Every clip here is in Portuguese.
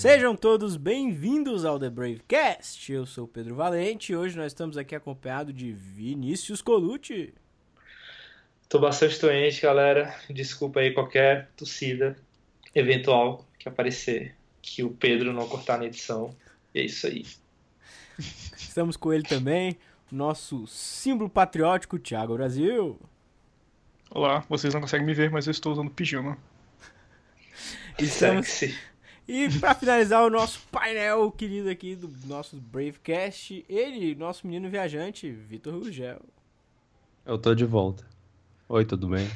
Sejam todos bem-vindos ao The Bravecast. Eu sou o Pedro Valente e hoje nós estamos aqui acompanhado de Vinícius Colucci. Tô bastante doente, galera. Desculpa aí qualquer tossida eventual que aparecer, que o Pedro não cortar na edição. E é isso aí. Estamos com ele também, nosso símbolo patriótico, Thiago Brasil. Olá, vocês não conseguem me ver, mas eu estou usando pijama. Estamos... Sexy. E para finalizar o nosso painel querido aqui do nosso Bravecast, ele, nosso menino viajante, Vitor Rugel. Eu tô de volta. Oi, tudo bem?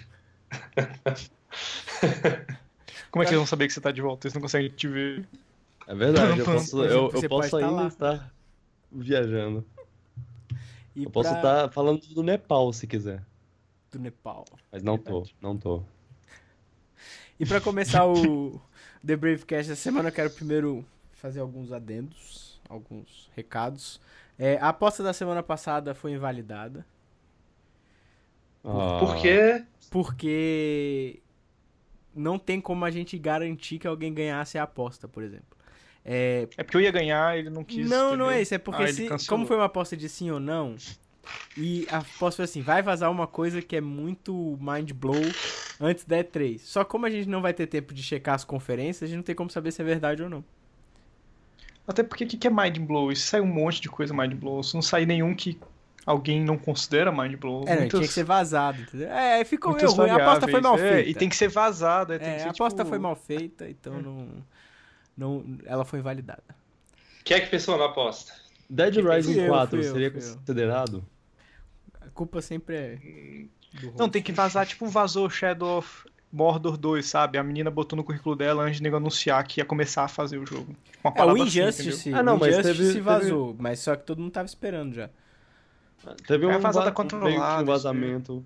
Como é que eles vão saber que você tá de volta? Eles não conseguem te ver. É verdade, eu posso, eu, eu posso estar ainda estar viajando. E Eu posso pra- estar falando do Nepal se quiser. do Nepal. Mas não tô, não tô. E para começar o The Bravecast essa semana, eu quero primeiro fazer alguns adendos, alguns recados. É, a aposta da semana passada foi invalidada, Ah, Por quê? porque não tem como a gente garantir que alguém ganhasse a aposta, por exemplo. É, É porque eu ia ganhar, ele não quis. não, não entendeu? é isso, é porque Ah, se, como foi uma aposta de sim ou não, e a aposta foi assim, vai vazar uma coisa que é muito mind blow antes da E3. Só como a gente não vai ter tempo de checar as conferências, a gente não tem como saber se é verdade ou não. Até porque o que que é Mind Blow? Isso sai um monte de coisa Mind Blow. Se não sair nenhum que alguém não considera Mind Blow. É, não, muitas, tinha que ser vazado, entendeu? É, ficou meio ruim, a aposta foi mal feita. É, e tem que ser vazada. É, ser, a aposta tipo, foi mal feita, então não, não. Ela foi invalidada. Quem é que pensou na aposta? Dead Rising eu, 4 fui eu, seria eu. considerado? Culpa sempre é. Do Não, tem que vazar, tipo, vazou Shadow of Mordor 2, sabe? A menina botou no currículo dela antes de nego anunciar que ia começar a fazer o jogo. Uma É, o assim, Injustice, Ah, não, mas Injustice teve- vazou, mas só que todo mundo tava esperando já. Teve um, É vazada va- controlada, meio que um isso vazamento.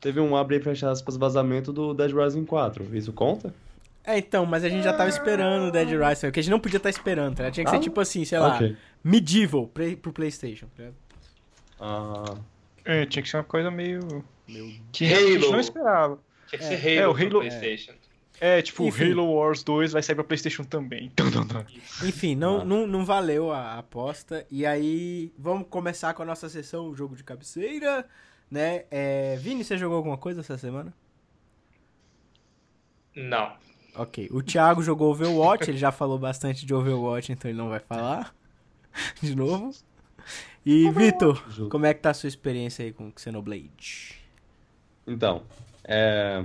Teve um abre e aspas vazamento do Dead Rising 4. Isso conta? É, então, mas a gente já tava esperando o Dead Rising, porque a gente não podia estar esperando, tá? Tinha que ser Ah, tipo assim, sei lá, Ok. medieval pro PlayStation. tá? Ah, É, tinha que ser uma coisa meio. Meu Que a gente Halo. não esperava. Tinha que É. ser Halo, É, o Halo- PlayStation. É, tipo, Enfim. Halo Wars 2 vai sair pra PlayStation também. Enfim, não, Ah. não, não valeu a a aposta. E aí, vamos começar com a nossa sessão, o jogo de cabeceira, né? É, Vini, você jogou alguma coisa essa semana? Não. Ok. O Thiago jogou Overwatch, ele já falou bastante de Overwatch, então ele não vai falar de novo. E, Vitor, Ju- como é que tá a sua experiência aí com Xenoblade? Então, é,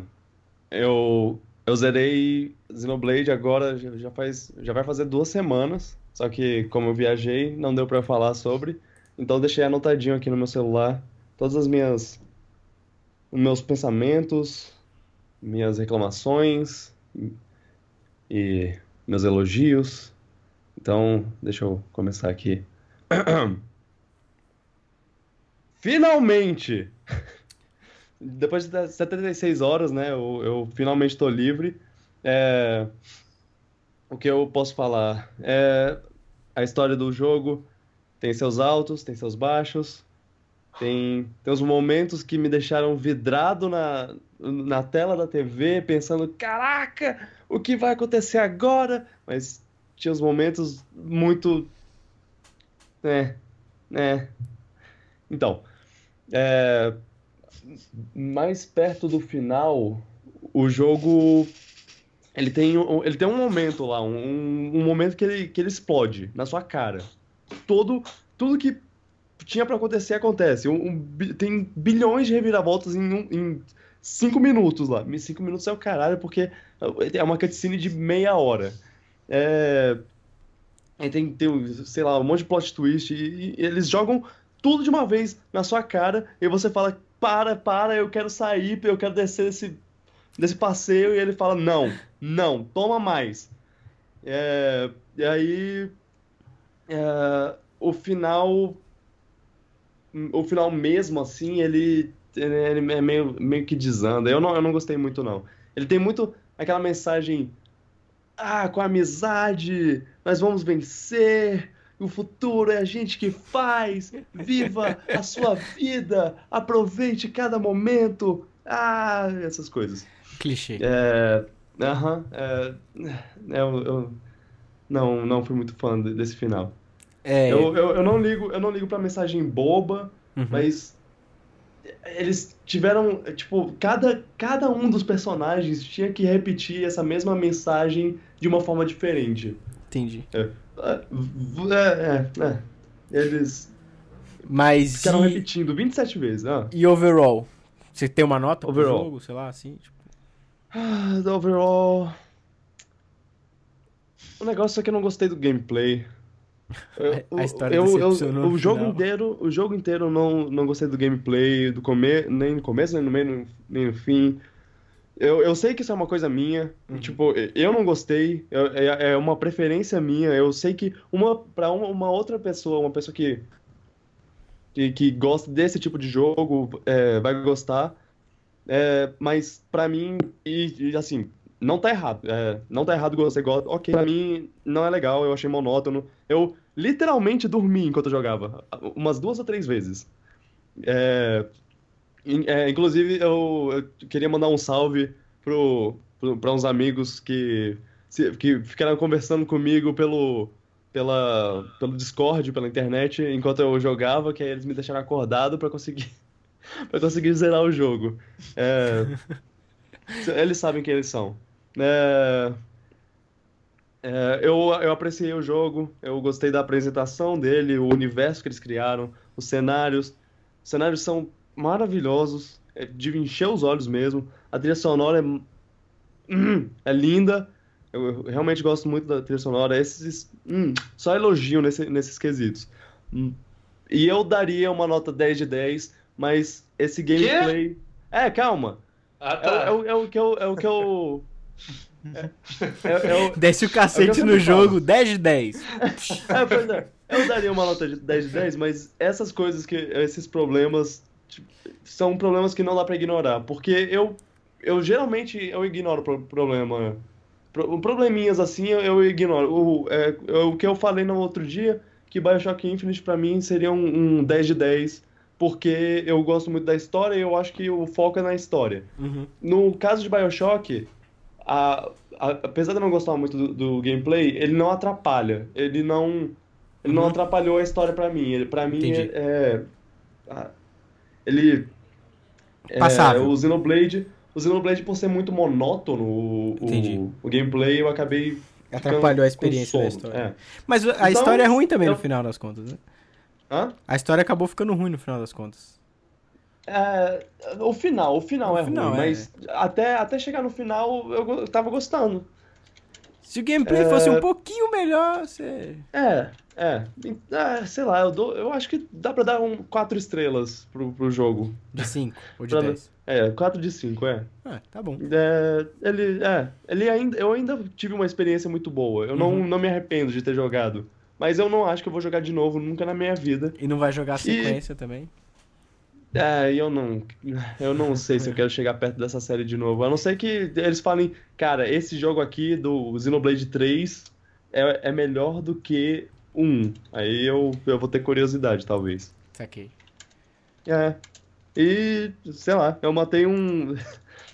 eu, eu zerei Xenoblade agora, já, faz, já vai fazer duas semanas, só que como eu viajei, não deu pra eu falar sobre, então eu deixei anotadinho aqui no meu celular todas as minhas, os meus pensamentos, minhas reclamações e, e meus elogios. Então, deixa eu começar aqui. Finalmente! Depois de 76 horas, né, eu, eu finalmente estou livre. É, o que eu posso falar? É, a história do jogo tem seus altos, tem seus baixos, tem, tem os momentos que me deixaram vidrado na, na tela da TV, pensando, caraca, o que vai acontecer agora? Mas tinha os momentos muito... É, é. Então, é, mais perto do final, o jogo ele tem, ele tem um momento lá, um, um momento que ele, que ele explode na sua cara. Todo, tudo que tinha pra acontecer acontece. Um- um tem bilhões de reviravoltas em, um- em cinco minutos lá. Cinco minutos é o caralho, porque é uma cutscene de meia hora. É, tem, tem, sei lá, um monte de plot twist e, e eles jogam tudo de uma vez na sua cara e você fala, para, para, eu quero sair, eu quero descer desse, desse passeio e ele fala, não, não, toma mais. É, e aí, é, o final, o final mesmo, assim, ele, ele é meio, meio que desanda. Eu não, eu não gostei muito, não. Ele tem muito aquela mensagem ah, com amizade, nós vamos vencer. O futuro é a gente que faz. Viva a sua vida. Aproveite cada momento. Ah, essas coisas. Clichê. É. Aham. é, é, eu, eu não, não fui muito fã de- desse final. É. Eu, eu, eu não ligo, eu não ligo pra mensagem boba, uhum. mas eles tiveram, tipo, cada, cada um dos personagens tinha que repetir essa mesma mensagem de uma forma diferente. Entendi. É, é, é, é. Eles Mas ficaram e, repetindo 27 vezes. Ah. e overall? Você tem uma nota Overall. pro jogo, sei lá, assim? Tipo, Ah, overall. O negócio é que eu não gostei do gameplay. Eu- A- a história eu, eu, o jogo final. inteiro, o jogo inteiro eu não, não gostei do gameplay, do come, nem no começo, nem no meio, nem no fim. Eu, eu sei que isso é uma coisa minha, Uhum. tipo, eu não gostei, eu- é, é uma preferência minha. Eu sei que uma para uma, uma outra pessoa, uma pessoa que, que, que gosta desse tipo de jogo, é, vai gostar. É, mas pra mim, e, e, assim, não tá errado. É, não tá errado você gosta. Ok, pra mim não é legal, eu achei monótono. Eu literalmente dormi enquanto eu jogava, umas duas ou três vezes. É, é, inclusive, eu, eu queria mandar um salve pro, pro, uns amigos que, se- que ficaram conversando comigo pelo, pela, pelo Discord, pela internet, enquanto eu jogava, que aí eles me deixaram acordado pra conseguir, pra conseguir zerar o jogo. É, eles sabem quem eles são. É, é, eu, eu apreciei o jogo, eu gostei da apresentação dele, o universo que eles criaram, os cenários. Os cenários são maravilhosos, é de encher os olhos mesmo. A trilha sonora é, hum, é linda, eu, eu realmente gosto muito da trilha sonora. Esses, hum, só elogio nesse, nesses quesitos. Hum, E eu daria uma nota 10 de 10, mas esse gameplay. É, calma. Ah, É, tá. o- é o- é o que eu. É o que eu. É, é o- desce o cacete eu no jogo, 10 de 10. É, pois é. Eu daria uma nota de 10 de 10, mas essas coisas que. Esses problemas. São problemas que não dá pra ignorar. Porque eu. Eu geralmente eu ignoro pro- problema. pro- Probleminhas assim eu, eu ignoro. O, é, é o que eu falei no outro dia, que Bioshock Infinite pra mim seria um, um 10 de 10. Porque eu gosto muito da história e eu acho que o foco é na história. Uhum. No caso de Bioshock, a- a- apesar de eu não gostar muito do, do gameplay, ele não atrapalha. Ele não, ele não Uhum. atrapalhou a história pra mim. Ele, pra mim, Entendi. é, é- ele é, Passável. o Xenoblade, o Xenoblade por ser muito monótono o, o, o gameplay, eu acabei Atrapalhou a experiência da história. É. Mas a Então, história é ruim também eu- no final das contas, né? Hã? A história acabou ficando ruim no final das contas. É, o final, o final O é final, ruim, é. mas até, até chegar no final eu, eu tava gostando. Se o gameplay É. fosse um pouquinho melhor, você. É, é, é, sei lá, eu, dou, eu acho que dá pra dar um 4 estrelas pro, pro jogo. De 5 ou de Pra- 10. É, 4 de 5, é. Ah, tá bom. É, ele, é, ele ainda, eu ainda tive uma experiência muito boa. Eu não, Uhum. não me arrependo de ter jogado. Mas eu não acho que eu vou jogar de novo nunca na minha vida. E não vai jogar a sequência também? É, eu não, eu não sei se eu quero chegar perto dessa série de novo. A não ser que eles falem, cara, esse jogo aqui do Xenoblade 3 é, é melhor do que um. Aí eu, eu vou ter curiosidade, talvez. Saquei. É. E, sei lá, eu matei um.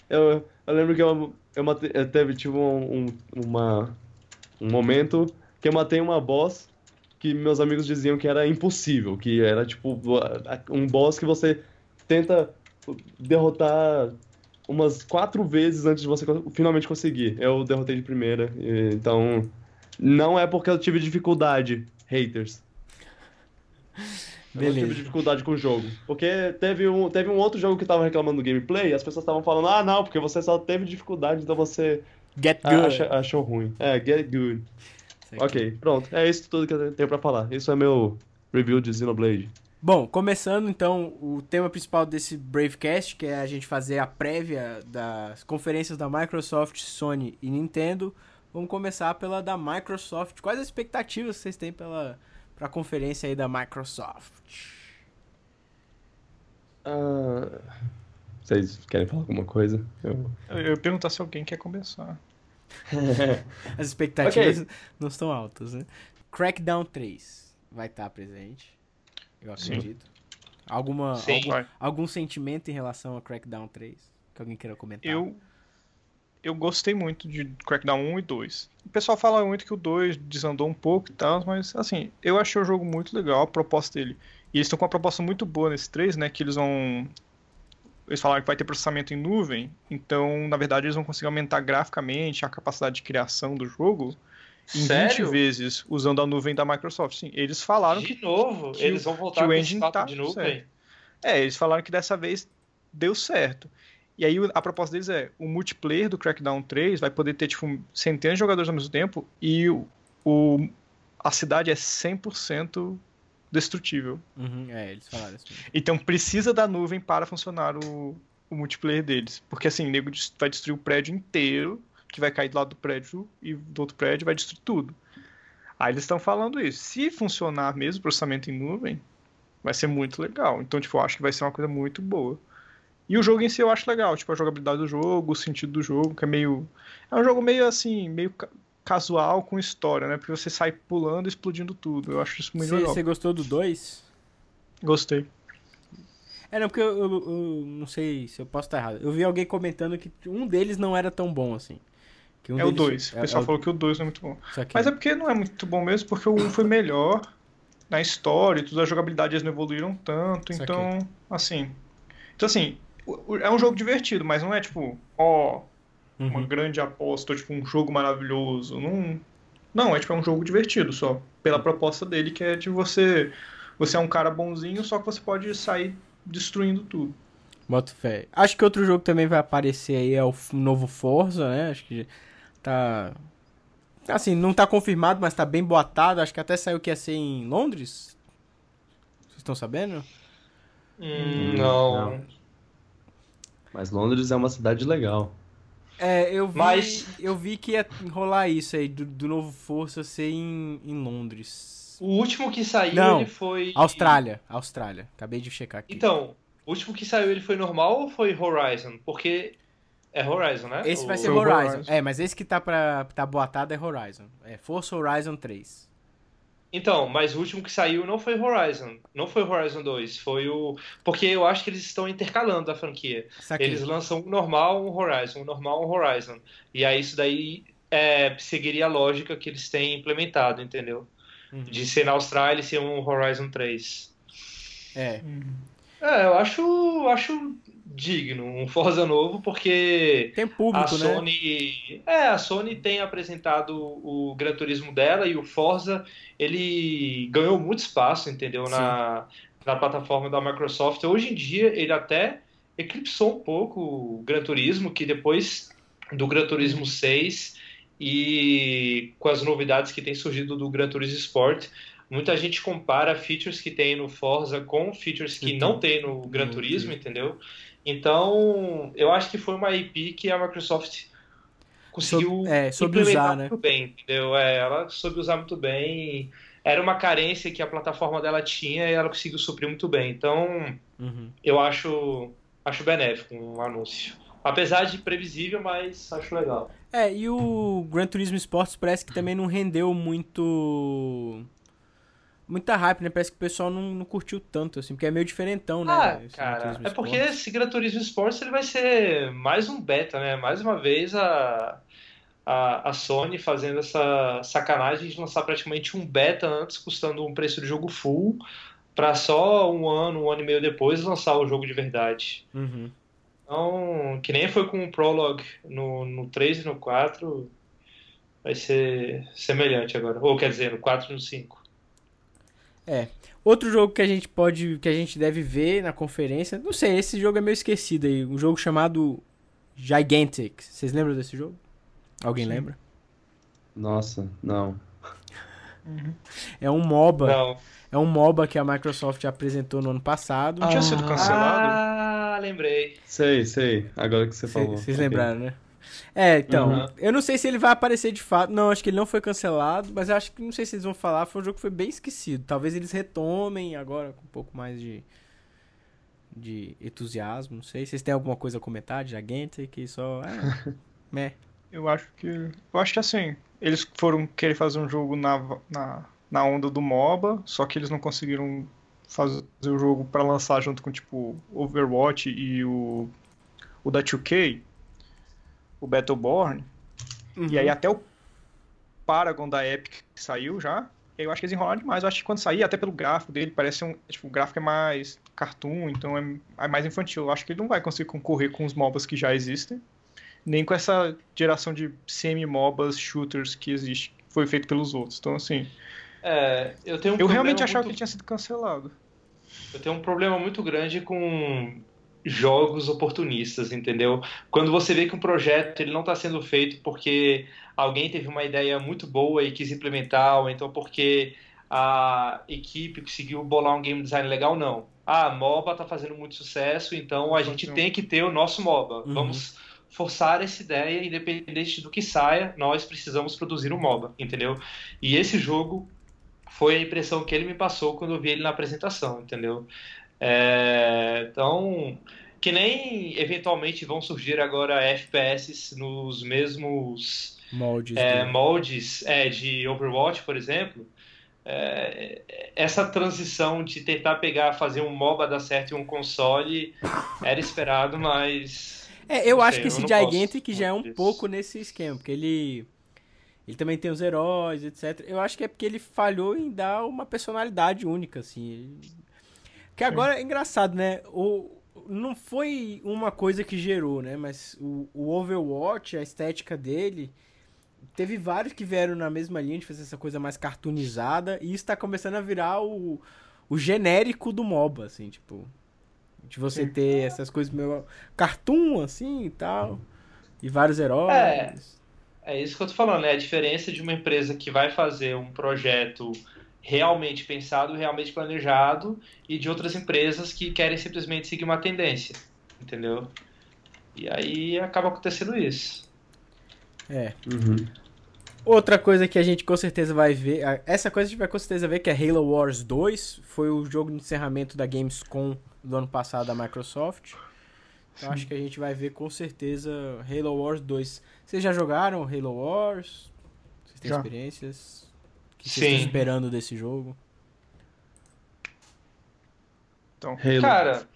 Eu, eu lembro que eu, eu, matei, eu teve, tive um, um, uma, um momento que eu matei uma boss que meus amigos diziam que era impossível, que era tipo um boss que você tenta derrotar umas quatro vezes antes de você finalmente conseguir. Eu derrotei de primeira, então não é porque eu tive dificuldade, haters. Eu não tive Beleza. dificuldade com o jogo. Porque teve um, teve um outro jogo que tava reclamando do gameplay e as pessoas estavam falando, ah, não, porque você só teve dificuldade, então você Get good. acha- achou ruim. É, get good. Ok, pronto. É isso tudo que eu tenho pra falar. Isso é meu review de Xenoblade. Bom, começando então o tema principal desse Bravecast, que é a gente fazer a prévia das conferências da Microsoft, Sony e Nintendo. Vamos começar pela da Microsoft. Quais as expectativas que vocês têm pela pra conferência aí da Microsoft? Ah, vocês querem falar alguma coisa? Eu... Eu eu ia perguntar se alguém quer começar. As expectativas não estão altas, né? Crackdown 3 vai estar presente, eu Sim. acredito. Alguma, Sim. algum, algum sentimento em relação a Crackdown 3 que alguém queira comentar? Eu. eu gostei muito de Crackdown 1 e 2. O pessoal fala muito que o 2 desandou um pouco e tal, mas assim, eu achei o jogo muito legal, a proposta dele. E eles estão com uma proposta muito boa nesse 3, né? Que eles vão. Eles falaram que vai ter processamento em nuvem, então, na verdade, eles vão conseguir aumentar graficamente a capacidade de criação do jogo em Sério? 20 vezes usando a nuvem da Microsoft. Sim, eles falaram que De novo, que eles o- vão que voltar o com esse engine tá de nuvem. certo. É, eles falaram que dessa vez deu certo. E aí o- a proposta deles é, o multiplayer do Crackdown 3 vai poder ter, tipo, centenas de jogadores ao mesmo tempo e o, o- a cidade é 100% destrutível. Uhum, é, eles falaram isso. Então precisa da nuvem para funcionar o, o multiplayer deles. Porque assim, o nego vai destruir o prédio inteiro, que vai cair do lado do prédio e do outro prédio vai destruir tudo. Aí eles estão falando isso. Se funcionar mesmo o processamento em nuvem, vai ser muito legal. Então, tipo, eu acho que vai ser uma coisa muito boa. E o jogo em si eu acho legal, tipo, a jogabilidade do jogo, o sentido do jogo, que é meio. É um jogo meio assim, meio casual com história, né? Porque você sai pulando e explodindo tudo. Eu acho isso muito legal. Você gostou do 2? Gostei. É, não, porque eu, eu- eu não sei se eu posso estar errado. Eu vi alguém comentando que um deles não era tão bom assim. Que um é o deles- 2. O pessoal é, falou que o 2 não é muito bom. Mas é porque não é muito bom mesmo, porque o 1 foi melhor na história e tudo, a jogabilidade eles não evoluíram tanto, então, assim. Então, assim, o- o- é um jogo divertido, mas não é tipo, ó, uma Uhum. grande aposta, tipo, um jogo maravilhoso. Não, não é tipo, é um jogo divertido só. Pela proposta dele, que é de você. Você é um cara bonzinho, só que você pode sair destruindo tudo. Boto fé. Acho que outro jogo também vai aparecer aí é o novo Forza, né? Acho que tá. Assim, não tá confirmado, mas tá bem boatado. Acho que até saiu que ia ser em Londres. Vocês estão sabendo? Hum, não. não. Mas Londres é uma cidade legal. É, eu vi, Mas- eu vi que ia rolar isso aí, do, do novo Força ser em, em Londres. O último que saiu, Não, ele foi. Austrália, Austrália. Acabei de checar aqui. Então, o último que saiu, ele foi normal ou foi Horizon? Porque é Horizon, né? Esse vai O- ser Horizon. Horizon. É, mas esse que tá, pra, tá boatado é Horizon. É Força Horizon 3. Então, mas o último que saiu não foi Horizon. Não foi Horizon 2. Foi o. Porque eu acho que eles estão intercalando a franquia. Saquei. Eles lançam um normal, um Horizon, um normal, um Horizon. E aí isso daí é, seguiria a lógica que eles têm implementado, entendeu? Uhum. De ser na Austrália e ser um Horizon 3. É. É, eu acho, acho digno um Forza novo, porque Tem a público, né? Sony, é, a Sony tem apresentado o Gran Turismo dela e o Forza, ele ganhou muito espaço, entendeu, na, na plataforma da Microsoft. Hoje em dia ele até eclipsou um pouco o Gran Turismo, que depois do Gran Turismo 6 e com as novidades que tem surgido do Gran Turismo Sport, muita gente compara features que tem no Forza com features que Então, não tem no Gran Turismo, Turismo. entendeu? Então, eu acho que foi uma IP que a Microsoft conseguiu Soube- é, soube implementar usar, né? muito bem, entendeu? É, ela soube usar muito bem. Era uma carência que a plataforma dela tinha e ela conseguiu suprir muito bem. Então, Uhum. eu acho, acho benéfico um anúncio. Apesar de previsível, mas acho legal. É, e o Gran Turismo Sports parece que também não rendeu muito. Muita hype, né? Parece que o pessoal não, não curtiu tanto, assim, porque é meio diferentão, né? Ah, cara, é porque esse Gran Turismo Sports ele vai ser mais um beta, né? Mais uma vez a, a, a Sony fazendo essa sacanagem de lançar praticamente um beta antes, custando um preço de jogo full, pra só um ano, um ano e meio depois lançar o jogo de verdade. Uhum. Então, que nem foi com o Prologue no, no 3 e no 4, vai ser semelhante agora. Ou quer dizer, no 4 e no 5. É. Outro jogo que a gente pode. que a gente deve ver na conferência. Não sei, esse jogo é meio esquecido aí. Um jogo chamado Gigantic. Vocês lembram desse jogo? Alguém Sim. lembra? Nossa, não. É um MOBA. Não. É um MOBA que a Microsoft apresentou no ano passado. Não tinha sido cancelado? Ah, lembrei. Sei, sei. Agora que você Cê- falou. Vocês Ok. lembraram, né? É, então, Uhum. eu não sei se ele vai aparecer de fato. Não, acho que ele não foi cancelado, mas eu acho que não sei se eles vão falar. Foi um jogo que foi bem esquecido. Talvez eles retomem agora com um pouco mais de de entusiasmo, não sei. Vocês têm alguma coisa a comentar de Gigantic que só é, meh. Eu acho que. Eu acho que assim, eles foram querer fazer um jogo na, na, na onda do MOBA, só que eles não conseguiram fazer o jogo pra lançar junto com tipo Overwatch e o, o da 2K. O Battleborn, Uhum. e aí até o Paragon da Epic que saiu já, eu acho que eles enrolaram demais. Eu acho que quando sair, até pelo gráfico dele, parece um. Tipo, o gráfico é mais cartoon, então é, é mais infantil. Eu acho que ele não vai conseguir concorrer com os MOBAs que já existem, nem com essa geração de semi-MOBAs, shooters que existe, que foi feito pelos outros. Então, assim, É, eu tenho um eu realmente achava que muito- ele tinha sido cancelado. Eu tenho um problema muito grande com jogos oportunistas, entendeu? Quando você vê que um projeto ele não está sendo feito porque alguém teve uma ideia muito boa e quis implementar, ou então porque a equipe conseguiu bolar um game design legal, não. Ah, MOBA está fazendo muito sucesso, então a gente Então- tem que ter o nosso MOBA. Uhum. Vamos forçar essa ideia, independente do que saia, nós precisamos produzir um MOBA, entendeu? E esse jogo foi a impressão que ele me passou quando eu vi ele na apresentação, entendeu? É, então, que nem eventualmente vão surgir agora FPS nos mesmos Moldes. é, do- moldes é, de Overwatch, por exemplo. é, essa transição de tentar pegar, fazer um MOBA dar certo em um console era esperado, mas É, eu acho sei, que esse Gigantic já é um disso. pouco nesse esquema, porque ele. Ele também tem os heróis, etc. Eu acho que é porque ele falhou em dar uma personalidade única, assim. Que agora é engraçado, né? O, não foi uma coisa que gerou, né? Mas o, o Overwatch, a estética dele, teve vários que vieram na mesma linha de fazer essa coisa mais cartoonizada, e isso tá começando a virar o, o genérico do MOBA, assim, tipo. De você Sim. ter essas coisas meio cartoon, assim e tal. E vários heróis. É. É isso que eu tô falando, né? A diferença de uma empresa que vai fazer um projeto realmente pensado, realmente planejado, e de outras empresas que querem simplesmente seguir uma tendência, entendeu? E aí acaba acontecendo isso. É. Uhum. Outra coisa que a gente com certeza vai ver, essa coisa a gente vai com certeza ver que é Halo Wars 2, foi o jogo de encerramento da Gamescom do ano passado da Microsoft. Então acho que a gente vai ver com certeza Halo Wars 2. Vocês já jogaram Halo Wars? Vocês têm Já. experiências? Que Sim. vocês estão esperando desse jogo? Então, Halo. Cara,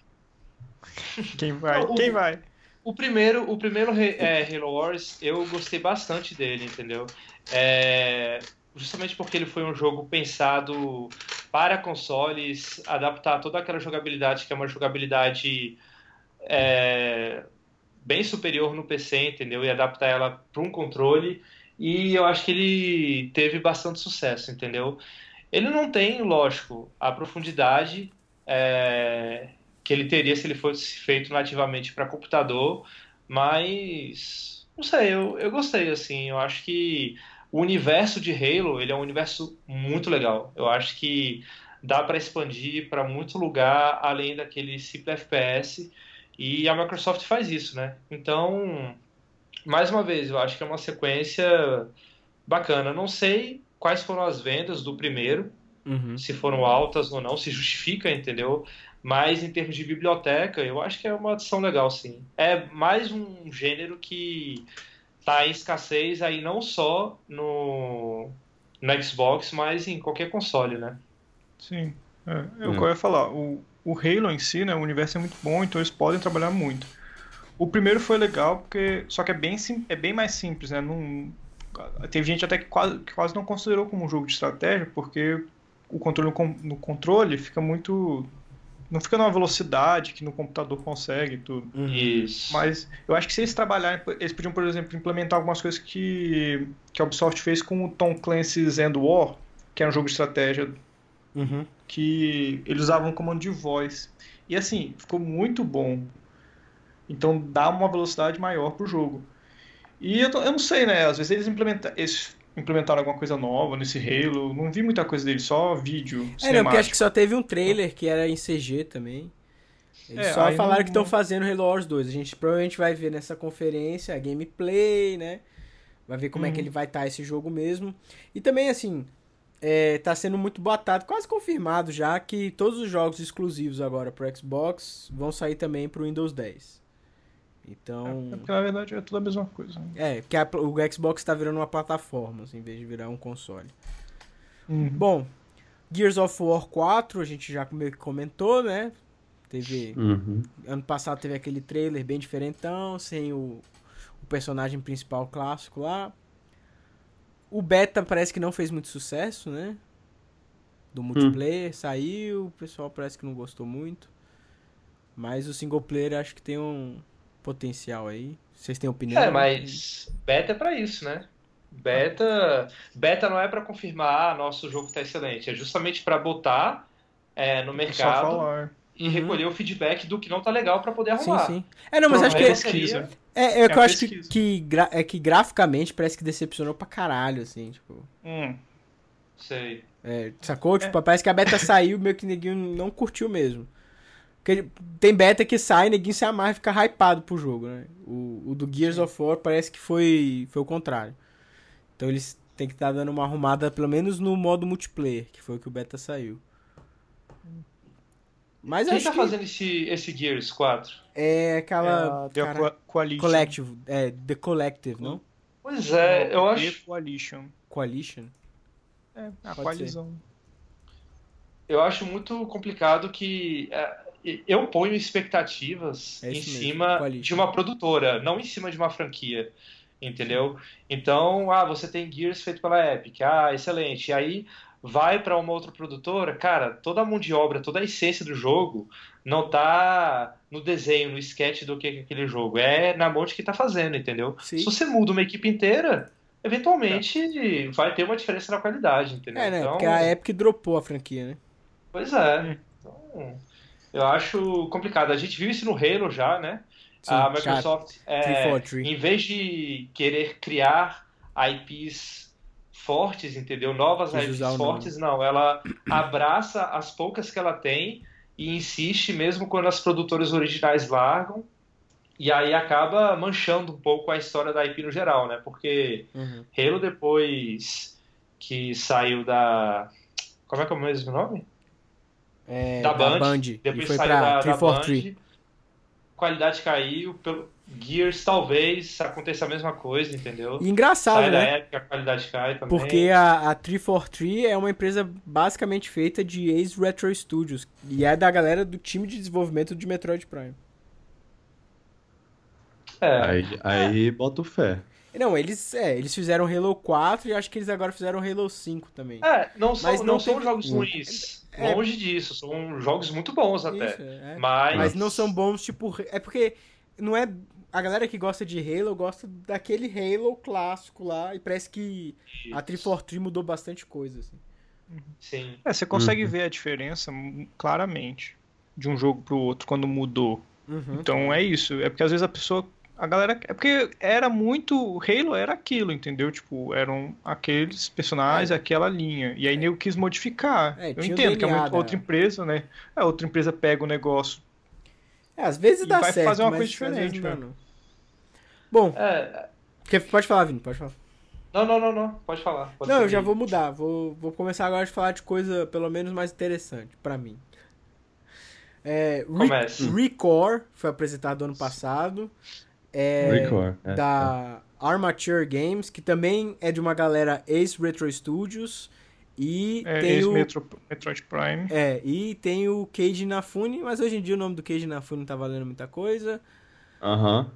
quem vai? O- Quem vai? O primeiro, o primeiro é, Halo Wars, eu gostei bastante dele, entendeu? É, justamente porque ele foi um jogo pensado para consoles, adaptar toda aquela jogabilidade que é uma jogabilidade é, bem superior no PC, entendeu? E adaptar ela para um controle. E eu acho que ele teve bastante sucesso, entendeu? Ele não tem, lógico, a profundidade é, que ele teria se ele fosse feito nativamente para computador, mas não sei, eu, eu gostei assim, eu acho que o universo de Halo, ele é um universo muito legal. Eu acho que dá para expandir para muito lugar além daquele simples FPS e a Microsoft faz isso, né? Então, mais uma vez, eu acho que é uma sequência bacana. Não sei quais foram as vendas do primeiro, Uhum. se foram altas ou não, se justifica, entendeu? Mas em termos de biblioteca, eu acho que é uma adição legal, sim. É mais um gênero que tá em escassez aí não só no, no Xbox, mas em qualquer console, né? Sim. É, o Hum. que eu ia falar. O, o Halo em si, né? O universo é muito bom, então eles podem trabalhar muito. O primeiro foi legal, porque. Só que é bem, sim- é bem mais simples, né? Não, teve gente até que quase, que quase não considerou como um jogo de estratégia, porque o controle no, controle fica muito. Não fica numa velocidade que no computador consegue e tudo. Isso. Mas eu acho que se eles trabalharem, eles podiam, por exemplo, implementar algumas coisas que, que a Ubisoft fez com o Tom Clancy's End War, que era um jogo de estratégia Uhum. que eles usavam um comando de voz. E assim, ficou muito bom. Então dá uma velocidade maior pro jogo. E eu, tô- eu não sei, né? Às vezes eles, implementa, eles implementaram alguma coisa nova nesse Halo. Não vi muita coisa deles, só vídeo. É, não, porque acho que só teve um trailer que era em CG também. Eles É, só falaram não- que estão fazendo Halo Wars 2. A gente provavelmente vai ver nessa conferência a gameplay, né? Vai ver como é que Uhum. ele vai estar esse jogo mesmo. E também, assim, é, tá sendo muito botado, quase confirmado já, que todos os jogos exclusivos agora pro Xbox vão sair também pro Windows 10. Então. É porque na verdade é tudo a mesma coisa. né? É, porque a- o Xbox tá virando uma plataforma, assim, em vez de virar um console. Uhum. Bom, Gears of War 4, a gente já meio que comentou, né? Teve. Uhum. Ano passado teve aquele trailer bem diferentão, sem o, o personagem principal clássico lá. O beta parece que não fez muito sucesso, né? Do multiplayer, saiu, o pessoal parece que não gostou muito. Mas o single player acho que tem um potencial aí. Vocês têm opinião? É, mas beta é pra isso, né? Beta, beta não é pra confirmar, ah, nosso jogo tá excelente. É justamente pra botar é, no Só mercado e Uhum. recolher o feedback do que não tá legal pra poder Sim, arrumar. sim. É, não, mas Não, acho é que. pesquisa. É, é, É que eu acho que, pesquisa. que, gra- é que graficamente parece que decepcionou pra caralho, assim, tipo. Hum. Sei. É, sacou? Tipo, parece que a beta saiu meio que neguinho não curtiu mesmo. Porque tem beta que sai, neguinho se amarra e fica hypado pro jogo, né? O, o do Gears of War parece que foi, foi o contrário. Então eles têm que estar dando uma arrumada, pelo menos no modo multiplayer, que foi o que o beta saiu. Mas Quem acho tá que fazendo esse, esse Gears 4? é É aquela. a The cara, Co- Coalition. Collective. É, The Collective, não? Pois é, eu The acho, Coalition. Coalition? É, a Pode coalizão. eu acho muito complicado que é, eu ponho expectativas É em cima de uma produtora, não em cima de uma franquia. Entendeu? Então, ah, você tem Gears feito pela Epic, ah, excelente. E aí vai para uma outra produtora, cara, toda a mão de obra, toda a essência do jogo não tá no desenho, no sketch do que é aquele jogo, é na mão de quem tá fazendo, entendeu? Sim. Se você muda uma equipe inteira, eventualmente vai ter uma diferença na qualidade, entendeu? É, né? Então, Porque a Epic dropou a franquia, né? Pois é. Então, eu acho complicado. A gente viu isso no Halo já, né? Sim, a. Microsoft, é, 343. em vez de querer criar IPs fortes, entendeu? Novas IPs fortes, não. Ela abraça as poucas que ela tem e insiste mesmo quando as produtoras originais largam. E aí acaba manchando um pouco a história da IP no geral, né? Porque Uhum. Halo depois que saiu da... Como é que é o mesmo nome? É, da Band, e depois foi saiu pra da, da 343. Band, qualidade caiu, pelo Gears talvez aconteça a mesma coisa, entendeu? E engraçado, Sai da né? época, a qualidade cai também. Porque a, a 343 é uma empresa basicamente feita de ex-Retro Studios. E é da galera do time de desenvolvimento de Metroid Prime. É, Aí, aí boto fé. Não, eles, é, eles fizeram Halo 4 e acho que eles agora fizeram Halo 5 também. é, não são, Mas não não são teve- jogos ruins. É. Longe disso, são jogos muito bons até. Isso, é. Mas, Mas não são bons, tipo. É porque não é. A galera que gosta de Halo gosta daquele Halo clássico lá. E parece que a 343 mudou bastante coisa, assim. Sim. É, você consegue Uhum. ver a diferença claramente de um jogo pro outro quando mudou. Uhum. Então é isso. É porque às vezes a pessoa. A galera. É porque era muito. Halo era aquilo, entendeu? Tipo, eram aqueles personagens, aquela linha. E aí nego quis modificar. É, Eu entendo que é outra empresa, né? É, outra empresa pega o negócio. É, às vezes E dá vai certo. fazer uma mas coisa diferente, dá, né? Bom, É, pode falar, Vini, pode falar. não, não, não, não. Pode falar. pode Não, eu seguir. já vou mudar. Vou, vou começar agora a falar de coisa pelo menos mais interessante pra mim. É, Re Comece. Recore foi apresentado ano passado. É, Record. é. da Armature Games, que também é de uma galera ex-Retro Studios. E É, tem o. Metro, Metroid Prime. É, e tem o Keiji Inafune, mas hoje em dia o nome do Keiji Inafune não tá valendo muita coisa. Aham.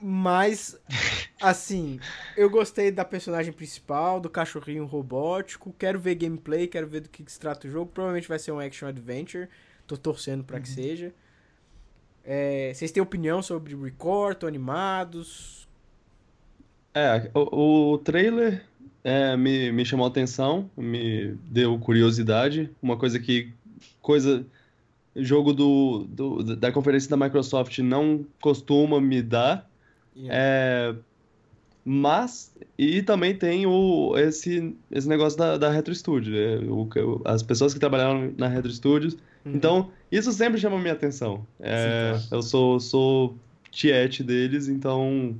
Mas, assim, eu gostei da personagem principal, do cachorrinho robótico. Quero ver gameplay, quero ver do que se trata o jogo. Provavelmente vai ser um action adventure. Tô torcendo pra que seja. É, vocês têm opinião sobre Record? Animados? É, o, o trailer é, me, me chamou a atenção, me deu curiosidade. Uma coisa que. Coisa. Jogo do, do- da conferência da Microsoft não costuma me dar. E- É, mas. E também tem o, esse, esse negócio da, da Retro Studio. é, o- as pessoas que trabalharam na Retro Studios. Uhum. Então, isso sempre chama minha atenção. É, Sim, eu sou, sou tiete deles, então.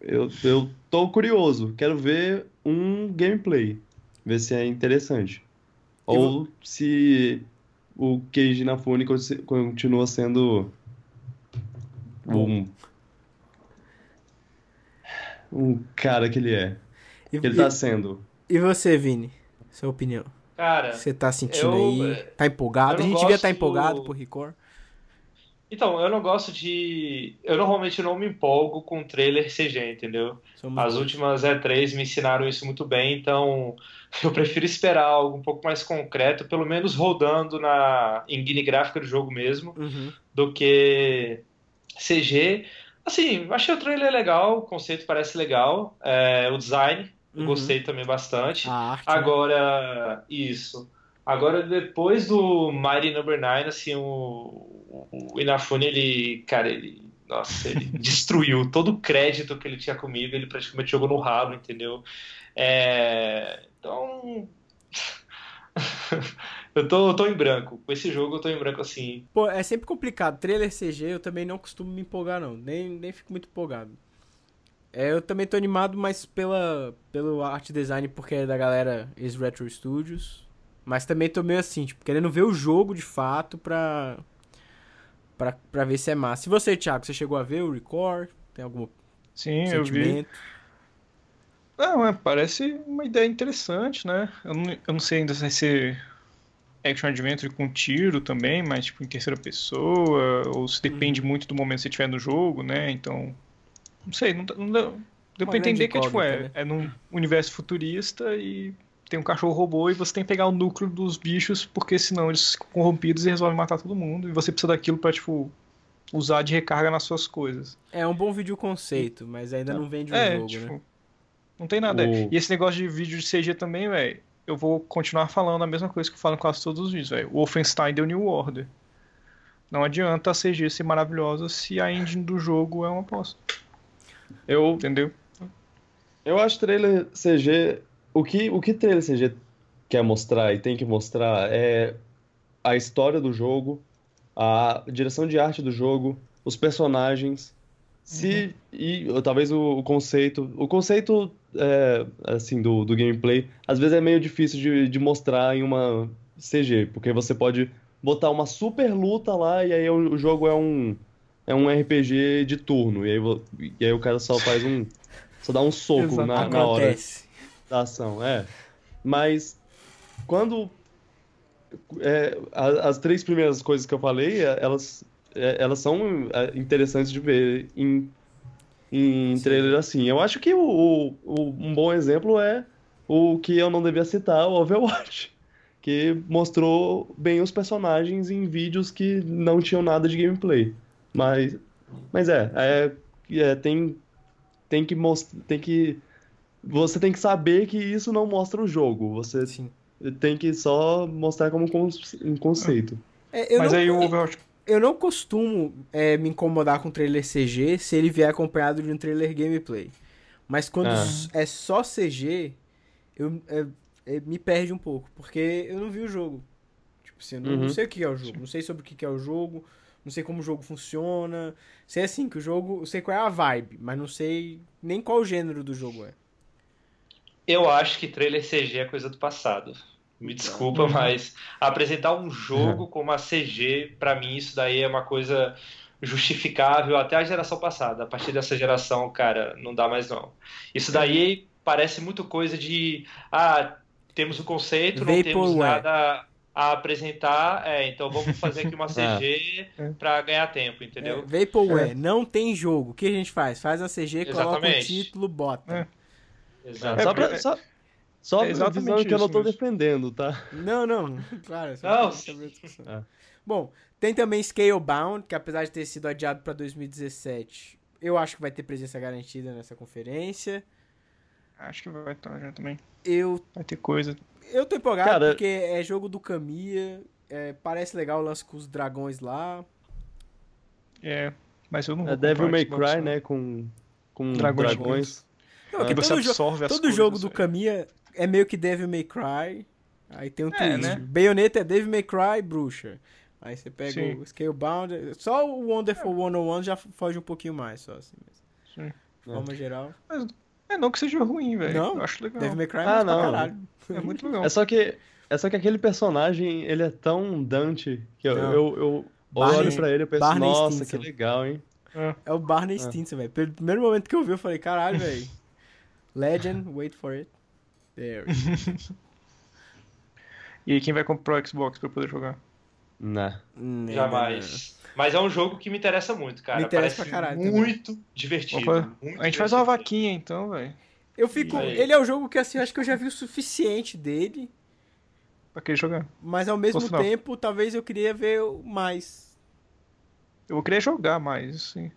Eu, eu tô curioso. Quero ver um gameplay. Ver se é interessante. E Ou se o Keiji Inafune continua sendo um, um cara que ele é. E, Que ele tá sendo. e você, Vini? Sua opinião? Cara, Você tá sentindo eu, aí? é, Tá empolgado? A gente devia estar gosto- empolgado por Record. Então, eu não gosto de. Eu normalmente não me empolgo com trailer CG, entendeu? Somos As últimas E3 me ensinaram isso muito bem, então eu prefiro esperar algo um pouco mais concreto, pelo menos rodando na engine gráfica do jogo mesmo, Uhum. do que CG. Assim, achei o trailer legal, o conceito parece legal, é, o design eu Uhum. gostei também bastante. Arte. né? Agora, isso. Agora, depois do Mighty Number 9, assim, o, o Inafune, ele, cara, ele, nossa, ele destruiu todo o crédito que ele tinha comigo, ele praticamente jogou no ralo, entendeu? É, então, eu tô, eu tô em branco. Com esse jogo eu tô em branco, assim. Pô, é sempre complicado. Trailer CG eu também não costumo me empolgar, não. Nem, nem fico muito empolgado. É, eu também tô animado, mas pela, pelo art design, porque é da galera ex Retro Studios. Mas também tô meio assim, tipo, querendo ver o jogo de fato pra, pra, pra ver se é massa. E você, Thiago, você chegou a ver o Record? Tem algum Sim, eu vi. sentimento? Não, é, parece uma ideia interessante, né? Eu não, eu não sei ainda se vai ser action adventure com tiro também, mas tipo em terceira pessoa, ou se Uhum. depende muito do momento que você estiver no jogo, né? Então, não sei, não, dá- não deu Uma pra entender que é, tipo, é, incógnita, é num universo futurista e tem um cachorro robô e você tem que pegar o núcleo dos bichos, porque senão eles ficam corrompidos e resolvem matar todo mundo, e você precisa daquilo pra, tipo, usar de recarga nas suas coisas. É um bom vídeo conceito, mas ainda não vende o É, jogo, tipo, né? não tem nada. O- E esse negócio de vídeo de CG também, velho, eu vou continuar falando a mesma coisa que eu falo em quase todos os vídeos, velho. O Wolfenstein deu New Order. Não adianta a CG ser maravilhosa se a engine do jogo é uma bosta, Eu, entendeu? eu acho trailer CG. O que, o que trailer CG quer mostrar e tem que mostrar é a história do jogo, a direção de arte do jogo, os personagens, se e ou talvez o, o conceito. O conceito é, assim do, do gameplay às vezes é meio difícil de, de mostrar em uma CG, porque você pode botar uma super luta lá e aí o, o jogo é um é um RPG de turno e aí, e aí o cara só faz um só dá um soco na, na hora da ação, é. Mas quando é, a- as três primeiras coisas que eu falei, é, elas, é, elas são é, interessantes de ver em, em trailer assim. Eu acho que o, o- o- um bom exemplo é o que eu não devia citar, o Overwatch, que mostrou bem os personagens em vídeos que não tinham nada de gameplay. Mas, mas é, é, é, tem, tem que mostrar, tem que você tem que saber que isso não mostra o jogo. Você Sim. tem que só mostrar como um conceito. É, eu Mas não- aí o Overwatch. Eu não costumo é, me incomodar com trailer CG se ele vier acompanhado de um trailer gameplay. Mas quando Ah. é só CG, eu, é- é- me perde um pouco. Porque eu não vi o jogo. Tipo assim, eu não, não Uhum. sei o que é o jogo. Não sei sobre o que é o jogo. Não sei como o jogo funciona. Sei assim, que o jogo. Eu sei qual é a vibe, mas não sei nem qual o gênero do jogo é. Eu acho que trailer CG é coisa do passado. Me desculpa, mas apresentar um jogo com uma CG, pra mim, isso daí é uma coisa justificável até a geração passada. A partir dessa geração, cara, não dá mais não. Isso daí parece muito coisa de, ah, temos o conceito, não temos nada a apresentar, é, então vamos fazer aqui uma CG É. pra ganhar tempo, entendeu? É, Vaporware, não tem jogo. O que a gente faz? Faz a CG, coloca o Exatamente. título, bota. É. Exato. É, só pra, porque- só, só é exatamente que eu não mesmo. defendendo, tá? Não, não, claro. é só Não, pra saber a discussão. É. Bom, tem também Scalebound, que apesar de ter sido adiado pra 2017, eu acho que vai ter presença garantida nessa conferência. Acho que vai estar já também. Eu, Vai ter coisa. Eu tô empolgado Cara- porque é jogo do Kamiya, é, parece legal o lance com os dragões lá. É. Mas eu não vou É Devil May Xbox, Cry, não. né? Com, com Dragões dragões. Não, Ah. Você todo, absorve todo coisas, jogo do velho. Kamiya é meio que Devil May Cry. Aí tem um É, twist. né? Bayonetta é Devil May Cry bruxa. Aí você pega Sim. o Scalebound. Só o Wonderful 101 já foge um pouquinho mais, só assim. Mas, Sim. de forma geral. É, não que seja ruim, velho. Não, Eu acho legal. Devil May Cry é Ah, não. caralho. É muito legal. É só que é só que aquele personagem, ele é tão Dante que eu, Não. eu, eu Barney- olho pra ele e penso, Barney nossa, Stinson. que legal, hein? É o Barney Stinson, velho. Pelo primeiro momento que eu vi, eu falei, caralho, velho. Legend, wait for it. There. E aí, quem vai comprar o Xbox pra poder jogar? Né. Né, Jamais. Mas é um jogo que me interessa muito, cara. Me interessa Parece pra caralho também. muito divertido. Opa, muito A gente faz uma divertido. vaquinha então, velho. Eu fico. Ele é o jogo que assim, eu acho que eu já vi o suficiente dele. Pra querer jogar. Mas ao mesmo Posso não. tempo, talvez eu queria ver mais. Eu vou querer jogar mais, assim.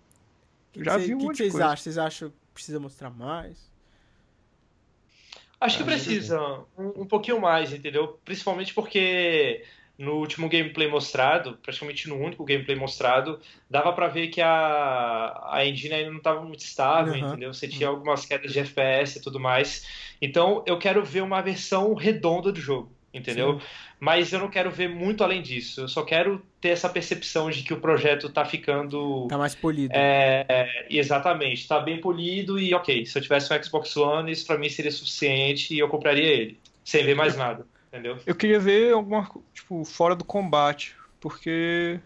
Que Já que vi um que monte que de vocês acham? Vocês acham que precisa mostrar mais? Acho que Ah, precisa um, um pouquinho mais, entendeu? Principalmente porque no último gameplay mostrado, praticamente no único gameplay mostrado, dava pra ver que a, a engine ainda não estava muito estável, Aham. entendeu? Você tinha algumas quedas de FPS e tudo mais. Então eu quero ver uma versão redonda do jogo, entendeu? Mas eu não quero ver muito além disso. Eu só quero ter essa percepção de que o projeto tá ficando Tá mais polido. é, exatamente, tá bem polido e ok, se eu tivesse um Xbox One, isso pra mim seria suficiente e eu compraria ele, sem ver mais nada, entendeu? Eu queria ver alguma, tipo, fora do combate, porque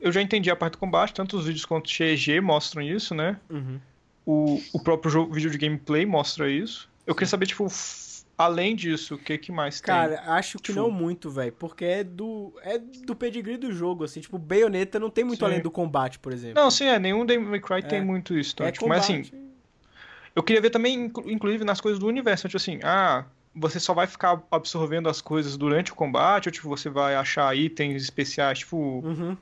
eu já entendi a parte do combate, tanto os vídeos quanto o XG mostram isso, né? Uhum. O, o próprio jogo, vídeo de gameplay mostra isso. Eu queria saber, tipo, além disso, o que, que mais tem? Cara, acho que Tipo- não muito, velho. Porque é do. É do pedigree do jogo, assim. Tipo, Bayonetta não tem muito Sim. além do combate, por exemplo. Não, sim, é, nenhum Devil May Cry É. tem muito isso. Então, é tipo, mas combate. assim, eu queria ver também, inclu- inclusive, nas coisas do universo. Tipo assim, ah, você só vai ficar absorvendo as coisas durante o combate, ou tipo, você vai achar itens especiais, tipo, Uhum.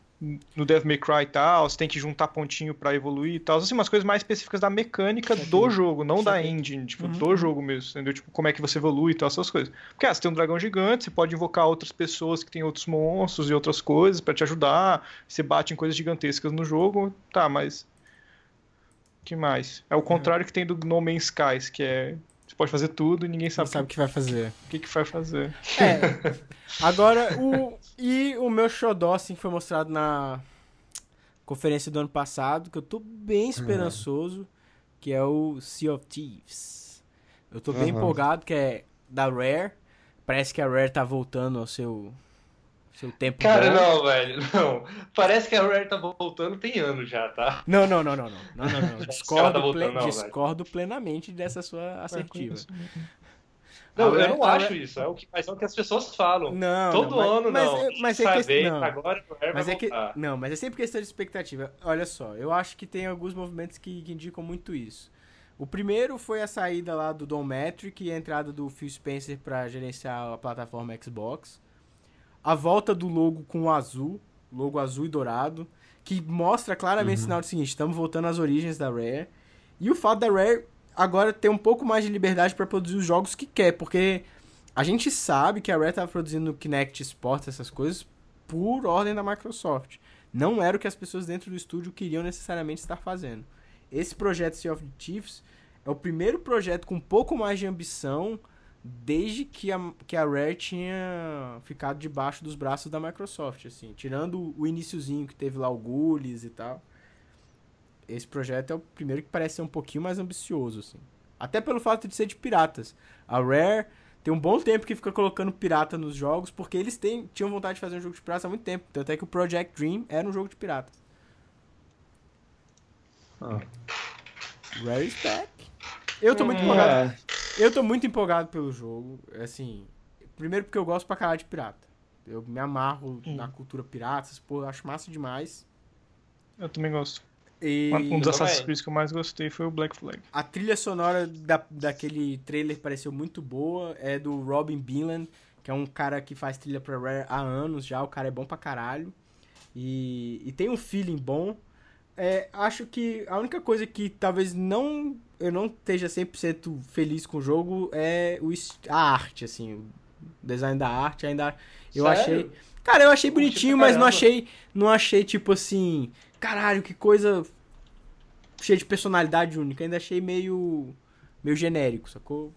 no Devil May Cry e tal, você tem que juntar pontinho pra evoluir e tal. Assim, umas coisas mais específicas da mecânica do jogo, não da engine, tipo, Uhum. do jogo mesmo, entendeu? Tipo, como é que você evolui e tal, essas coisas. Porque, ah, você tem um dragão gigante, você pode invocar outras pessoas que têm outros monstros e outras coisas pra te ajudar, você bate em coisas gigantescas no jogo, tá, mas... que mais? É o contrário que tem do No Man's Skies, que é... Você pode fazer tudo e ninguém Não sabe, sabe o que vai fazer. o que, que vai fazer. É. Agora, o. E o meu xodó, assim, que foi mostrado na conferência do ano passado, que eu tô bem esperançoso, que é o Sea of Thieves. Eu tô bem Aham. empolgado, que é da Rare. Parece que a Rare tá voltando ao seu, seu tempo Cara, bom. não, velho, não. Parece que a Rare tá voltando tem anos já, tá? Não, não, não, não, não. não, não, Discordo, tá voltando, ple- não, velho. discordo plenamente dessa sua assertiva. Não, A eu Rare- não acho Rare- isso, é o que, mas é o que as pessoas falam. Não, Todo não, ano mas, não. Mas, mas é Essa que, vez, não. agora a Rare Mas vai é que. Não, mas é sempre questão de expectativa. Olha só, eu acho que tem alguns movimentos que, que indicam muito isso. O primeiro foi a saída lá do Don Metric e a entrada do Phil Spencer para gerenciar a plataforma Xbox. A volta do logo com o azul, logo azul e dourado, que mostra claramente o sinal do seguinte: estamos voltando às origens da Rare. E o fato da Rare agora ter um pouco mais de liberdade para produzir os jogos que quer, porque a gente sabe que a Rare estava produzindo Kinect Sports, essas coisas, por ordem da Microsoft. Não era o que as pessoas dentro do estúdio queriam necessariamente estar fazendo. Esse projeto Sea of Thieves é o primeiro projeto com um pouco mais de ambição desde que a, que a Rare tinha ficado debaixo dos braços da Microsoft, assim. Tirando o iniciozinho que teve lá o Ghoulies e tal. Esse projeto é o primeiro que parece ser um pouquinho mais ambicioso, assim. Até pelo fato de ser de piratas. A Rare tem um bom tempo que fica colocando pirata nos jogos, porque eles têm, tinham vontade de fazer um jogo de piratas há muito tempo. Tanto é que o Project Dream era um jogo de piratas. Ah. Rare is back. Eu tô muito Hum, empolgado. É, Eu tô muito empolgado pelo jogo. Assim, primeiro porque eu gosto pra caralho de pirata. Eu me amarro Hum. na cultura pirata, eu acho massa demais. Eu também gosto. E Um dos Eu Assassin's. Creed que eu mais gostei foi o Black Flag. a trilha sonora da, daquele trailer pareceu muito boa. É do Robin Beelan, que é um cara que faz trilha pra Rare há anos já. O cara é bom pra caralho. E, e tem um feeling bom. É, acho que a única coisa que talvez não eu não esteja 100% feliz com o jogo é o, a arte, assim. O design da arte ainda... Eu Sério? achei... Cara, eu achei bonitinho, mas não achei, não achei tipo assim... Caralho, que coisa cheia de personalidade única. Ainda achei meio meio genérico, sacou?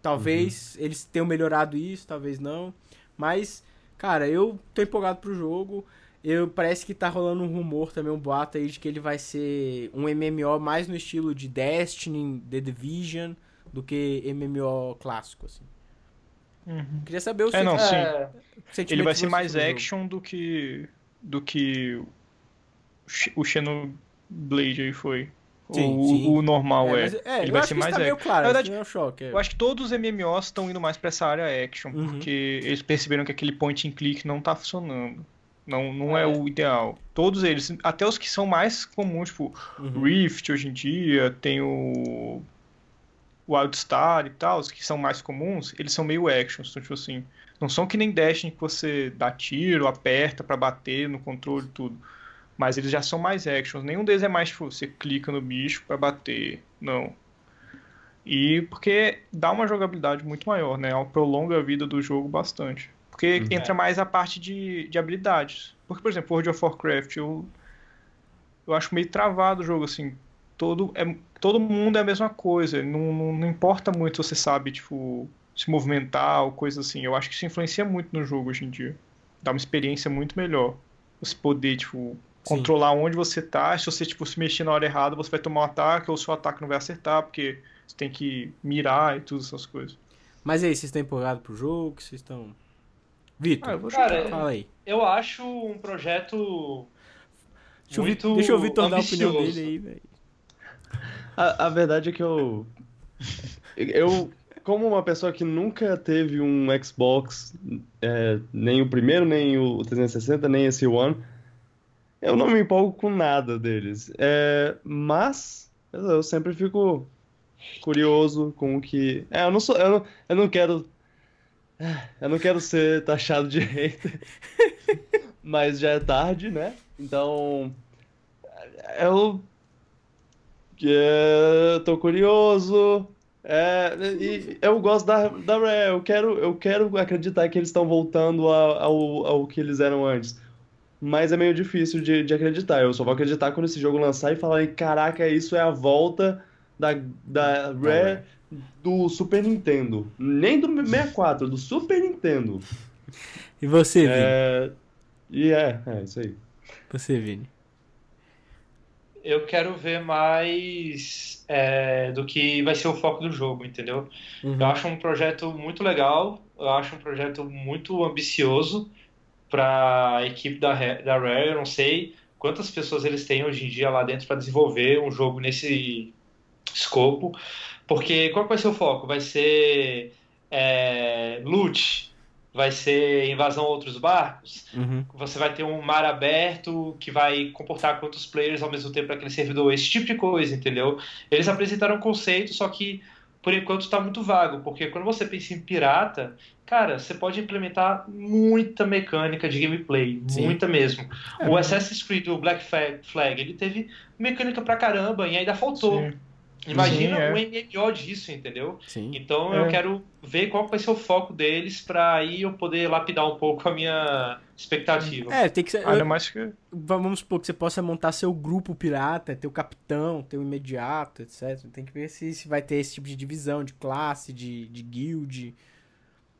Talvez eles tenham melhorado isso, talvez não. Mas, cara, eu tô empolgado pro jogo. Eu parece que tá rolando um rumor também, um boato aí de que ele vai ser um MMO mais no estilo de Destiny, The Division, do que MMO clássico, assim. Queria saber o É, não, sim. É, sentimento Ele vai ser mais jogo. action do que do que o Xenoblade aí foi. Sim, o, sim. o normal é. mas- é, Ele eu vai acho ser mais tá action. claro, Na verdade, isso não é um choque. é. Eu acho que todos os MMOs estão indo mais pra essa área action, Uhum. porque eles perceberam que aquele point and click não tá funcionando. Não, não é. é. o ideal. Todos eles, até os que são mais comuns, tipo uhum. Rift hoje em dia, tem o Wildstar e tal, os que são mais comuns, eles são meio actions, então, tipo assim, não são que nem Destiny que você dá tiro, aperta para bater no controle e tudo. Mas eles já são mais actions. Nenhum deles é mais, tipo, você clica no bicho para bater. Não. E porque dá uma jogabilidade muito maior, né? Prolonga a vida do jogo bastante. Porque uhum. entra mais a parte de, de habilidades. Porque, por exemplo, World of Warcraft, eu, eu acho meio travado o jogo, assim. Todo, é, todo mundo é a mesma coisa. Não, não, não importa muito se você sabe, tipo, se movimentar ou coisa assim. Eu acho que isso influencia muito no jogo hoje em dia. Dá uma experiência muito melhor. Você poder, tipo, controlar Sim. onde você tá. Se você, tipo, se mexer na hora errada, você vai tomar um ataque ou o seu ataque não vai acertar, porque você tem que mirar e todas essas coisas. Mas aí, vocês estão empolgados pro jogo? Vocês estão. Vitor, ah, cara, fala aí. Eu acho um projeto. Deixa, muito deixa o Vitor dar a opinião dele aí, velho. A, a verdade é que eu. Eu, como uma pessoa que nunca teve um Xbox, é, nem o primeiro, nem o 360, nem esse One, eu não me empolgo com nada deles. É, mas eu sempre fico curioso com o que. É, eu não sou. Eu não, eu não quero eu não quero ser taxado de hater, mas já é tarde, né? Então, eu, eu tô curioso. É, e eu gosto da, da Rare, eu quero, eu quero acreditar que eles estão voltando ao, ao que eles eram antes. Mas é meio difícil de, de acreditar. Eu só vou acreditar quando esse jogo lançar e falar: caraca, isso é a volta da, da Rare do Super Nintendo. Nem do 64, do Super Nintendo. E você, Vini? É... E é, é isso aí. Você, Vini? Eu quero ver mais é, do que vai ser o foco do jogo, entendeu? Uhum. Eu acho um projeto muito legal, eu acho um projeto muito ambicioso para a equipe da, da Rare. Eu não sei quantas pessoas eles têm hoje em dia lá dentro para desenvolver um jogo nesse escopo, porque qual vai ser o foco? Vai ser é, loot? Vai ser invasão a outros barcos? Uhum. Você vai ter um mar aberto que vai comportar quantos players ao mesmo tempo naquele servidor? Esse tipo de coisa, entendeu? Eles apresentaram um conceito, só que por enquanto está muito vago, porque quando você pensa em pirata, cara, você pode implementar muita mecânica de gameplay, Sim. muita mesmo. É, o Assassin's Creed, o Black Flag, ele teve mecânica pra caramba e ainda faltou. Sim. Imagina Sim, é. um MMO disso, entendeu? Sim. Então é. eu quero ver qual vai ser o foco deles para aí eu poder lapidar um pouco a minha expectativa. É, tem que ser. Ainda mais que. Vamos supor que você possa montar seu grupo pirata, ter o capitão, ter o imediato, etc. Tem que ver se, se vai ter esse tipo de divisão, de classe, de, de guild.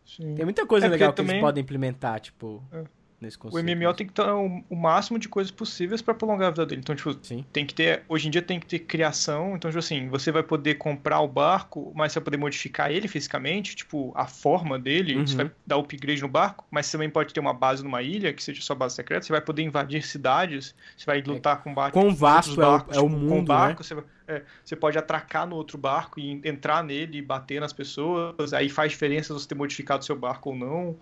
Sim. Tem muita coisa é legal que também... eles podem implementar, tipo. É nesse conceito. O MMO tem que ter o, o máximo de coisas possíveis para prolongar a vida dele. Então, tipo, Sim. tem que ter. Hoje em dia tem que ter criação. Então, tipo assim, você vai poder comprar o barco, mas você vai poder modificar ele fisicamente, tipo, a forma dele. Uhum. Você vai dar upgrade no barco, mas você também pode ter uma base numa ilha, que seja sua base secreta. Você vai poder invadir cidades, você vai lutar é, com barcos. Com vasto barcos, é, o, é o tipo, mundo. Com barco, né? você, é, você pode atracar no outro barco e entrar nele e bater nas pessoas. Aí faz diferença você ter modificado seu barco ou não.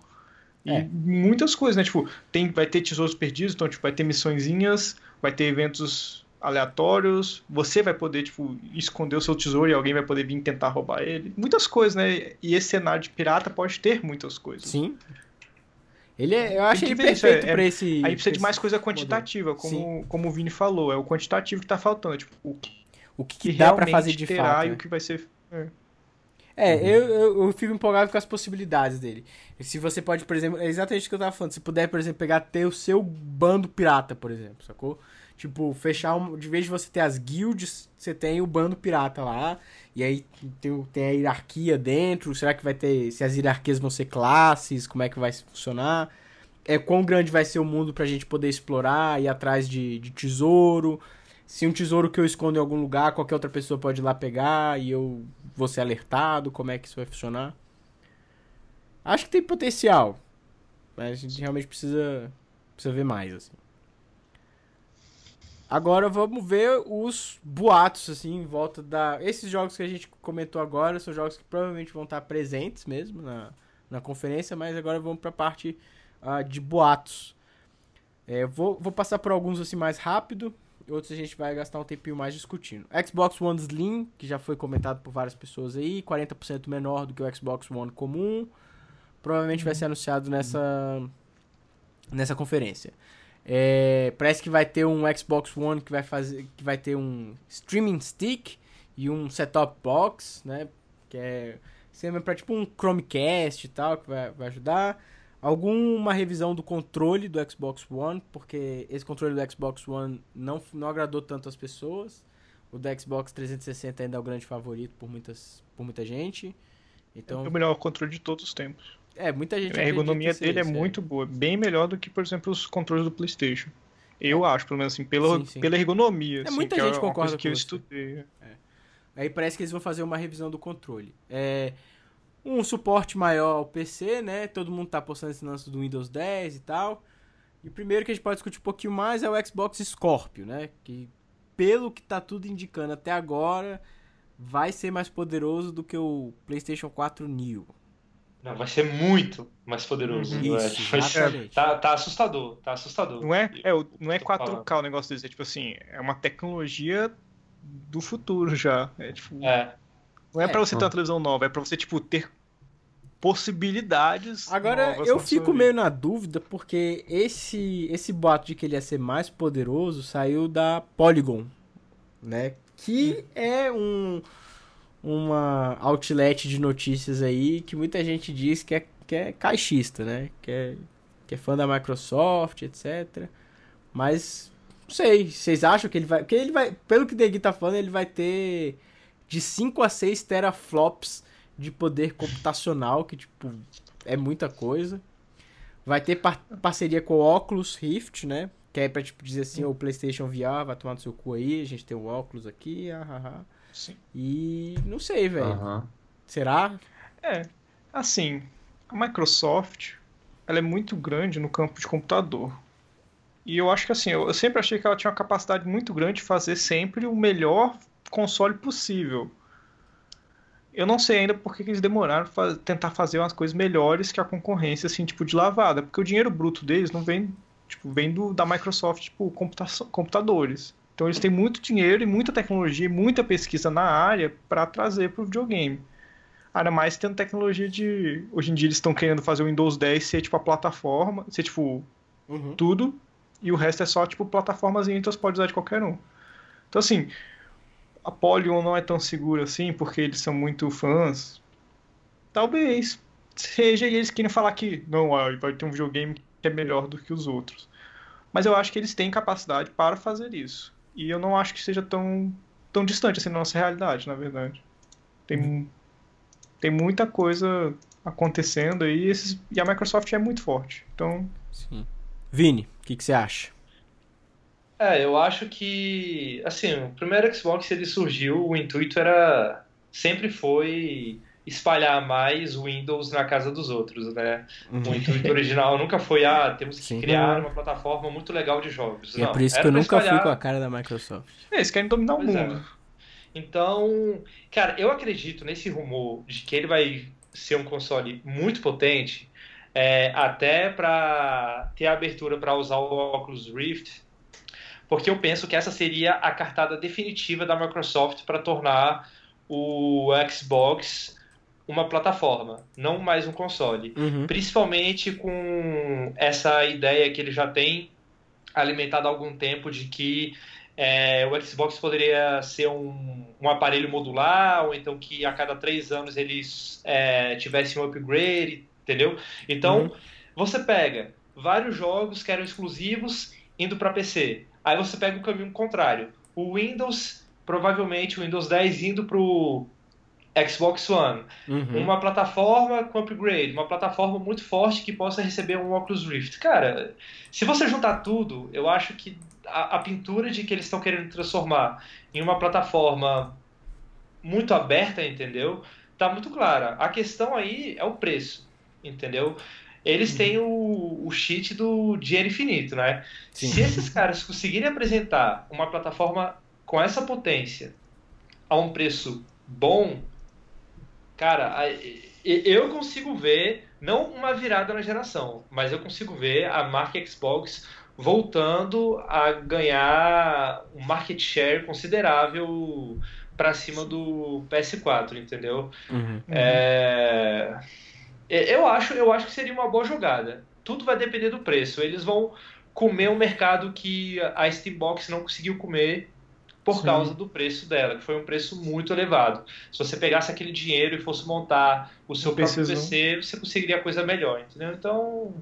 E é. muitas coisas, né? Tipo, tem, vai ter tesouros perdidos, então, tipo, vai ter missõezinhas, vai ter eventos aleatórios, você vai poder, tipo, esconder o seu tesouro e alguém vai poder vir tentar roubar ele. Muitas coisas, né? E esse cenário de pirata pode ter muitas coisas. Sim. Ele é, eu acho ele perfeito é, pra esse. Aí precisa de mais coisa quantitativa, como, como o Vini falou. É o quantitativo que tá faltando. Tipo, o que, o que, que dá para fazer de terá fato. E o que vai ser. É. É, uhum. eu, eu, eu, fico empolgado com as possibilidades dele. Se você pode, por exemplo, é exatamente o que eu tava falando. Se puder, por exemplo, pegar ter o seu bando pirata, por exemplo, sacou? Tipo, fechar um. De vez de você ter as guilds, você tem o bando pirata lá. E aí tem, tem a hierarquia dentro. Será que vai ter. Se as hierarquias vão ser classes, como é que vai funcionar? É quão grande vai ser o mundo pra gente poder explorar, ir atrás de, de tesouro. Se um tesouro que eu escondo em algum lugar, qualquer outra pessoa pode ir lá pegar e eu vou ser alertado, como é que isso vai funcionar. Acho que tem potencial, mas a gente realmente precisa, precisa ver mais, assim. Agora vamos ver os boatos, assim, em volta da... Esses jogos que a gente comentou agora são jogos que provavelmente vão estar presentes mesmo na, na conferência, mas agora vamos para a parte uh, de boatos. É, vou, vou passar por alguns assim mais rápido, outros a gente vai gastar um tempinho mais discutindo. Xbox One Slim, que já foi comentado por várias pessoas aí, 40% menor do que o Xbox One comum. Provavelmente vai ser anunciado nessa, nessa conferência. É, parece que vai ter um Xbox One que vai fazer, que vai ter um streaming stick e um set-top box, né? Que é para tipo um Chromecast e tal, que vai, vai ajudar. Alguma revisão do controle do Xbox One, porque esse controle do Xbox One não, não agradou tanto as pessoas. O do Xbox 360 ainda é o grande favorito por, muitas, por muita gente. Então, é o melhor controle de todos os tempos. É, muita gente A ergonomia dele é isso, é muito boa, bem melhor do que, por exemplo, os controles do PlayStation. Eu é. acho, pelo menos assim, pela, sim, sim. pela ergonomia. É, assim, muita gente é concorda com que eu estudei. É. Aí parece que eles vão fazer uma revisão do controle. É, um suporte maior ao PC, né? Todo mundo tá postando esse lance do Windows 10 e tal. E o primeiro que a gente pode discutir um pouquinho mais é o Xbox Scorpio, né? Que pelo que tá tudo indicando até agora, vai ser mais poderoso do que o PlayStation 4 Neo. Não, vai ser muito mais poderoso. Uhum. Isso, é, tá, tá assustador, tá assustador. Não é, é, não é 4K o negócio desse, é tipo assim, é uma tecnologia do futuro já. É tipo. É. Não é, é. para você ter uma televisão nova, é para você tipo ter possibilidades. Agora eu fico meio na dúvida porque esse esse boato de que ele ia ser mais poderoso saiu da Polygon, né? Que hum. é um uma outlet de notícias aí que muita gente diz que é, que é caixista, né? Que é, que é fã da Microsoft, etc. Mas não sei, vocês acham que ele vai. Que ele vai. Pelo que o Degui tá falando, ele vai ter de 5 a 6 teraflops de poder computacional, que tipo, é muita coisa. Vai ter par parceria com o Oculus Rift, né? Que é pra tipo, dizer assim, o PlayStation VR vai tomar no seu cu aí, a gente tem o Oculus aqui, ah, ah, ah. Sim. E não sei, velho. Será? É, assim, a Microsoft, ela é muito grande no campo de computador. E eu acho que assim, eu sempre achei que ela tinha uma capacidade muito grande de fazer sempre o melhor console possível. Eu não sei ainda por que eles demoraram para tentar fazer umas coisas melhores que a concorrência, assim, tipo, de lavada. Porque o dinheiro bruto deles não vem, tipo, vem do, da Microsoft, tipo, computadores. Então eles têm muito dinheiro e muita tecnologia e muita pesquisa na área para trazer para o videogame. Ainda mais tendo tecnologia de. Hoje em dia eles estão querendo fazer o Windows 10 ser tipo a plataforma, ser tipo uhum. tudo, e o resto é só tipo plataformas então você pode usar de qualquer um. Então assim, a Polygon não é tão segura assim, porque eles são muito fãs. Talvez seja eles querem falar que não, vai ter um videogame que é melhor do que os outros. Mas eu acho que eles têm capacidade para fazer isso. E eu não acho que seja tão, tão distante assim da nossa realidade, na verdade. Tem, tem muita coisa acontecendo e, esses, e a Microsoft é muito forte. Então. Sim. Vini, o que, que você acha? É, eu acho que, assim, o primeiro Xbox ele surgiu, o intuito era sempre foi espalhar mais o Windows na casa dos outros, né? Uhum. O intuito original nunca foi, ah, temos que Sim. criar uma plataforma muito legal de jogos. E é Não, é por isso que eu nunca espalhar... fui com a cara da Microsoft. É, eles querem dominar pois o é. mundo. É. Então, cara, eu acredito nesse rumor de que ele vai ser um console muito potente, é, até para ter a abertura para usar o Oculus Rift porque eu penso que essa seria a cartada definitiva da Microsoft para tornar o Xbox uma plataforma, não mais um console. Uhum. Principalmente com essa ideia que ele já tem alimentado há algum tempo de que é, o Xbox poderia ser um, um, aparelho modular, ou então que a cada três anos eles é, tivessem um upgrade, entendeu? Então, uhum. você pega vários jogos que eram exclusivos indo para PC. Aí você pega o caminho contrário. O Windows, provavelmente o Windows 10 indo para o Xbox One. Uhum. Uma plataforma com upgrade, uma plataforma muito forte que possa receber um Oculus Rift. Cara, se você juntar tudo, eu acho que a, a pintura de que eles estão querendo transformar em uma plataforma muito aberta, entendeu? Tá muito clara. A questão aí é o preço, entendeu? Eles uhum. têm o, o cheat do dinheiro infinito, né? Sim. Se esses caras conseguirem apresentar uma plataforma com essa potência a um preço bom, cara, eu consigo ver, não uma virada na geração, mas eu consigo ver a marca Xbox voltando a ganhar um market share considerável para cima do PS4, entendeu? Uhum. É, eu acho, eu acho que seria uma boa jogada. Tudo vai depender do preço. Eles vão comer um mercado que a Steambox não conseguiu comer por Sim. causa do preço dela, que foi um preço muito elevado. Se você pegasse aquele dinheiro e fosse montar o seu Um próprio. PC, você conseguiria coisa melhor, entendeu? Então,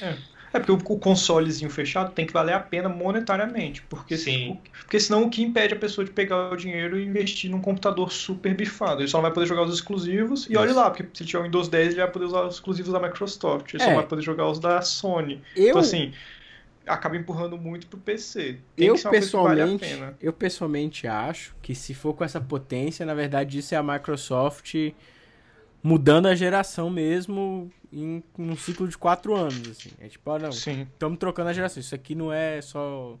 É porque o, consolezinho fechado tem que valer a pena monetariamente. Porque, Sim. porque senão o que impede a pessoa de pegar o dinheiro e investir num computador super bifado? Ele só não vai poder jogar os exclusivos. E olha Isso. lá, porque se ele tiver o Windows 10, ele vai poder usar os exclusivos da Microsoft. Ele É. só vai poder jogar os da Sony. Eu, Então, assim, acaba empurrando muito pro PC. Tem eu que ser uma coisa que vale a pessoalmente, pena. eu pessoalmente acho que se for com essa potência, na verdade isso é a Microsoft mudando a geração mesmo em um ciclo de quatro anos, assim. É tipo, ah, não, estamos trocando a geração. Isso aqui não é só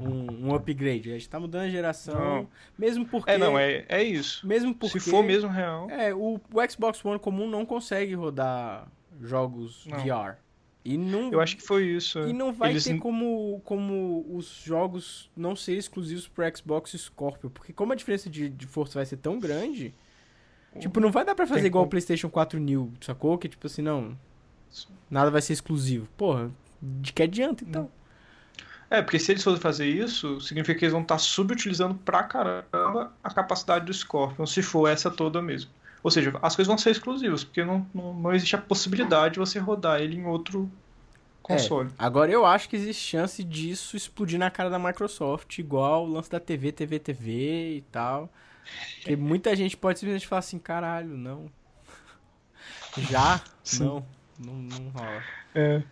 um, um upgrade. A gente tá mudando a geração, Não. mesmo porque... É, não, é, é isso. Mesmo porque... Se for mesmo real. É, o, o Xbox One comum não consegue rodar jogos Não. VR. E não, Eu acho que foi isso. e não vai Eles- ter como, como os jogos não serem exclusivos pro Xbox Scorpio. Porque como a diferença de, de força vai ser tão grande, tipo, não vai dar pra fazer Tem igual o como. PlayStation 4 New, sacou? Que tipo assim, não, nada vai ser exclusivo. Porra, de que adianta então? É, porque se eles forem fazer isso, significa que eles vão estar subutilizando pra caramba a capacidade do Scorpion, se for essa toda mesmo. Ou seja, as coisas vão ser exclusivas, porque não, não, não existe a possibilidade de você rodar ele em outro console. Agora eu acho que existe chance disso explodir na cara da Microsoft, igual o lance da TV, TV, TV e tal. Porque muita gente pode simplesmente falar assim, caralho, não. Já? Sim. Não, não, não rola. É.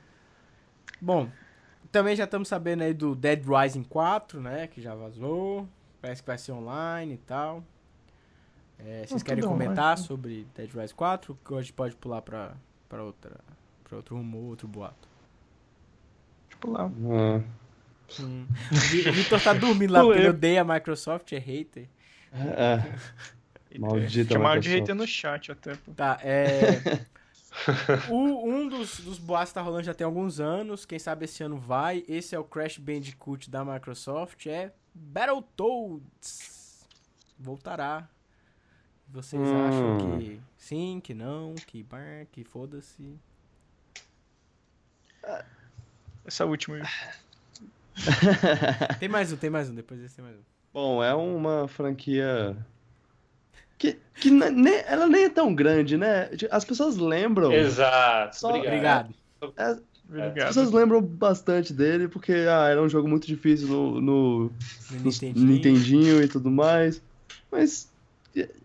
Bom, também já estamos sabendo aí do Dead Rising 4, né? Que já vazou. Parece que vai ser online e tal. É, vocês Ah, querem comentar online. sobre Dead Rising 4? Que hoje pode pular pra, pra, outra, pra outro rumor, outro boato. Tipo lá. Ah, Hum. O Vi- o Vitor tá dormindo lá porque ele odeia a Microsoft, é hater. É, Maldita Chamaram de hater no chat até. pô. Tá, é. O- um dos, dos boatos tá rolando já tem alguns anos. Quem sabe esse ano vai. Esse é o Crash Bandicoot da Microsoft. É Battletoads. Voltará. Vocês Hum. acham que sim, que não, que bar, que foda-se? Essa última aí. Tem mais um, tem mais um. Depois desse tem mais um. Bom, é uma franquia que, que ne- ne- ela nem é tão grande, né? As pessoas lembram. exato. Só- Obrigado. As Obrigado. pessoas lembram bastante dele porque ah, era um jogo muito difícil no, no, No no Nintendinho. Nintendinho e tudo mais. Mas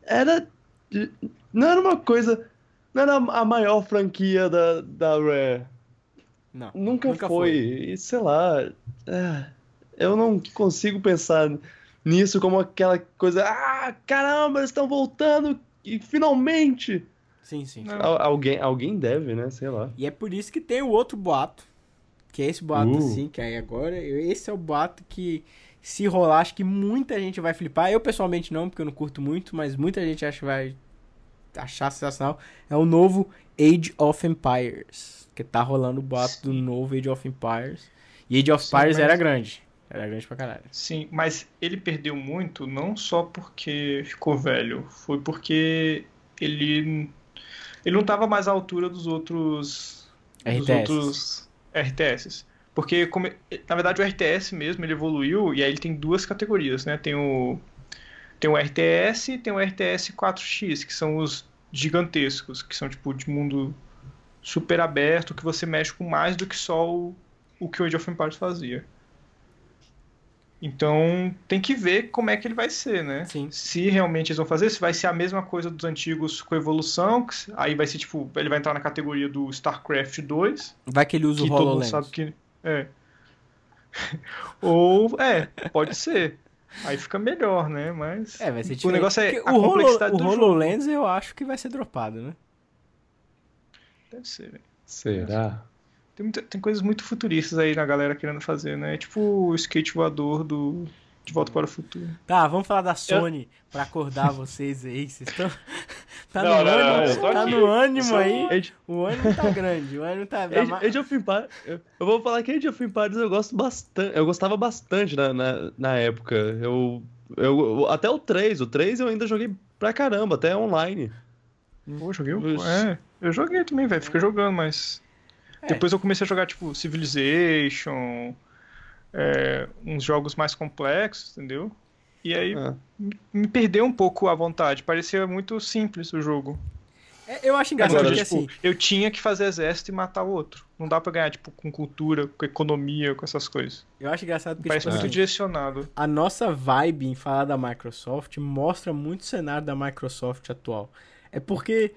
era. Não era uma coisa. Não era a maior franquia da, da Rare. Não. Nunca, Nunca foi. E sei lá. é, eu não consigo pensar nisso como aquela coisa. Ah, caramba, eles estão voltando e finalmente. Sim, sim. Al- alguém, alguém deve, né? Sei lá. E é por isso que tem o outro boato. Que é esse boato Uh. assim, que aí agora. Esse é o boato que, se rolar, acho que muita gente vai flipar. Eu pessoalmente não, porque eu não curto muito, mas muita gente acha que vai achar sensacional. É o novo Age of Empires. Que tá rolando o boato do novo Age of Empires. E Age of Sim, Empires era grande. Era grande pra caralho. Sim, mas ele perdeu muito não só porque ficou velho, foi porque ele ele não estava mais à altura dos outros dos RTS. outros RTS. Porque como- na verdade o RTS mesmo ele evoluiu e aí ele tem duas categorias, né? Tem o tem o RTS e tem o RTS 4X, que são os gigantescos, que são tipo de mundo super aberto, que você mexe com mais do que só o, o que o Age of Empires fazia. Então tem que ver como é que ele vai ser, né? Sim. Se realmente eles vão fazer, se vai ser a mesma coisa dos antigos com evolução, aí vai ser tipo, ele vai entrar na categoria do StarCraft 2, Vai que ele usa que o todo mundo HoloLens. sabe que é. Ou é, pode ser. Aí fica melhor, né? Mas É, vai ser o diferente. negócio é Porque a o, Holo, complexidade o do jogo. HoloLens eu acho que vai ser dropado, né? Deve ser, velho. Será? Tem, muita- tem coisas muito futuristas aí na galera querendo fazer, né? É tipo o skate voador do De Volta para o Futuro. Tá, vamos falar da Sony pra acordar vocês aí. Vocês estão Tá Não, no não, não, ânimo, eu tô tá aqui. no ânimo Eu aí. Age, O ânimo tá grande, o ânimo tá... Age, Age of Empires, eu, eu vou falar que Age of Empires eu gosto bastante, eu gostava bastante na, na, na época. Eu, eu, até o 3, o 3 eu ainda joguei pra caramba, até online. Pô, joguei o. É, eu joguei também, velho. Fiquei jogando, mas. É. Depois eu comecei a jogar, tipo, Civilization, é, uns jogos mais complexos, entendeu? E aí Ah. me- perdeu um pouco a vontade. Parecia muito simples o jogo. É, eu acho engraçado Agora, porque tipo, assim... eu tinha que fazer exército e matar o outro. Não dá pra ganhar, tipo, com cultura, com economia, com essas coisas. Eu acho engraçado porque, Parece tipo, muito assim, direcionado. a nossa vibe em falar da Microsoft mostra muito o cenário da Microsoft atual. É porque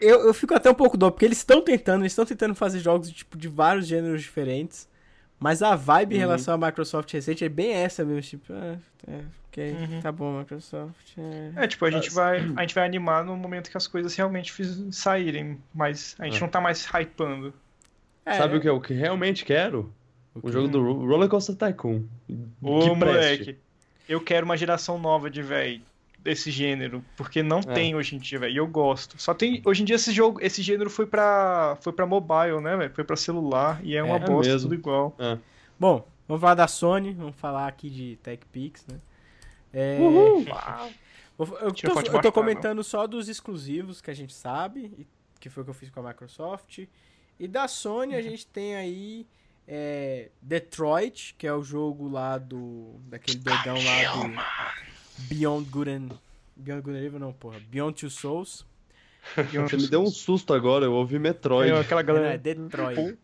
eu, eu fico até um pouco dó, porque eles estão tentando, eles estão tentando fazer jogos tipo, de vários gêneros diferentes, mas a vibe em Uhum. relação à Microsoft recente é bem essa mesmo, tipo, ah, é, ok, Uhum. tá bom, Microsoft. É. É, tipo, a gente vai, a gente vai animar no momento que as coisas realmente fiz- saírem, mas a gente É. não tá mais hypando. É, Sabe o que eu que realmente quero? o O jogo do Ro- Roller Coaster Tycoon. Ô, que preste. moleque, eu quero uma geração nova de véi desse gênero, porque não É. tem hoje em dia, velho, e eu gosto. Só tem, hoje em dia esse jogo, esse gênero foi pra foi para mobile, né, velho? Foi pra celular e é uma É bosta mesmo. tudo igual. Bom, vamos falar da Sony, vamos falar aqui de TechPix, né? É, Uhul! Eu Tira tô, eu tô comentando só dos exclusivos que a gente sabe, que foi o que eu fiz com a Microsoft. E da Sony a gente tem aí é, Detroit, que é o jogo lá do. daquele doidão lá do Beyond Good and. Beyond Good and Evil, não, porra. Beyond Two Souls. Eu- Você me deu um susto agora, eu ouvi Metroid. Aquela Não, é galera. Detroit.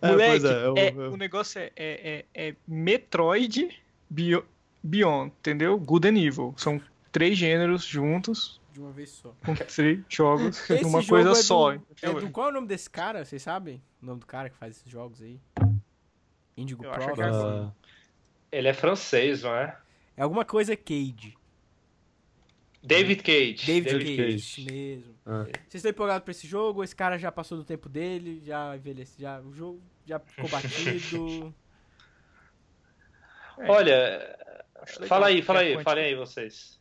É, Moleque, pois é, eu- é- eu- o negócio é, é, é, é Metroid Bio- Beyond, entendeu? Good and Evil. São três gêneros juntos, De uma vez só. com três jogos, Esse numa jogo coisa é só. do-? É do, qual é o nome desse cara? Vocês sabem? O nome do cara que faz esses jogos aí? Indigo é Prophecy. Ah, Ele é francês, não é? É alguma coisa Cage. David Cage. David, David Cage, Cage. isso mesmo. ah. Vocês estão empolgados pra esse jogo? Esse cara já passou do tempo dele, já envelheceu, já, o jogo já ficou batido. Olha, Acho legal, fala aí, fala a aí, fala aí vocês.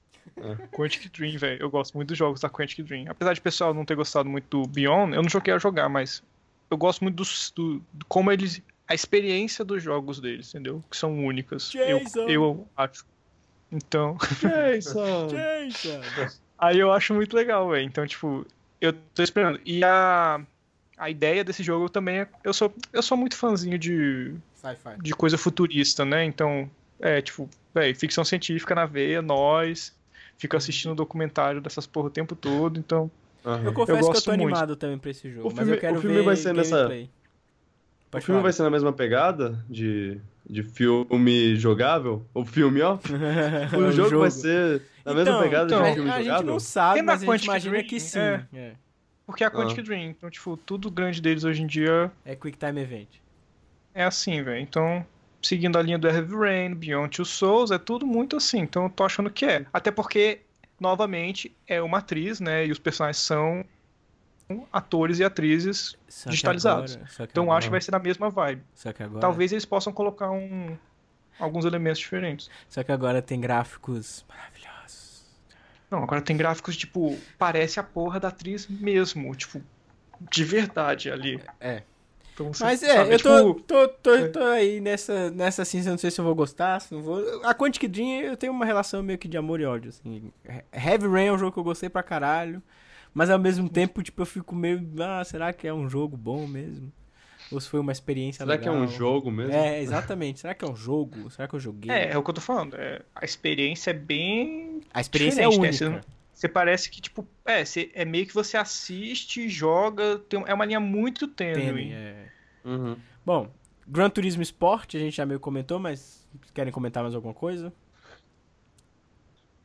Quantic Dream, velho. Eu gosto muito dos jogos da Quantic Dream. Apesar de o pessoal não ter gostado muito do Beyond, eu não joguei a jogar, mas eu gosto muito dos, do, do como eles. A experiência dos jogos deles, entendeu? Que são únicas. Eu, Jason! eu acho. Então. Jason! Jason! Aí eu acho muito legal, velho. Então, tipo, eu tô esperando. E a. A ideia desse jogo também é. Eu sou, eu sou muito fãzinho de, Sci-fi. de coisa futurista, né? Então, é, tipo, velho, ficção científica na veia, nós. Fico assistindo documentário dessas porra o tempo todo, então. Aham. Eu confesso que eu gosto tô muito. animado também pra esse jogo, O mas filme- eu quero o filme ver vai ser nessa- gameplay. O Pode filme falar. vai ser na mesma pegada de, de filme jogável? O filme, ó. O, jogo, vai ser na mesma Então, pegada então, de a, filme a gente jogável? não sabe, Tem na mas a gente imagina Dream, que sim. é. É. Porque é a Quantic Ah. Dream, então, tipo, tudo grande deles hoje em dia É Quick Time Event. é assim, velho. Então, seguindo a linha do Heavy Rain, Beyond Two Souls, é tudo muito assim. Então, eu tô achando que é. Até porque, novamente, é uma atriz, né? E os personagens são atores e atrizes. Só Digitalizados. agora- Então, agora, acho que vai ser na mesma vibe. Agora, Talvez eles possam colocar um, alguns elementos diferentes. Só que agora tem gráficos maravilhosos. Não, agora tem gráficos, tipo, parece a porra da atriz mesmo. Tipo, de verdade ali. É. Então, Mas é, sabe, eu tô, tipo, tô, tô, é. tô aí nessa, nessa assim, eu não sei se eu vou gostar, se não vou. A Quantic Dream eu tenho uma relação meio que de amor e ódio, assim. Heavy Rain é um jogo que eu gostei pra caralho, mas ao mesmo tempo, tipo, eu fico meio, ah, será que é um jogo bom mesmo? Ou se foi uma experiência Será que é legal? um jogo mesmo? É, exatamente. Será que é um jogo? Será que eu joguei? É, é o que eu tô falando. é, a experiência é bem. A experiência é né? única. Você, você parece que, tipo, é, você- é meio que você assiste, joga. Tem, é uma linha muito tênue. Tênue, é. Uhum. Bom, Gran Turismo Sport, a gente já meio comentou, mas querem comentar mais alguma coisa?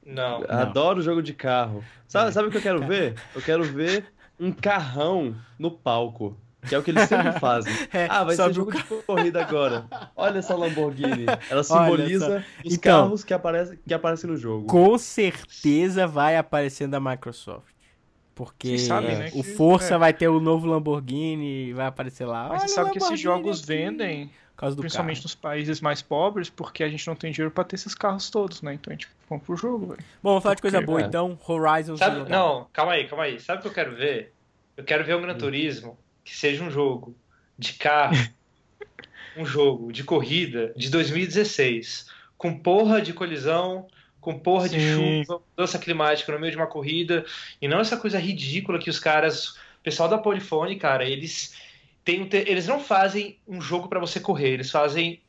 Não. Adoro jogo de carro. Sabe, É. sabe o que eu quero ver? Eu quero ver um carrão no palco. Que é o que eles sempre fazem. É, Ah, vai ser o jogo de corrida agora. Olha essa Lamborghini. Ela simboliza os Então- carros que aparecem, que aparecem no jogo. Com certeza vai aparecer da Microsoft. Porque sabem, né, o que- Força é. vai ter o novo Lamborghini, vai aparecer lá. Mas Olha você sabe que esses jogos aqui. vendem. Causa do principalmente carro. nos países mais pobres, porque a gente não tem dinheiro pra ter esses carros todos, né? Então a gente compra o jogo, velho. Bom, vamos falar de coisa boa é. então. Horizon Sabe, não, calma aí, calma aí. Sabe o que eu quero ver? Eu quero ver um Hum. Gran Turismo que seja um jogo de carro, um jogo de corrida de 2016, com porra de colisão, com porra de Sim. chuva, mudança climática no meio de uma corrida, e não essa coisa ridícula que os caras, o pessoal da Polyphony, cara, eles têm, um te- eles não fazem um jogo pra você correr, eles fazem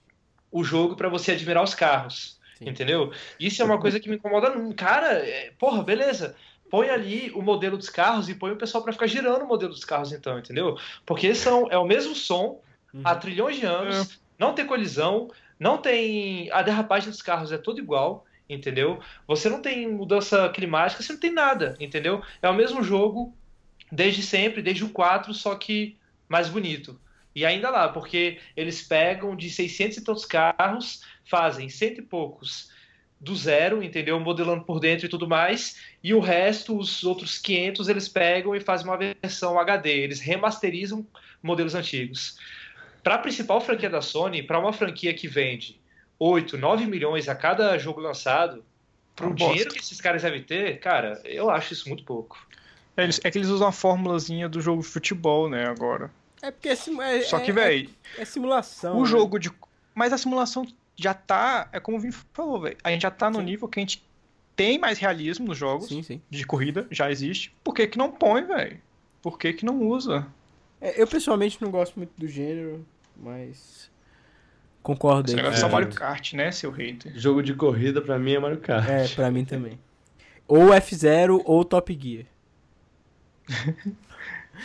o jogo pra você admirar os carros. Sim. Entendeu? Isso é uma coisa que me incomoda. Cara, é, porra, beleza. Põe ali o modelo dos carros e põe o pessoal pra ficar girando o modelo dos carros, então, entendeu? Porque são, é o mesmo som Uhum. há trilhões de anos, não tem colisão, não tem. A derrapagem dos carros é tudo igual, entendeu? Você não tem mudança climática, você não tem nada, entendeu? É o mesmo jogo desde sempre, desde o 4, só que mais bonito. E ainda lá, porque eles pegam de 600 e tantos carros, fazem cento e poucos do zero, entendeu? Modelando por dentro e tudo mais, e o resto, os outros 500, eles pegam e fazem uma versão HD, eles remasterizam modelos antigos. Para a principal franquia da Sony, para uma franquia que vende 8, 9 milhões a cada jogo lançado, para o dinheiro que esses caras devem ter, cara, eu acho isso muito pouco. É, eles- é que eles usam a formulazinha do jogo de futebol, né, agora. É porque é, é, Só que, é- velho, é simulação. o né? jogo de. Mas a simulação já tá. É como o Vim falou, velho. A gente já tá no Sim. nível que a gente tem mais realismo nos jogos Sim, sim. de corrida, já existe. Por que, que não põe, velho? Por que, que não usa? É, eu pessoalmente não gosto muito do gênero, mas. Concordo aí. é com só o Mario. Kart, né, seu hater? Jogo de corrida pra mim é Mario Kart. É, pra mim também. Ou F0 ou Top Gear.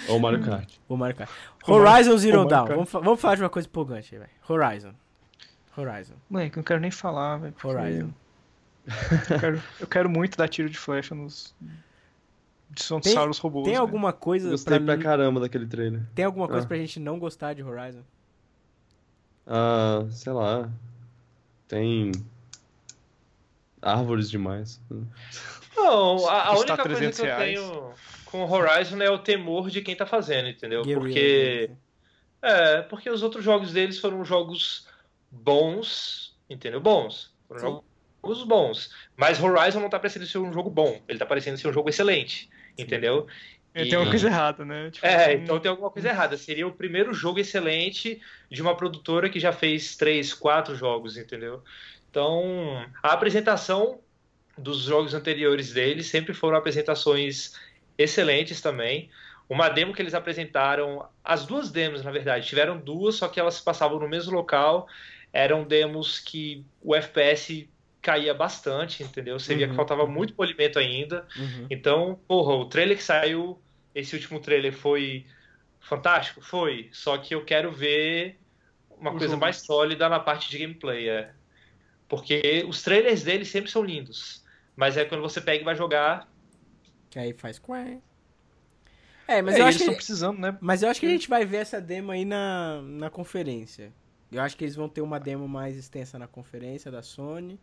Ou Mario Kart. Ou Mario Kart. Horizon Zero Dawn. Vamos, fa- vamos falar de uma coisa empolgante aí, velho. Horizon. Horizon. Moleque, eu não quero nem falar, velho. Horizon. Eu quero, eu quero muito dar tiro de flecha nos dinossauros robôs. Tem né? alguma coisa Gostei pra, pra caramba daquele trailer. Tem alguma coisa Ah. pra gente não gostar de Horizon? Ah, sei lá. Tem. Árvores demais. Não, a, a única coisa 300 que eu reais. tenho com o Horizon é o temor de quem tá fazendo, entendeu? Guerrilla, Porque. né? É, porque os outros jogos deles foram jogos bons, entendeu? Bons. Foram Sim. jogos bons. Mas Horizon não tá parecendo ser um jogo bom. Ele tá parecendo ser um jogo excelente, entendeu? É, E- Tem uma coisa errada, né? Tipo, É, hum, então tem alguma coisa errada. Seria o primeiro jogo excelente de uma produtora que já fez três, quatro jogos, entendeu? Então, a apresentação dos jogos anteriores deles sempre foram apresentações excelentes também. Uma demo que eles apresentaram, as duas demos, na verdade, tiveram duas, só que elas se passavam no mesmo local. Eram demos que o FPS caía bastante, entendeu? Você via que Uhum. faltava muito polimento ainda. Uhum. Então, porra, o trailer que saiu, esse último trailer foi fantástico? Foi. Só que eu quero ver uma O coisa jogo. mais sólida na parte de gameplay, é. Porque os trailers dele sempre são lindos. Mas é quando você pega e vai jogar. Que aí faz quen. É, mas é, eu acho estão que precisando, né? mas eu acho que a gente vai ver essa demo aí na, na conferência. Eu acho que eles vão ter uma demo mais extensa na conferência da Sony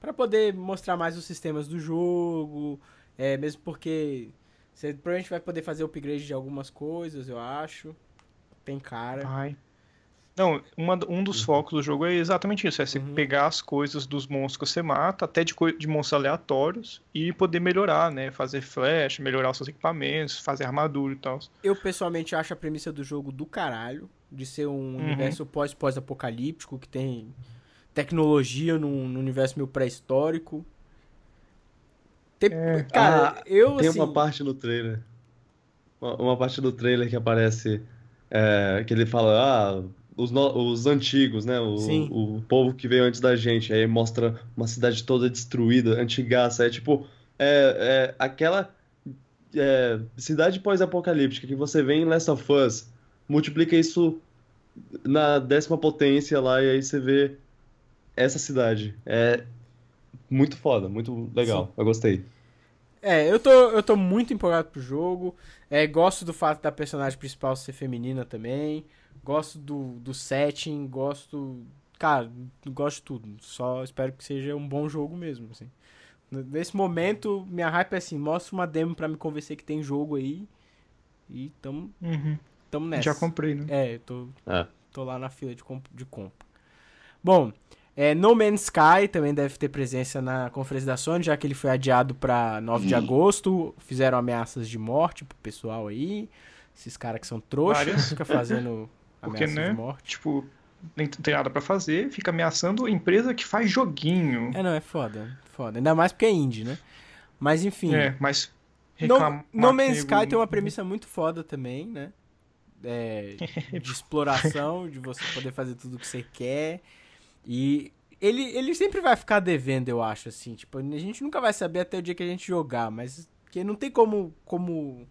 Pra poder mostrar mais os sistemas do jogo, é mesmo porque você provavelmente vai poder fazer upgrade de algumas coisas, eu acho. Tem cara. Vai. Não, uma- um dos focos do jogo é exatamente isso: é você Uhum. pegar as coisas dos monstros que você mata, até de, de monstros aleatórios, e poder melhorar, né? Fazer flash, melhorar os seus equipamentos, fazer armadura e tal. Eu pessoalmente acho a premissa do jogo do caralho, de ser um Uhum. universo pós-pós-apocalíptico, que tem tecnologia num, num universo meio pré-histórico. Tem- É. Cara, Ah, eu Tem assim, uma parte no trailer. Uma, uma parte do trailer que aparece. é, que ele fala, ah, os, no- os antigos, né? O, Sim. o povo que veio antes da gente. Aí mostra uma cidade toda destruída, antigaça. É tipo, é, é aquela é, cidade pós-apocalíptica que você vê em Last of Us. Multiplica isso na décima potência lá e aí você vê essa cidade. É muito foda, muito legal. Eu gostei. É, eu tô, eu tô muito empolgado pro jogo. É, gosto do fato da personagem principal ser feminina também. Gosto do, do setting, gosto. Cara, gosto de tudo. Só espero que seja um bom jogo mesmo, assim. Nesse momento, minha hype é assim, mostra uma demo pra me convencer que tem jogo aí. E tamo, Uhum. tamo nessa. Já comprei, né? É, eu tô, É. tô lá na fila de, comp de compra. Bom, é, No Man's Sky também deve ter presença na conferência da Sony, já que ele foi adiado pra 9 de agosto. Fizeram ameaças de morte pro pessoal aí. Esses caras que são trouxas, fica fazendo Porque, né? Tipo, nem tem nada pra fazer, fica ameaçando a empresa que faz joguinho. É, não, é foda. Foda. Ainda mais porque é indie, né? Mas enfim. É, mas No, no Man's Sky tem uma premissa muito foda também, né? É, de exploração, de você poder fazer tudo o que você quer. E ele, ele sempre vai ficar devendo, eu acho, assim. Tipo, a gente nunca vai saber até o dia que a gente jogar, mas que não tem como. como...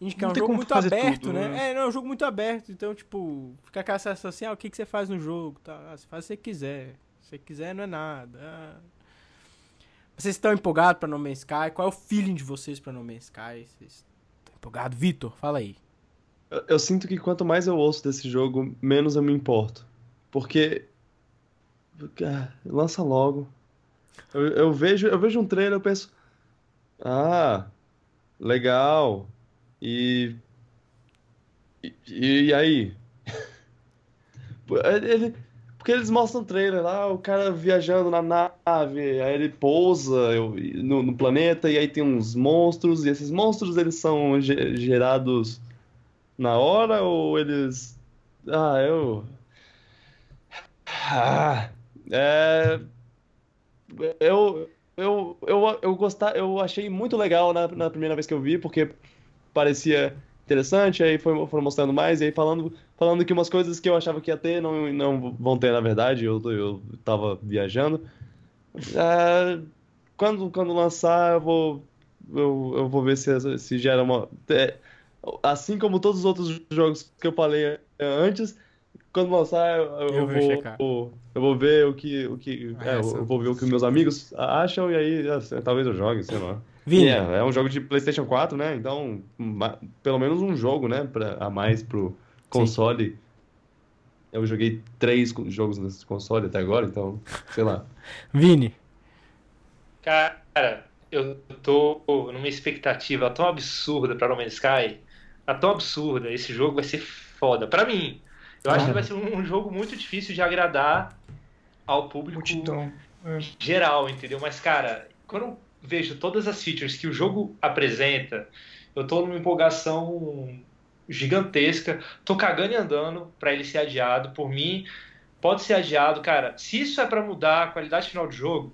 Indicar Não um tem jogo muito aberto, tudo, né? né? É, não, é um jogo muito aberto. Então, tipo, fica aquela sensação assim, ah, o que, que você faz no jogo? Tá, ah, você faz o que você quiser. Se você quiser, não é nada. Ah. Vocês estão empolgados pra No Man's Sky? Qual é o feeling de vocês pra No Man's Sky? Vocês estão empolgados? Vitor, fala aí. Eu, eu sinto que quanto mais eu ouço desse jogo, menos eu me importo. Porque. ah, lança logo. Eu, eu vejo, eu vejo um trailer, eu penso. Ah, legal. E. E, e aí? Ele, porque eles mostram o trailer lá, o cara viajando na nave, aí ele pousa no, no planeta, e aí tem uns monstros, e esses monstros eles são ge- gerados na hora ou eles. Ah, eu. Ah, é. Eu. Eu, eu, eu, gostar, eu achei muito legal na, na primeira vez que eu vi, porque parecia interessante, aí foi, foram mostrando mais, e aí falando, falando que umas coisas que eu achava que ia ter não, não vão ter na verdade, eu, eu tava viajando. É, quando, quando lançar, eu vou, eu, eu vou ver se, se gera uma. é, assim como todos os outros jogos que eu falei antes, quando lançar, eu, eu Eu vou eu vou ver o que, o que, é, eu vou ver o que meus amigos acham e aí assim, talvez eu jogue, sei lá. Vini, É, é um jogo de PlayStation 4, né? Então, pelo menos um jogo, né, pra, a mais pro console. Eu joguei três jogos nesse console até agora, então, sei lá. Vini. Cara, eu tô numa expectativa tão absurda pra No Man's Sky. Tá tão absurda. Esse jogo vai ser foda. Pra mim, eu acho que vai ser um, jogo muito difícil de agradar ao público Multidão. É. geral, entendeu? Mas, cara, quando vejo todas as features que o jogo apresenta, eu tô numa empolgação gigantesca. Tô cagando e andando pra ele ser adiado. Por mim, pode ser adiado, cara. Se isso é pra mudar a qualidade final do jogo,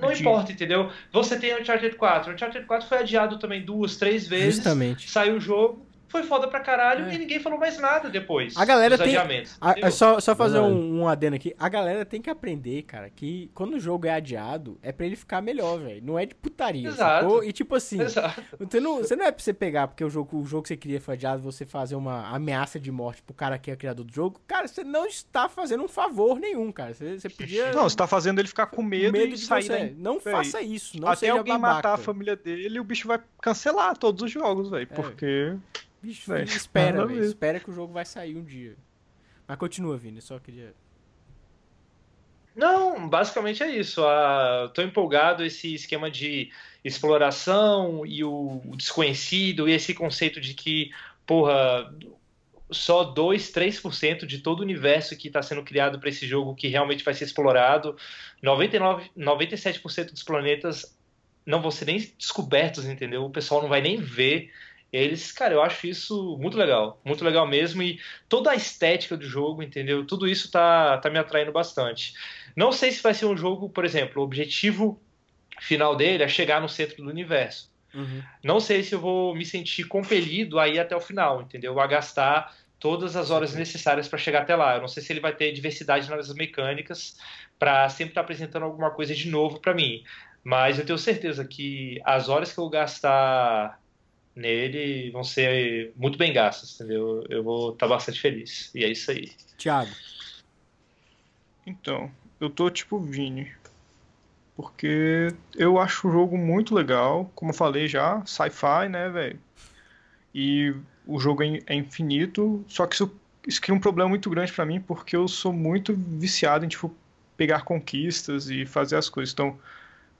não importa, entendeu? Você tem Uncharted 4. Uncharted 4 foi adiado também duas, três vezes. Justamente. Saiu o jogo, foi foda pra caralho É. e ninguém falou mais nada depois. A galera dos tem- A- só, só fazer um, um adendo aqui. A galera tem que aprender, cara, que quando o jogo é adiado, é pra ele ficar melhor, velho. Não é de putaria, Exato. sacou? E tipo assim, Exato. você não, você não é pra você pegar, porque o jogo, o jogo que você queria foi adiado, você fazer uma ameaça de morte pro cara que é o criador do jogo. Cara, você não está fazendo um favor nenhum, cara. Você, você podia... Não, você tá fazendo ele ficar com medo, e de sair você. da... Não Véi, faça isso, não Até seja alguém babaca. matar a família dele, o bicho vai cancelar todos os jogos, velho. É. Porque. Bicho, espera, ver. Espera que o jogo vai sair um dia. Mas continua, Vini, só queria... Não, basicamente é isso. Ah, eu tô empolgado esse esquema de exploração e o, o desconhecido e esse conceito de que, porra, só 2, 3% de todo o universo que está sendo criado para esse jogo que realmente vai ser explorado. 99, 97% dos planetas não vão ser nem descobertos, entendeu? O pessoal não vai nem ver. Eles, cara, eu acho isso muito legal, muito legal mesmo. E toda a estética do jogo, entendeu? Tudo isso tá, tá me atraindo bastante. Não sei se vai ser um jogo, por exemplo, o objetivo final dele é chegar no centro do universo. Uhum. Não sei se eu vou me sentir compelido a ir até o final, entendeu? A gastar todas as horas necessárias para chegar até lá. Eu não sei se ele vai ter diversidade nas mecânicas para sempre estar apresentando alguma coisa de novo para mim. Mas eu tenho certeza que as horas que eu gastar nele vão ser muito bem gastas, entendeu? Eu vou estar bastante feliz. E é isso aí. Thiago. Então, eu tô tipo Vini. Porque eu acho o jogo muito legal. Como eu falei já, sci-fi, né, velho? E o jogo é é infinito. Só que isso, isso cria um problema muito grande pra mim, porque eu sou muito viciado em, tipo, pegar conquistas e fazer as coisas. Então,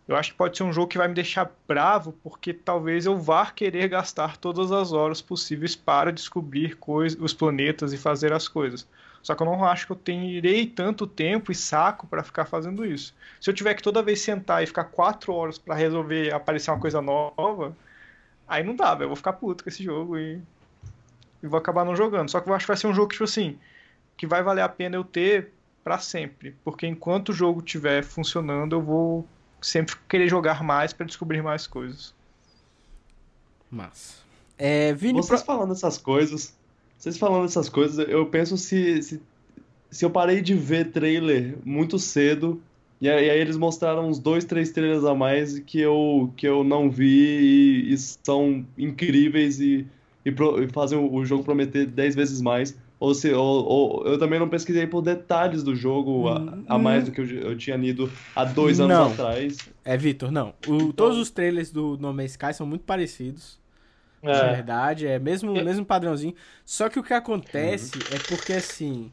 Eu acho que pode ser um jogo que vai me deixar bravo, porque talvez eu vá querer gastar todas as horas possíveis para descobrir os planetas e fazer as coisas. Só que eu não acho que eu terei tanto tempo e saco para ficar fazendo isso. Se eu tiver que toda vez sentar e ficar quatro horas para resolver aparecer uma coisa nova, aí não dá, velho. Eu vou ficar puto com esse jogo e, e vou acabar não jogando. Só que eu acho que vai ser um jogo tipo assim, que vai valer a pena eu ter para sempre, porque enquanto o jogo estiver funcionando, eu vou sempre querer jogar mais para descobrir mais coisas. Mas. É, Vini, Vocês falando essas coisas, vocês falando essas coisas, eu penso se, se, se eu parei de ver trailer muito cedo, e aí, e aí eles mostraram uns dois, três trailers a mais que eu, que eu não vi e, e são incríveis e, e, pro- e fazem o, o jogo prometer dez vezes mais. Ou se ou, ou- eu também não pesquisei por detalhes do jogo a, a mais do que eu, eu tinha lido há dois anos Não. atrás. É, Vitor, não. O- todos os trailers do No Man's Sky são muito parecidos. De É. verdade, é mesmo, É. mesmo padrãozinho. Só que o que acontece é porque, assim,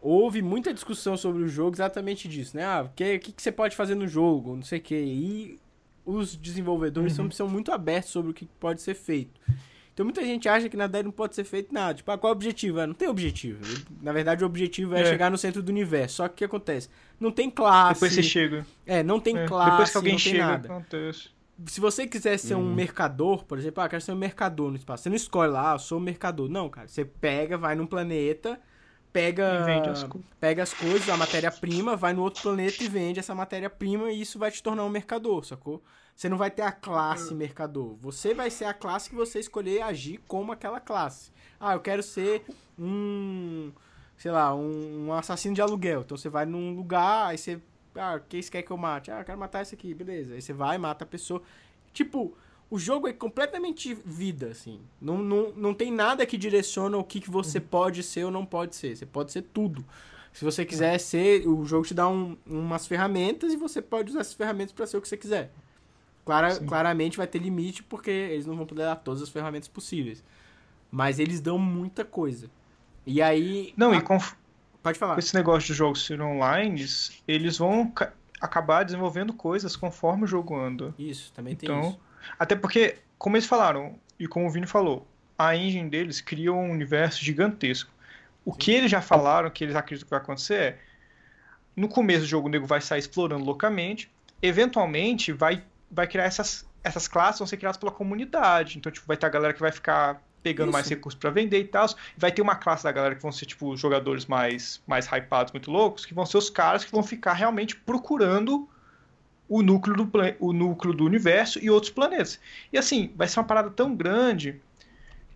houve muita discussão sobre o jogo exatamente disso, né? Ah, o que, que, que você pode fazer no jogo, não sei o quê. E os desenvolvedores são, são muito abertos sobre o que pode ser feito. Então muita gente acha que na verdade não pode ser feito nada. Tipo, ah, qual é o objetivo? Ah, não tem objetivo. Na verdade, o objetivo é, É. chegar no centro do universo. Só que o que acontece? Não tem classe. Depois você chega. É, não tem É, classe, Depois que alguém não tem chega, nada acontece. se você quiser ser um mercador, por exemplo, ah, quero ser um mercador no espaço. Você não escolhe lá, ah, eu sou um mercador. Não, cara. Você pega, vai num planeta, pega, vende as pega as coisas, a matéria-prima, vai no outro planeta e vende essa matéria-prima e isso vai te tornar um mercador, sacou? Você não vai ter a classe mercador. Você vai ser a classe que você escolher agir como aquela classe. Ah, eu quero ser um, sei lá, um, um assassino de aluguel. Então você vai num lugar, aí você, ah, quem você quer que eu mate? Ah, eu quero matar esse aqui, beleza. Aí você vai, mata a pessoa. Tipo, o jogo é completamente vida, assim. Não, não, não tem nada que direciona o que, que você pode ser ou não pode ser. Você pode ser tudo. Se você quiser ser, o jogo te dá um- umas ferramentas e você pode usar essas ferramentas para ser o que você quiser. Clara, claramente vai ter limite porque eles não vão poder dar todas as ferramentas possíveis. Mas eles dão muita coisa. E aí. Não, a- e com, Pode falar. com esse negócio de jogos ser online, eles vão ca- acabar desenvolvendo coisas conforme o jogo anda. Isso, também tem Então, isso. até porque, como eles falaram, e como o Vini falou, a engine deles cria um universo gigantesco. O que eles já falaram, que eles acreditam que vai acontecer é, no começo do jogo o nego vai sair explorando loucamente, eventualmente vai, vai criar essas, essas classes, vão ser criadas pela comunidade. Então, tipo, vai ter a galera que vai ficar pegando Isso. mais recursos para vender e tal. Vai ter uma classe da galera que vão ser, tipo, jogadores mais, mais hypados, muito loucos, que vão ser os caras que vão ficar realmente procurando o núcleo do, o núcleo do universo e outros planetas. E assim, vai ser uma parada tão grande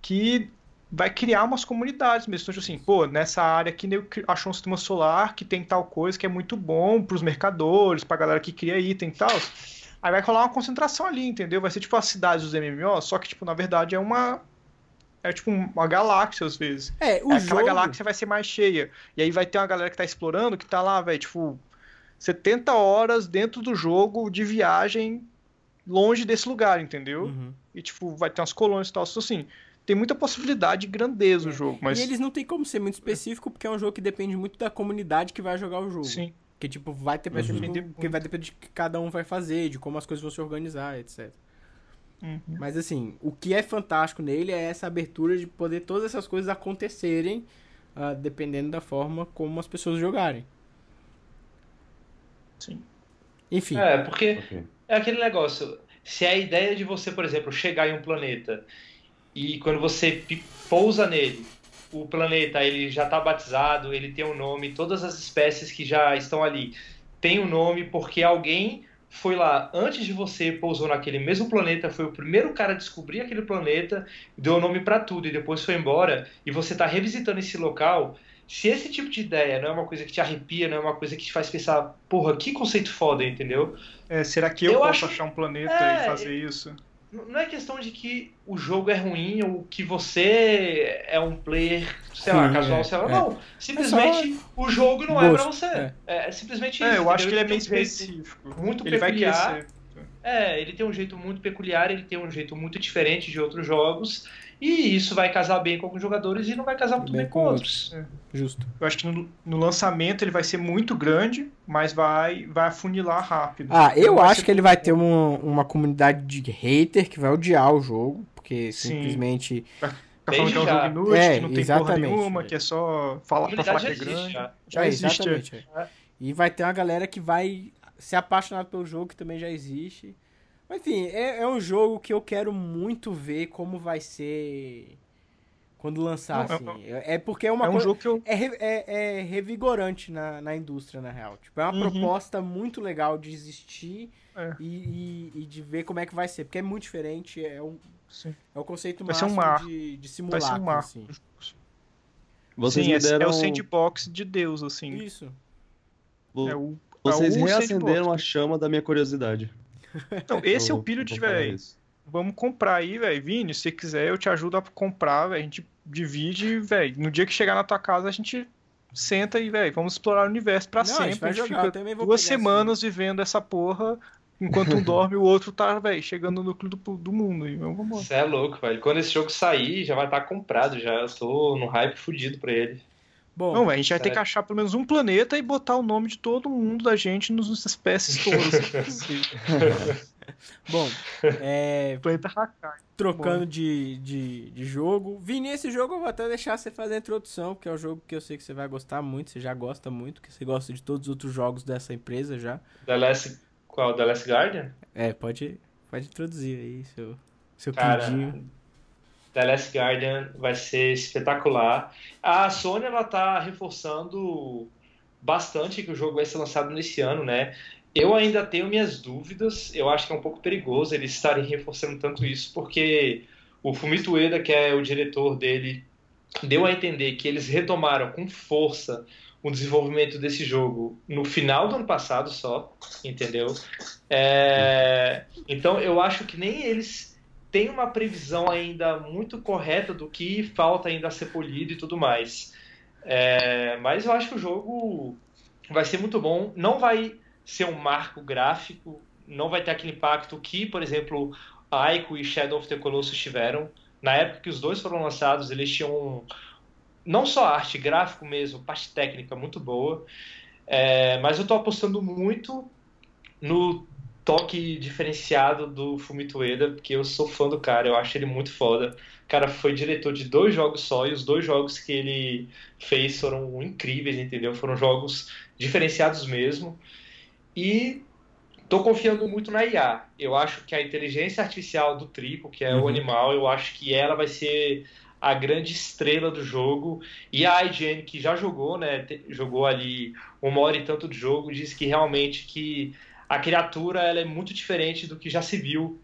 que vai criar umas comunidades mesmo. Então, tipo assim, pô, nessa área aqui cri- achou um sistema solar que tem tal coisa que é muito bom pros mercadores, pra galera que cria item e tal. Aí vai rolar uma concentração ali, entendeu? Vai ser tipo as cidades dos MMO, só que, tipo, na verdade é uma. É tipo uma galáxia às vezes. É, o É, jogo. Aquela galáxia vai ser mais cheia. E aí vai ter uma galera que tá explorando que tá lá, velho, tipo, 70 horas dentro do jogo de viagem longe desse lugar, entendeu? Uhum. E, tipo, vai ter umas colônias e tal. Então, assim, tem muita possibilidade de grandeza o jogo, mas. E eles não tem como ser muito específico, porque é um jogo que depende muito da comunidade que vai jogar o jogo. Sim. Que, tipo, vai ter Depender que vai depender de que cada um vai fazer, de como as coisas vão se organizar, etc. Uhum. Mas, assim, o que é fantástico nele é essa abertura de poder todas essas coisas acontecerem, ah, dependendo da forma como as pessoas jogarem. Sim. Enfim, É, porque Ok. é aquele negócio. Se a ideia de você, por exemplo, chegar em um planeta e quando você pousa nele, o planeta ele já está batizado, ele tem um nome, todas as espécies que já estão ali têm um nome porque alguém foi lá antes de você, pousou naquele mesmo planeta, foi o primeiro cara a descobrir aquele planeta, deu nome para tudo e depois foi embora, e você está revisitando esse local. Se esse tipo de ideia não é uma coisa que te arrepia, não é uma coisa que te faz pensar, porra, que conceito foda, entendeu? É, será que eu, Eu posso acho- achar um planeta É, e fazer isso? Não é questão de que o jogo é ruim ou que você é um player, sei lá, Ruim, casual, é, sei lá. é. Não, simplesmente o jogo não é pra Gosto, você. é. É, é simplesmente É, isso. eu acho que ele é meio um específico. Muito Ele vai peculiar. É, ele tem um jeito muito peculiar, ele tem um jeito muito diferente de outros jogos, e isso vai casar bem com alguns jogadores e não vai casar muito bem, Bem com com outros. Justo. Eu acho que no, no lançamento ele vai ser muito grande, mas vai, vai afunilar rápido. Ah, eu vai acho que ele vai ter uma, uma comunidade de hater que vai odiar o jogo, porque Sim. simplesmente. Tá falando que é um jogo inútil, É, que não tem exatamente. porra nenhuma, que é só falar A pra falar que é já existe grande. já. Já É, existe. é. é. E vai ter uma galera que vai se apaixonar pelo jogo, que também já existe. Mas, enfim, é, é um jogo que eu quero muito ver como vai ser quando lançar, Não, é- assim. É, é porque é uma É um coisa. jogo que eu. É, é- é revigorante na, na indústria, na real. Tipo, é uma Uhum. proposta muito legal de existir É. e, e- e de ver como é que vai ser. Porque é muito diferente, é um, Sim. é o conceito Vai ser um máximo marco. de, de Vai simular. ser um marco. Assim. Vocês Sim, me é, deram. é o sandbox de Deus, assim. Isso. vo- É o, Vocês é o reacenderam a sandbox. chama da minha curiosidade. Não, esse é Eu o pilho de, vou falar velho. Vamos comprar aí, velho. Vini, se você quiser, eu te ajudo a comprar, velho. A gente divide, velho. No dia que chegar na tua casa, a gente senta e, velho, vamos explorar o universo pra Não, a gente sempre. vai A gente jogar, fica duas semanas vivendo essa porra. Enquanto um dorme, o outro tá, velho, chegando no núcleo do, do mundo. E vamos. Você é louco, velho. Quando esse jogo sair, já vai estar comprado já. Eu tô num hype fudido pra ele. Bom, a gente vai ter é. que achar pelo menos um planeta e botar o nome de todo mundo da gente nos espécies todas. bom é, planeta Hakai. trocando de, de, de jogo. Vini, esse jogo eu vou até deixar você fazer a introdução, porque é um jogo que eu sei que você vai gostar muito, você já gosta muito, que você gosta de todos os outros jogos dessa empresa já. The Last. Qual? The Last Guardian? É, pode, pode introduzir aí seu, seu Cara, quindinho. The Last Guardian vai ser espetacular. A Sony ela tá reforçando bastante que o jogo vai ser lançado nesse ano, né? Eu ainda tenho minhas dúvidas. Eu acho que é um pouco perigoso eles estarem reforçando tanto isso, porque o Fumito Ueda, que é o diretor dele, deu a entender que eles retomaram com força o desenvolvimento desse jogo no final do ano passado só, entendeu? É, Então eu acho que nem eles têm uma previsão ainda muito correta do que falta ainda ser polido e tudo mais. É, Mas eu acho que o jogo vai ser muito bom. Não vai ser um marco gráfico, não vai ter aquele impacto que, por exemplo, Aiko e Shadow of the Colossus tiveram. Na época que os dois foram lançados, eles tinham não só arte, gráfico mesmo, parte técnica muito boa. É, mas eu tô apostando muito no toque diferenciado do Fumito Ueda, porque eu sou fã do cara, eu acho ele muito foda. O cara foi diretor de dois jogos só, e os dois jogos que ele fez foram incríveis, entendeu? Foram jogos diferenciados mesmo. E tô confiando muito na IA. Eu acho que a inteligência artificial do Trico, que é Uhum. o animal, eu acho que ela vai ser a grande estrela do jogo. E a IGN, que já jogou, né? Jogou ali uma hora e tanto de jogo, disse que realmente que a criatura ela é muito diferente do que já se viu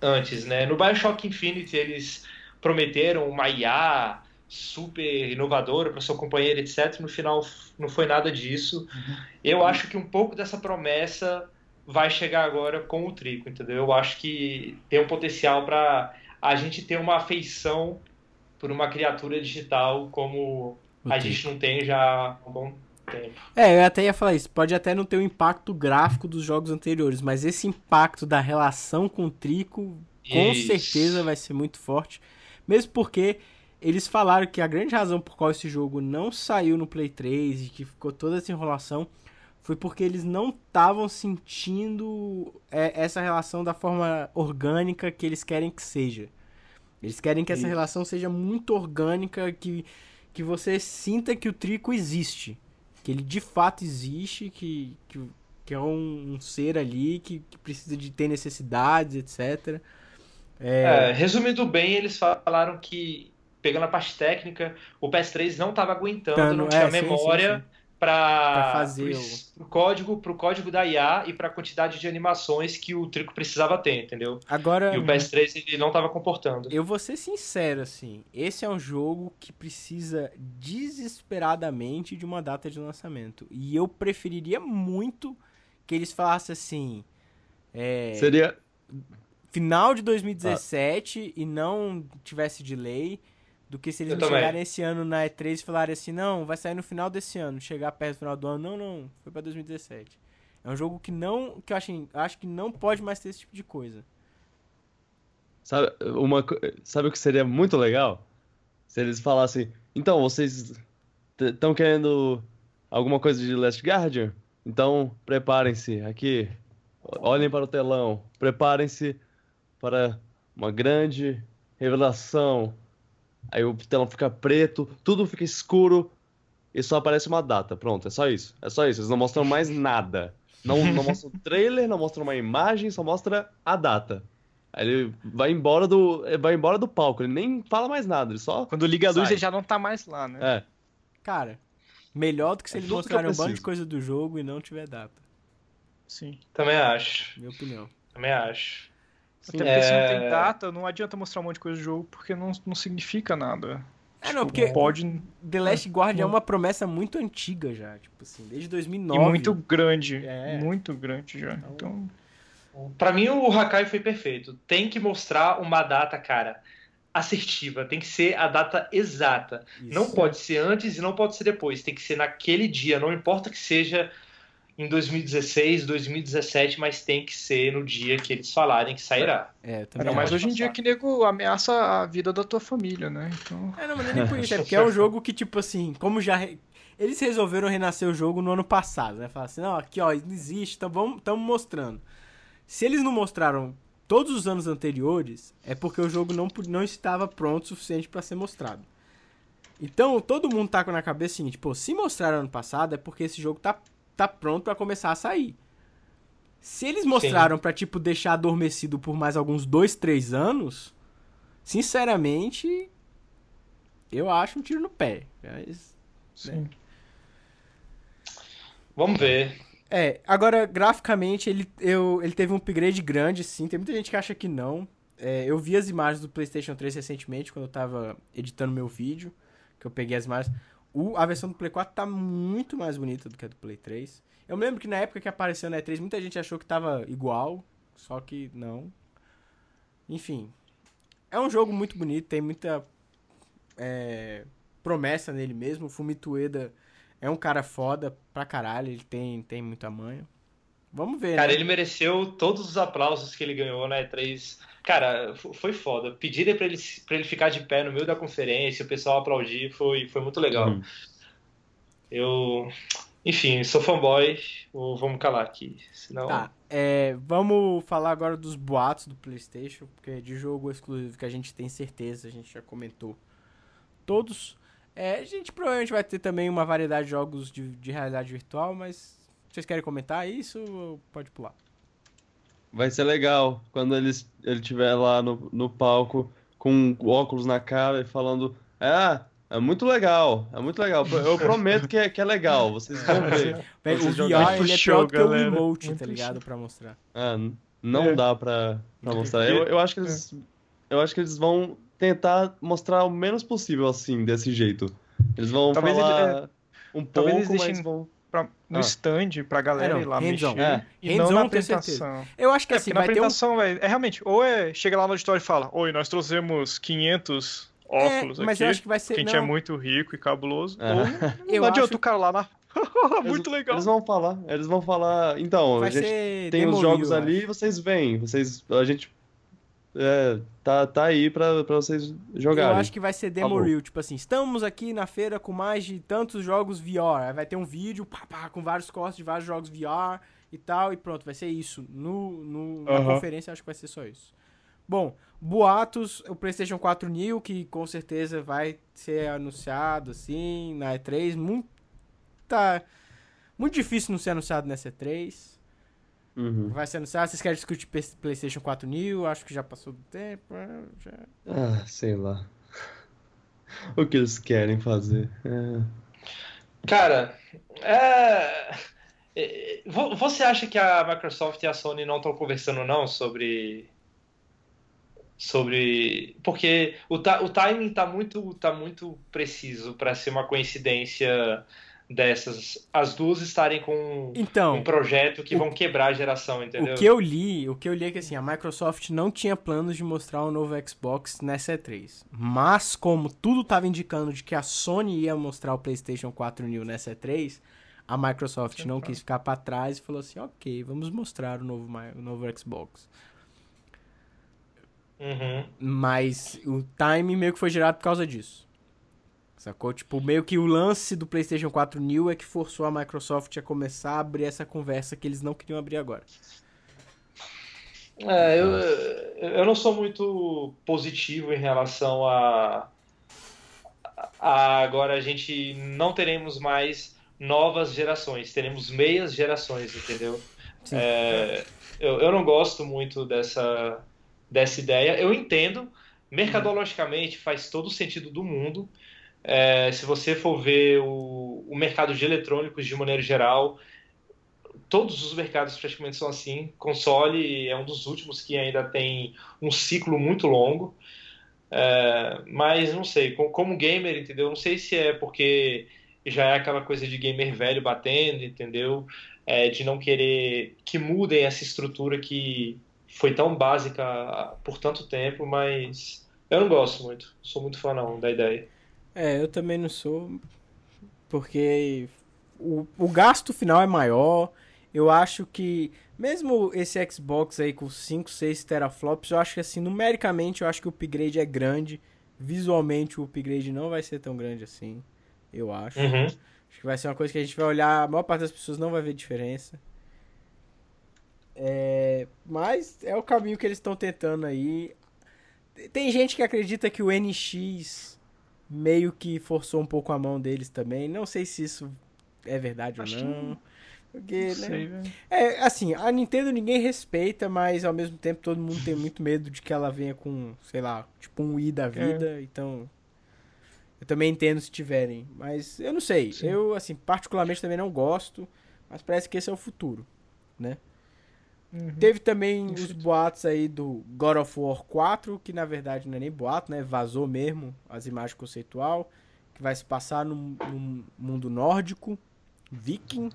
antes, né? No Bioshock Infinite eles prometeram uma IA super inovadora para seu companheiro, etc. No final não foi nada disso. Eu acho que um pouco dessa promessa vai chegar agora com o Trico, entendeu? Eu acho que tem um potencial para a gente ter uma afeição por uma criatura digital como O a Trico. gente não tem já há um bom tempo. É, eu até ia falar isso. Pode até não ter o impacto gráfico dos jogos anteriores, mas esse impacto da relação com o Trico, com Isso. certeza vai ser muito forte. Mesmo porque eles falaram que a grande razão por qual esse jogo não saiu no Play 3 e que ficou toda essa enrolação foi porque eles não estavam sentindo é, essa relação da forma orgânica que eles querem que seja. Eles querem que essa Isso. relação seja muito orgânica, que, que você sinta que o Trico existe. Que ele de fato existe, que, que, que é um, um ser ali que, que precisa de ter necessidades, etc. É, resumindo bem, eles falaram que, pegando a parte técnica, o PS3 não estava aguentando, Tando- não é, tinha sim, memória sim, para fazer o código, pro código da IA e para a quantidade de animações que o Trico precisava ter, entendeu? Agora, E o PS3 ele não estava comportando. eu vou ser sincero, assim. Esse é um jogo que precisa desesperadamente de uma data de lançamento. E eu preferiria muito que eles falassem assim. É, Seria. final de 2017 e não tivesse delay do que se eles Eu me também. chegarem esse ano na E3 e falarem assim, não, vai sair no final desse ano, chegar perto do final do ano, não, não, foi pra 2017. É um jogo que não. que eu acho, acho que não pode mais ter esse tipo de coisa. Sabe, uma, sabe o que seria muito legal? Se eles falassem, então, vocês estão querendo alguma coisa de Last Guardian? Então, preparem-se aqui. Olhem para o telão. Preparem-se para uma grande revelação. Aí o telão fica preto, tudo fica escuro e só aparece uma data. Pronto, é só isso. É só isso. Eles não mostram mais nada. Não, não mostram trailer, não mostram uma imagem, só mostra a data. Aí ele vai embora do, vai embora do palco, ele nem fala mais nada, ele só. Quando liga a luz, Sai. ele já não tá mais lá, né? É. Cara, melhor do que se É eles mostrarem um bando de coisa do jogo e não tiver data. Sim. Também acho. Minha opinião. Também acho. Até porque se não É. tem data, não adianta mostrar um monte de coisa do jogo, porque não, não significa nada. É, não, Tipo, porque Pode. The Last Guard é não. uma promessa muito antiga já, tipo assim, desde E 2009. muito grande. É. Muito grande já. Então. Pra mim, o Hakai foi perfeito. Tem que mostrar uma data, cara, assertiva. Tem que ser a data exata. Isso. Não pode ser antes e não pode ser depois. Tem que ser naquele dia. Não importa que seja em 2016, 2017, mas tem que ser no dia que eles falarem que sairá. É, também mais acho. hoje em dia que nego ameaça a vida da tua família, né? Então. É, não, mas nem por isso, é porque é um jogo que, tipo assim, como já. re- Eles resolveram renascer o jogo no ano passado, né? Falar assim, não, aqui ó, não existe, então estamos mostrando. Se eles não mostraram todos os anos anteriores, é porque o jogo não, não estava pronto o suficiente para ser mostrado. Então, todo mundo tá com na cabeça o seguinte, pô, se mostraram ano passado é porque esse jogo tá, tá pronto para começar a sair. Se eles mostraram pra, tipo, deixar adormecido por mais alguns dois, três anos, sinceramente, eu acho um tiro no pé. Mas, Sim. Vamos ver. É, agora, graficamente, ele, eu, ele teve um upgrade grande, sim. Tem muita gente que acha que não. É, eu vi as imagens do PlayStation 3 recentemente, quando eu tava editando meu vídeo, que eu peguei as imagens. O, a versão do Play 4 tá muito mais bonita do que a do Play 3. Eu lembro que na época que apareceu na E3, muita gente achou que tava igual, só que não. Enfim, é um jogo muito bonito, tem muita é, promessa nele mesmo. O Fumito Ueda é um cara foda pra caralho, ele tem, tem muita manha. Vamos ver, Cara, né? ele mereceu todos os aplausos que ele ganhou na E3. Cara, foi foda. Pedirem pra ele, pra ele ficar de pé no meio da conferência, o pessoal aplaudir, foi, foi muito legal. Uhum. Eu. Enfim, sou fanboy, ou vamos calar aqui. Senão. Tá, é, vamos falar agora dos boatos do PlayStation, porque de jogo exclusivo que a gente tem certeza, a gente já comentou todos. É, a gente provavelmente vai ter também uma variedade de jogos de, de realidade virtual, mas vocês querem comentar isso ou pode pular? Vai ser legal quando eles, ele estiver lá no, no palco com óculos na cara e falando: É, é muito legal, é muito legal. Eu prometo que é, que é legal, vocês vão ver. Bem, Vocês o. VR ele é Show, pior do que o galera. Muito tá ligado? Pra mostrar. Ah, não É. dá pra, pra mostrar. Eu, eu acho que eles, eu acho que eles vão tentar mostrar o menos possível assim, desse jeito. Eles vão Talvez falar um talvez pouco, eles mas deixem- vão. No Ah. stand, pra galera É, não, ir lá mexer. É. E não na apresentação. Eu acho que É, assim, porque na vai ter um apresentação, velho, é realmente, ou é chega lá no auditório e fala, oi, nós trouxemos 500 óculos é, mas aqui, eu acho que vai ser. que a gente é não, muito rico e cabuloso, É. ou Eu não adianta acho- o cara lá na... muito legal. Eles vão falar, eles vão falar. Então, vai a gente ser tem os jogos ali, vocês vêm, vocês, a gente é, tá, tá aí pra, pra vocês jogarem. Eu acho que vai ser demo Falou. reel, tipo assim, estamos aqui na feira com mais de tantos jogos VR. Aí vai ter um vídeo, pá, pá, com vários cortes de vários jogos VR e tal, e pronto, vai ser isso. No, no, na conferência acho que vai ser só isso. Bom, boatos, o PlayStation 4 New, que com certeza vai ser anunciado assim na E3. Muito, tá, muito difícil não ser anunciado nessa E3. Uhum. Vai ser anunciado. Vocês querem discutir PlayStation 4 New? Acho que já passou do tempo. é, Já... Ah, sei lá. O que eles querem fazer? É. Cara, é... é, vo- Você acha que a Microsoft e a Sony não estão conversando não sobre sobre porque o, ta- o timing tá muito tá muito preciso para ser uma coincidência dessas as duas estarem com Então, um projeto que o- vão quebrar a geração, entendeu? O que eu li, o que eu li é que assim, a Microsoft não tinha planos de mostrar um novo Xbox nessa E3. Mas como tudo estava indicando de que a Sony ia mostrar o PlayStation 4 New nessa E3, A Microsoft não quis ficar para trás e falou assim: ok, vamos mostrar o novo, o novo Xbox. Uhum. Mas o time meio que foi gerado por causa disso. Sacou? Tipo, meio que o lance do PlayStation 4 New é que forçou a Microsoft a começar a abrir essa conversa que eles não queriam abrir agora. É, eu, eu não sou muito positivo em relação a, a agora a gente não teremos mais novas gerações, teremos meias gerações, entendeu? É, eu, eu não gosto muito dessa, dessa ideia. Eu entendo, mercadologicamente faz todo o sentido do mundo. É, se você for ver o, o mercado de eletrônicos de maneira geral, todos os mercados praticamente são assim. Console é um dos últimos que ainda tem um ciclo muito longo. É, mas não sei, como gamer, entendeu? Não sei se é porque já é aquela coisa de gamer velho batendo, entendeu? É, de não querer que mudem essa estrutura que foi tão básica por tanto tempo, mas eu não gosto muito. Sou muito fã não da ideia. É, eu também não sou, porque o, o gasto final é maior. Eu acho que, mesmo esse Xbox aí com 5, 6 teraflops, eu acho que assim, numericamente, eu acho que o upgrade é grande. Visualmente, o upgrade não vai ser tão grande assim, eu acho. Uhum. Acho que vai ser uma coisa que a gente vai olhar, a maior parte das pessoas não vai ver diferença. É, mas é o caminho que eles estão tentando aí. Tem gente que acredita que o NX meio que forçou um pouco a mão deles também. Não sei se isso é verdade Acho ou não. Porque, né? Sei, é, assim, a Nintendo ninguém respeita, mas ao mesmo tempo todo mundo tem muito medo de que ela venha com, sei lá, tipo um i da vida, é. então eu também entendo se tiverem, mas eu não sei. Sim. Eu assim, particularmente também não gosto, mas parece que esse é o futuro, né? Uhum. Teve também os boatos aí do God of War 4, que na verdade não é nem boato, né? Vazou mesmo as imagens conceitual, que vai se passar no, no mundo nórdico, viking.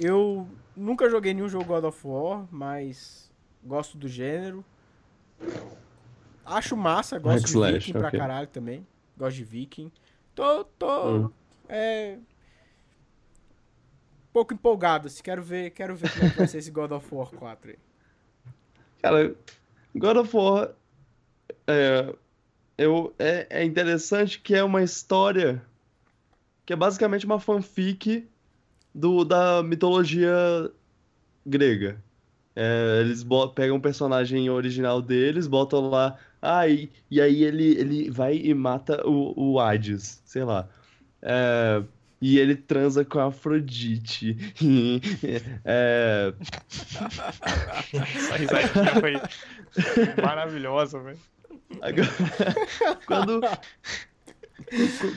Eu nunca joguei nenhum jogo God of War, mas gosto do gênero. Acho massa, gosto de viking okay. pra caralho também. Gosto de viking. Tô, tô, uhum. é, pouco empolgado. Assim, quero ver, quero ver como é que vai ser esse God of War 4 aí. Cara, God of War é, eu, é, é interessante que é uma história que é basicamente uma fanfic do, da mitologia grega. É, eles pegam um personagem original deles, botam lá. Ah, e, e aí ele, ele vai e mata o, o Hades, sei lá. É, e ele transa com a Afrodite. é... Essa risadinha foi maravilhosa, velho. Agora, quando...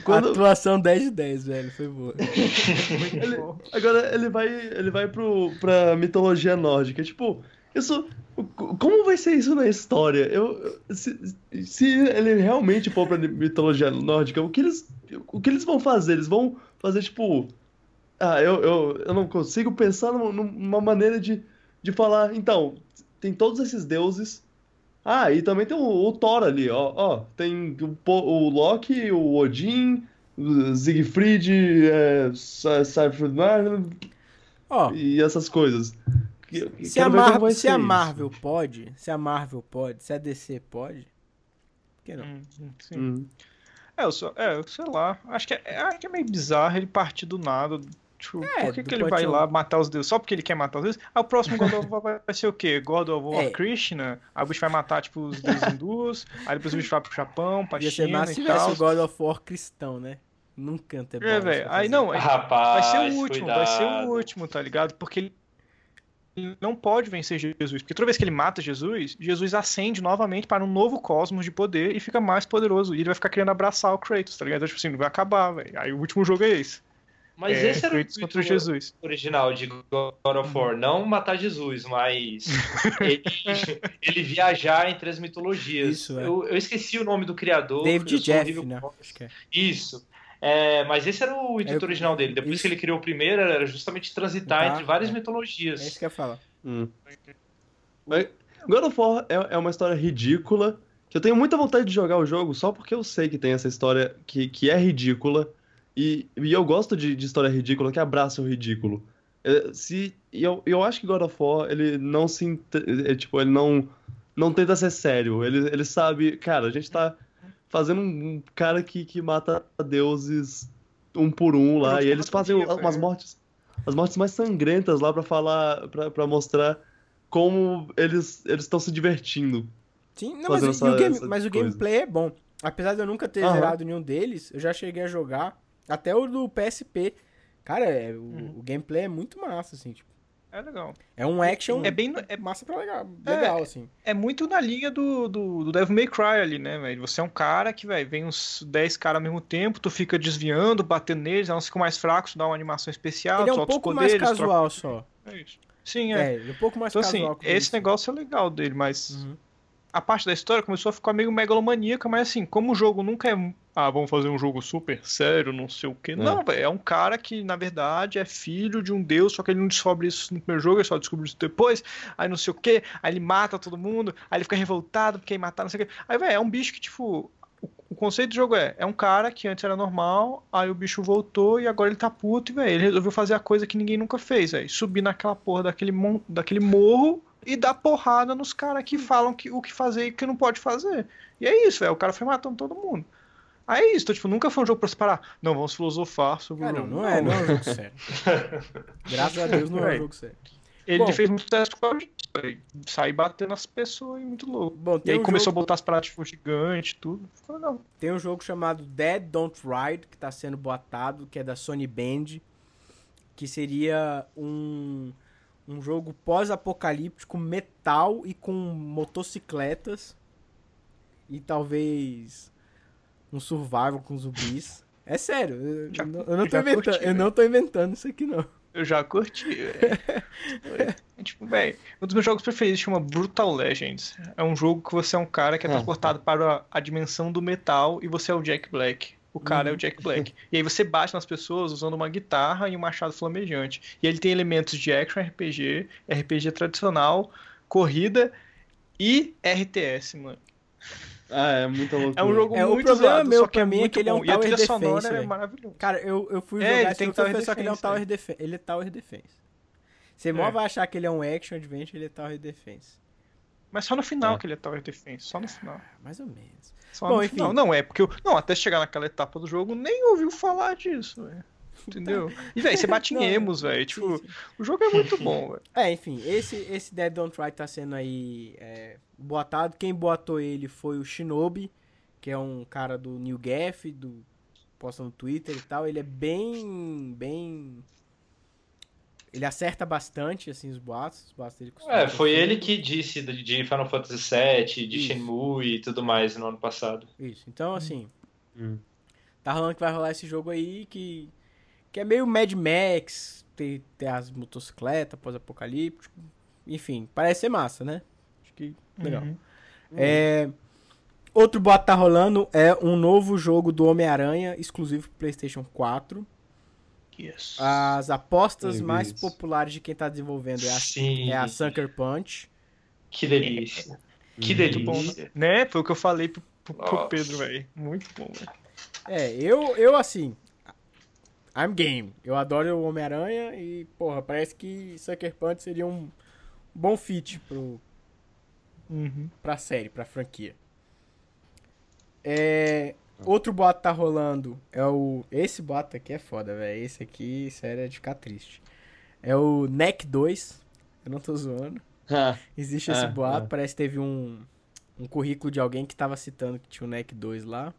Quando... Atuação 10 de 10, velho. Foi boa. ele, agora ele vai, ele vai pro, pra mitologia nórdica. Tipo, isso. Como vai ser isso na história? Eu, se, se ele realmente for pra mitologia nórdica, o que eles, o que eles vão fazer? Eles vão fazer, tipo. Ah, eu, eu, eu não consigo pensar numa maneira de, de falar. Então, tem todos esses deuses. Ah, e também tem o, o Thor ali, ó. ó tem o, o Loki, o Odin, o Siegfried, é, oh. e essas coisas. Se, a, Mar se a, Marvel pode, se a Marvel pode, se a DC pode, por que não? Hum, sim. Hum. É, eu só, é, sei lá. Acho que é, acho que é meio bizarro ele partir do nada. Tipo, é, por que, que ele vai lá matar os deuses? Só porque ele quer matar os deuses? Aí o próximo God of War vai ser o quê? God of War é. Krishna? Aí o bicho vai matar, tipo, os deuses hindus. Aí depois o bicho vai pro Japão, pra Ia China ser massa se tivesse o God of War cristão, né? Num canto é. É, velho. Aí não, Rapaz, vai ser o último, cuidado. vai ser o último, tá ligado? Porque ele não pode vencer Jesus, porque toda vez que ele mata Jesus, Jesus acende novamente para um novo cosmos de poder e fica mais poderoso. E ele vai ficar querendo abraçar o Kratos, tá ligado? Então, tipo assim, não vai acabar, velho. Aí o último jogo é esse. Mas é, esse era Kratos o contra Jesus. original de God of War, não matar Jesus, mas ele, ele, viajar entre as mitologias. Isso, é. eu, eu, esqueci o nome do criador. David Jeff, né? É. Isso. É, mas esse era o intuito é, original dele. Depois isso. que ele criou o primeiro, era justamente transitar tá, entre várias é. mitologias. É isso que eu ia falar. Hum. Mas God of War é, é uma história ridícula. Que eu tenho muita vontade de jogar o jogo só porque eu sei que tem essa história que, que é ridícula. E, e eu gosto de, de história ridícula que abraça o ridículo. É, se, e eu, eu acho que God of War, ele não se. é, tipo, ele não, não tenta ser sério. Ele, ele sabe, cara, a gente tá fazendo um cara que, que mata deuses um por um lá. E eles fazem anatomia, umas velho. mortes. As mortes mais sangrentas lá pra falar. Pra, pra mostrar como eles eles estão se divertindo. Sim, não, mas, essa- o game- mas o gameplay é bom. Apesar de eu nunca ter Aham. zerado nenhum deles, eu já cheguei a jogar até o do PSP. Cara, é, o, Uhum. o gameplay é muito massa, assim, tipo. É legal. É um action É bem. É, massa pra legal, legal assim. é muito na linha do, do, do Devil May Cry ali, né, velho? Você é um cara que, velho, vem uns 10 caras ao mesmo tempo, tu fica desviando, batendo neles, elas ficam mais fracos, tu dá uma animação especial, Ele é um pouco mais poderes, troca- casual só. É isso. Sim, é. É, é um pouco mais Então, assim, casual. que esse isso. negócio é legal dele, mas Uhum. a parte da história começou a ficar meio megalomaníaca, mas assim, como o jogo nunca é. Ah, vamos fazer um jogo super sério, não sei o quê. Não, velho, é um cara que, na verdade, é filho de um deus, só que ele não descobre isso no primeiro jogo, ele só descobre isso depois, aí não sei o quê, aí ele mata todo mundo, aí ele fica revoltado porque matar, não sei o quê. Aí, velho, é um bicho que, tipo. o- O conceito do jogo é, é um cara que antes era normal, aí o bicho voltou e agora ele tá puto e, velho, ele resolveu fazer a coisa que ninguém nunca fez, velho. Subir naquela porra daquele, mon- daquele morro e dar porrada nos caras que falam que, o que fazer e o que não pode fazer. E é isso, velho. O cara foi matando todo mundo. Aí é isso, então, tipo, nunca foi um jogo pra se parar. Não, vamos filosofar sobre Ah, o não, jogo. não é, não é um jogo sério. Graças a Deus não é um Véi. jogo sério. Ele Bom. fez muito teste com a gente. Sair batendo nas pessoas e muito louco. Bom, E aí um começou jogo- a botar as paradas tipo gigante tudo. Ficou legal. Tem um jogo chamado Dead Don't Ride, que tá sendo boatado, que é da Sony Band, que seria um, um jogo pós-apocalíptico metal e com motocicletas e talvez um survival com zumbis. É sério, eu, Já- eu não- eu não tô inventando, curti, eu não tô inventando isso aqui não. Eu já curti, velho. É, tipo, velho, um dos meus jogos preferidos chama Brutal Legends. É um jogo que você é um cara que é Ah. transportado para a, a dimensão do metal e você é o Jack Black. O cara é o Jack Black. E aí você bate nas pessoas usando uma guitarra e um machado flamejante. E ele tem elementos de action RPG, RPG tradicional, corrida e RTS, mano. Ah, é muita loucura. É um jogo É, o muito problema usado, meu pra é mim é muito que ele é um bom. E a tower trilha sonora defense, é velho. maravilhosa. Cara, eu, eu fui É, jogar ele esse tem jogo, tower só que ele é um defense, tower defense. Ele é tower defense. Você mó É. vai achar que ele é um action adventure, ele é tower defense. Mas só no final É. que ele é Tower Defense, só no final. Mais ou menos. Só Bom, no enfim. final. Não, é porque eu. Não, até chegar naquela etapa do jogo, nem ouviu falar disso, velho. Entendeu? E, velho, você bate em emos, velho. Tipo, Sim, sim. o jogo é muito bom, velho. É, enfim, esse, esse Dead Don't Try tá sendo aí é, boatado. Quem boatou ele foi o Shinobi, que é um cara do New Gaff, do posta no Twitter e tal. Ele é bem, bem... Ele acerta bastante, assim, os boatos. Os boatos dele É, foi ele que disse de de Final Fantasy VII, de Isso. Shenmue e tudo mais no ano passado. Isso, então assim... Hum. Tá rolando que vai rolar esse jogo aí que, que é meio Mad Max, tem, tem as motocicletas, pós-apocalíptico. Enfim, parece ser massa, né? Acho que legal. Uhum. É, outro boato tá rolando é um novo jogo do Homem-Aranha, exclusivo pro PlayStation 4. Yes. As apostas mais populares de quem tá desenvolvendo é a, Sim, é a Sucker Punch. que delícia. Que Muito bom, delícia. Né? Foi o que eu falei pro, pro-. Pedro, velho. Muito bom, velho. É, eu, eu assim. I'm game. Eu adoro o Homem-Aranha e, porra, parece que Sucker Punch seria um bom fit pro, Uhum. pra série, pra franquia. É, outro boato tá rolando é o. Esse boato aqui é foda, velho. Esse aqui, sério, é de ficar triste. É o NEC 2. Eu não tô zoando. Ah, Existe esse É, boato. é. Parece que teve um, um currículo de alguém que tava citando que tinha o NEC 2 lá.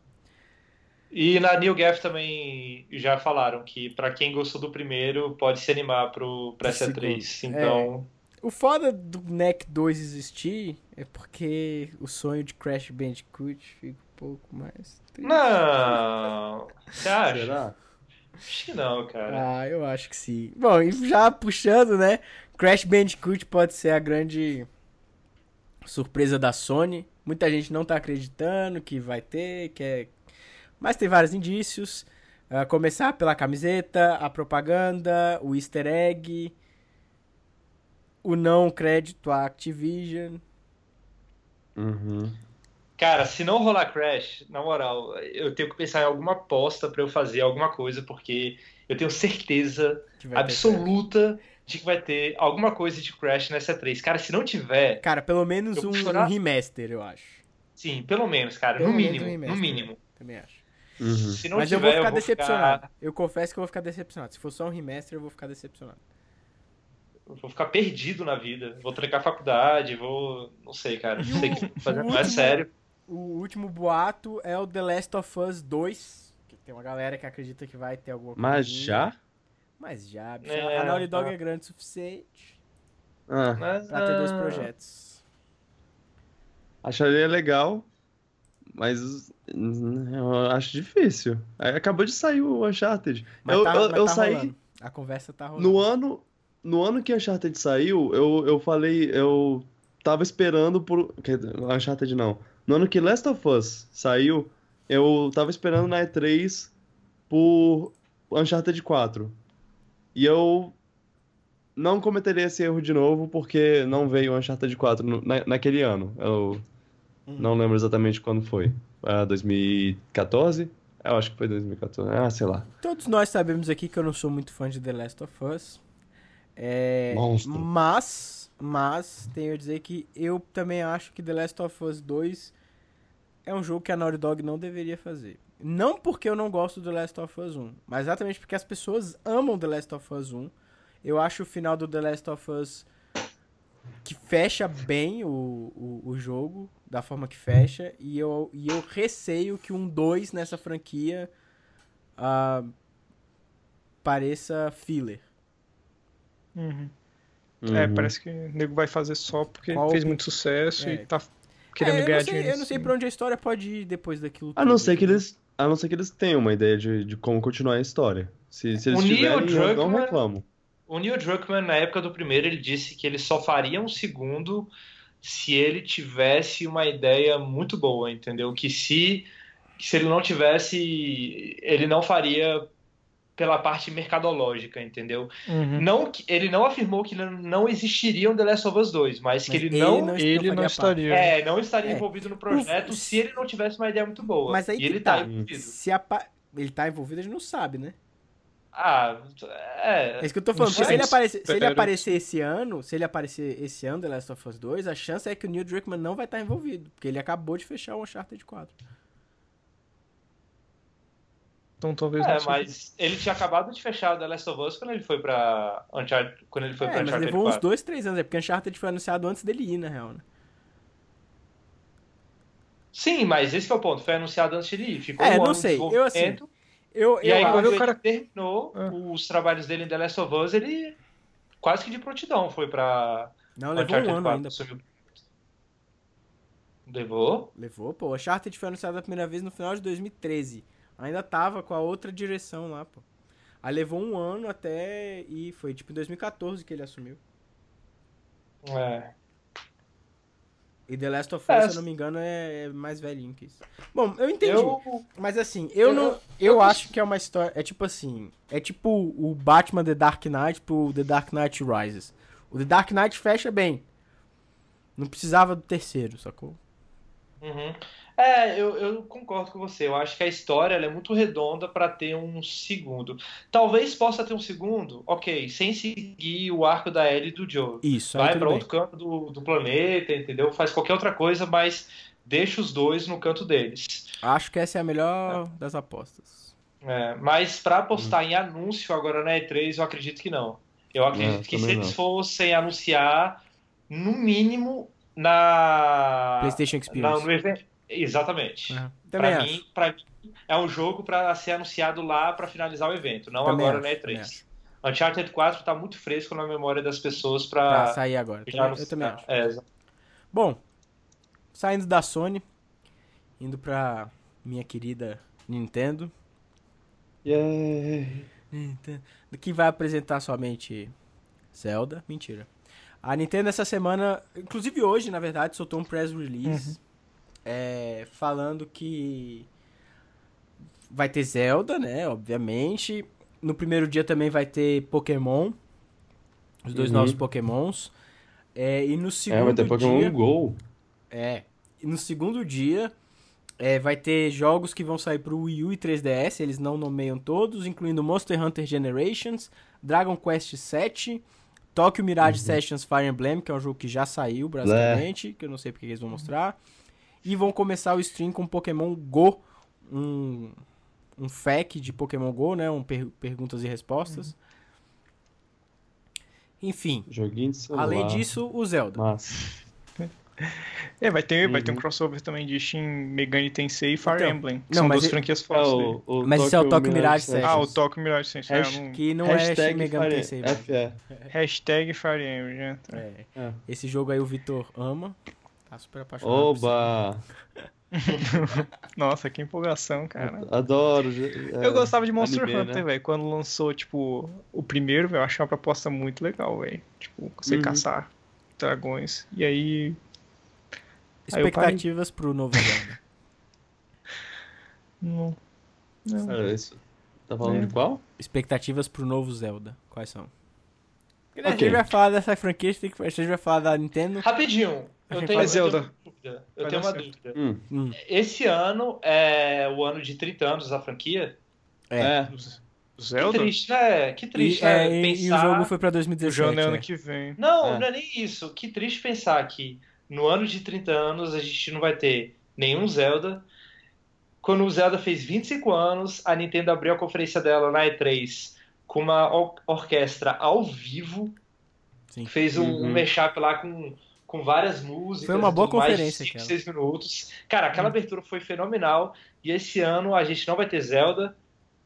E na New Gaff também já falaram que pra quem gostou do primeiro pode se animar pro pra essa Segundo. 3. Então, O foda do NEC 2 existir é porque o sonho de Crash Bandicoot fica um pouco mais. triste. não. Você acha? será? Acho que não, cara. Ah, eu acho que sim. Bom, e já puxando, né? Crash Bandicoot pode ser a grande surpresa da Sony. Muita gente não tá acreditando que vai ter, que é... mas tem vários indícios. A começar pela camiseta, a propaganda, o easter egg, o não crédito à Activision. Uhum. Cara, se não rolar Crash, na moral, eu tenho que pensar em alguma aposta pra eu fazer alguma coisa, porque eu tenho certeza absoluta de que vai ter alguma coisa de Crash nessa 3. Cara, se não tiver, Cara, pelo menos um, chorar. um remaster, eu acho. sim, pelo menos, cara, Pelo no menos mínimo, um remaster, no mínimo. Também acho. Uhum. Se não Mas eu tiver, vou ficar decepcionado. Ficar, Eu confesso que eu vou ficar decepcionado. Se for só um remaster, eu vou ficar decepcionado. eu vou ficar perdido na vida. Vou trancar a faculdade, vou. Não sei, cara. Não sei o que fazer. Não é sério. O último boato é o The Last of Us 2. Que tem uma galera que acredita que vai ter alguma coisa. Mas já? Mas já, bicho. É, a Naughty Dog tá. é grande o suficiente Ah, Mas, pra ter dois ah, projetos. acharia legal, mas eu acho difícil. Acabou de sair o Uncharted. Mas eu tá, eu, eu tá saí rolando. A conversa tá rolando. no ano, no ano que Uncharted saiu, eu, eu falei, eu tava esperando por. Uncharted não. No ano que Last of Us saiu, eu tava esperando na E3 por Uncharted 4. E eu não cometeria esse erro de novo porque não veio Uncharted 4 no- na, naquele ano. Eu Uhum. não lembro exatamente quando foi. Ah, 2014? Eu acho que foi 2014. Ah, sei lá. Todos nós sabemos aqui que eu não sou muito fã de The Last of Us. É, Monstro. Mas, mas, tenho a dizer que eu também acho que The Last of Us 2 é um jogo que a Naughty Dog não deveria fazer. Não porque eu não gosto do The Last of Us 1, mas exatamente porque as pessoas amam The Last of Us 1. Eu acho o final do The Last of Us que fecha bem o, o, o jogo, da forma que fecha, e eu, e eu receio que um 2 nessa franquia ah, pareça filler. Uhum. É, Uhum. parece que o nego vai fazer só porque Qual- fez muito sucesso É. e tá querendo É, ganhar não sei, dinheiro. Eu não sei em pra onde a história pode ir depois daquilo. A não tudo, ser que eles, a não ser que eles tenham uma ideia de, de como continuar a história. Se, se eles O Neil tiverem, eu não Druckmann- reclamo. O Neil Druckmann, na época do primeiro, ele disse que ele só faria um segundo se ele tivesse uma ideia muito boa, entendeu? Que se, se ele não tivesse, ele não faria pela parte mercadológica, entendeu? Uhum. Não, que- ele não afirmou que não existiria um The Last of Us 2, mas que Mas ele não, não, Ele não estaria. é, não estaria É. envolvido no projeto se ele não tivesse uma ideia muito boa. Mas aí e que ele tá. tá envolvido. Se apa- ele tá envolvido, a gente não sabe, né? Ah, É é. isso que eu tô falando. Não se ele, aparecer, se ele aparecer esse ano, se ele aparecer esse ano, The Last of Us 2, a chance é que o Neil Druckmann não vai estar envolvido. Porque ele acabou de fechar o Uncharted 4. Então talvez não É, seja. mas ele tinha acabado de fechar o The Last of Us quando ele foi pra Uncharted, quando ele foi É, pra mas Uncharted levou uns 4. dois, três anos. É porque Uncharted foi anunciado antes dele ir, na real, né? Sim, mas esse que é o ponto. Foi anunciado antes de ele ir. Ficou É, um não sei. Eu, assim. Eu, E eu aí, acho- quando o ele cara- terminou É. os trabalhos dele em The Last of Us, ele quase que de prontidão foi pra Não, levou Uncharted um ano 4. ainda. Levou? Levou, pô. Uncharted foi anunciado a primeira vez no final de 2013. Ainda tava com a outra direção lá, pô. Aí levou um ano até. E foi tipo em 2014 que ele assumiu. É. E The Last of Us, É, se eu não me engano, é é mais velhinho que isso. Bom, eu entendi. Eu, Mas assim, eu, Eu- não. Eu, eu- acho que é uma história. É tipo assim. É tipo o Batman The Dark Knight pro The Dark Knight Rises. O The Dark Knight fecha bem. Não precisava do terceiro, sacou? Uhum. É, eu, eu concordo com você. Eu acho que a história ela é muito redonda pra ter um segundo. Talvez possa ter um segundo, ok, sem seguir o arco da Ellie e do Joe. Isso, aí Vai bem. outro canto do, do planeta, entendeu? Faz qualquer outra coisa, mas deixa os dois no canto deles. Acho que essa é a melhor das apostas. É, mas pra apostar em anúncio agora na E3, eu acredito que não. Eu acredito É, que se também eles não. fossem anunciar, no mínimo, na. PlayStation na- Experience. no evento. Exatamente. Pra acho. mim, pra mim, é um jogo pra ser anunciado lá pra finalizar o evento, não Também agora acho, na também E3. acho. Uncharted 4 tá muito fresco na memória das pessoas Pra pra. sair agora. já eu anunciar. também acho. É, Bom, saindo da Sony, indo pra minha querida Nintendo. Yay. Nintendo, que vai apresentar somente Zelda. Mentira. A Nintendo essa semana, inclusive hoje, na verdade, soltou um press release é, falando que vai ter Zelda, né? Obviamente. No primeiro dia também vai ter Pokémon. Os dois Uhum. novos Pokémons. É, e no segundo É, vai ter Pokémon dia. Go. É. no segundo dia é, vai ter jogos que vão sair pro Wii U e 3DS, eles não nomeiam todos, incluindo Monster Hunter Generations, Dragon Quest VII, Tokyo Mirage Sessions Fire Emblem, que é um jogo que já saiu, basicamente, que eu não sei porque eles vão mostrar. E vão começar o stream com Pokémon Go, um, um FAQ de Pokémon Go, né? Um per- perguntas e respostas. Enfim, Joguinho de celular. além disso, o Zelda. Massa. É, vai ter, vai ter um Uhum. crossover também de Shin Megami Tensei e Fire Então, Emblem. que não, são mas duas e- franquias É fortes dele. o, o Mas esse é o Tokyo Mirage Sessions. Ah, o. Tokyo Mirage Sessions. Hash- É. Que não é Shin Hashtag Megami Fire- Tensei. FE. Hashtag Fire Emblem. né? É. É. Esse jogo aí o Vitor ama. Tá super apaixonado. Oba! Nossa, que empolgação, cara. Adoro. é, Eu gostava de Monster anime, Hunter, né? velho. Quando lançou, tipo, o primeiro, eu achei uma proposta muito legal, velho. Tipo, você Uhum. caçar dragões. E aí. Aí. Expectativas pro novo Zelda. Não. não. Cara, isso- Tá falando É. de qual? Expectativas pro novo Zelda. Quais são? Né, A gente vai falar dessa franquia, a gente vai falar da Nintendo. Rapidinho. Eu tenho, faz eu tenho dúvida. Eu tenho uma certo. dúvida. Hum. Hum, Esse ano é o ano de 30 anos da franquia. É. É. Que Zelda? triste, né? Que E, triste, é, né? e- Pensar... e o jogo foi pra O 2017. jogo é ano é. que vem. Não, É. não é nem isso. Que triste pensar que no ano de 30 anos a gente não vai ter nenhum Zelda. Quando o Zelda fez 25 anos, a Nintendo abriu a conferência dela na E3 com uma or- orquestra ao vivo. Sim. Fez um, um Uhum. mashup lá com, com várias músicas. Foi uma boa mais, conferência cinco, aquela. seis minutos. Cara, aquela abertura foi fenomenal. E esse ano a gente não vai ter Zelda.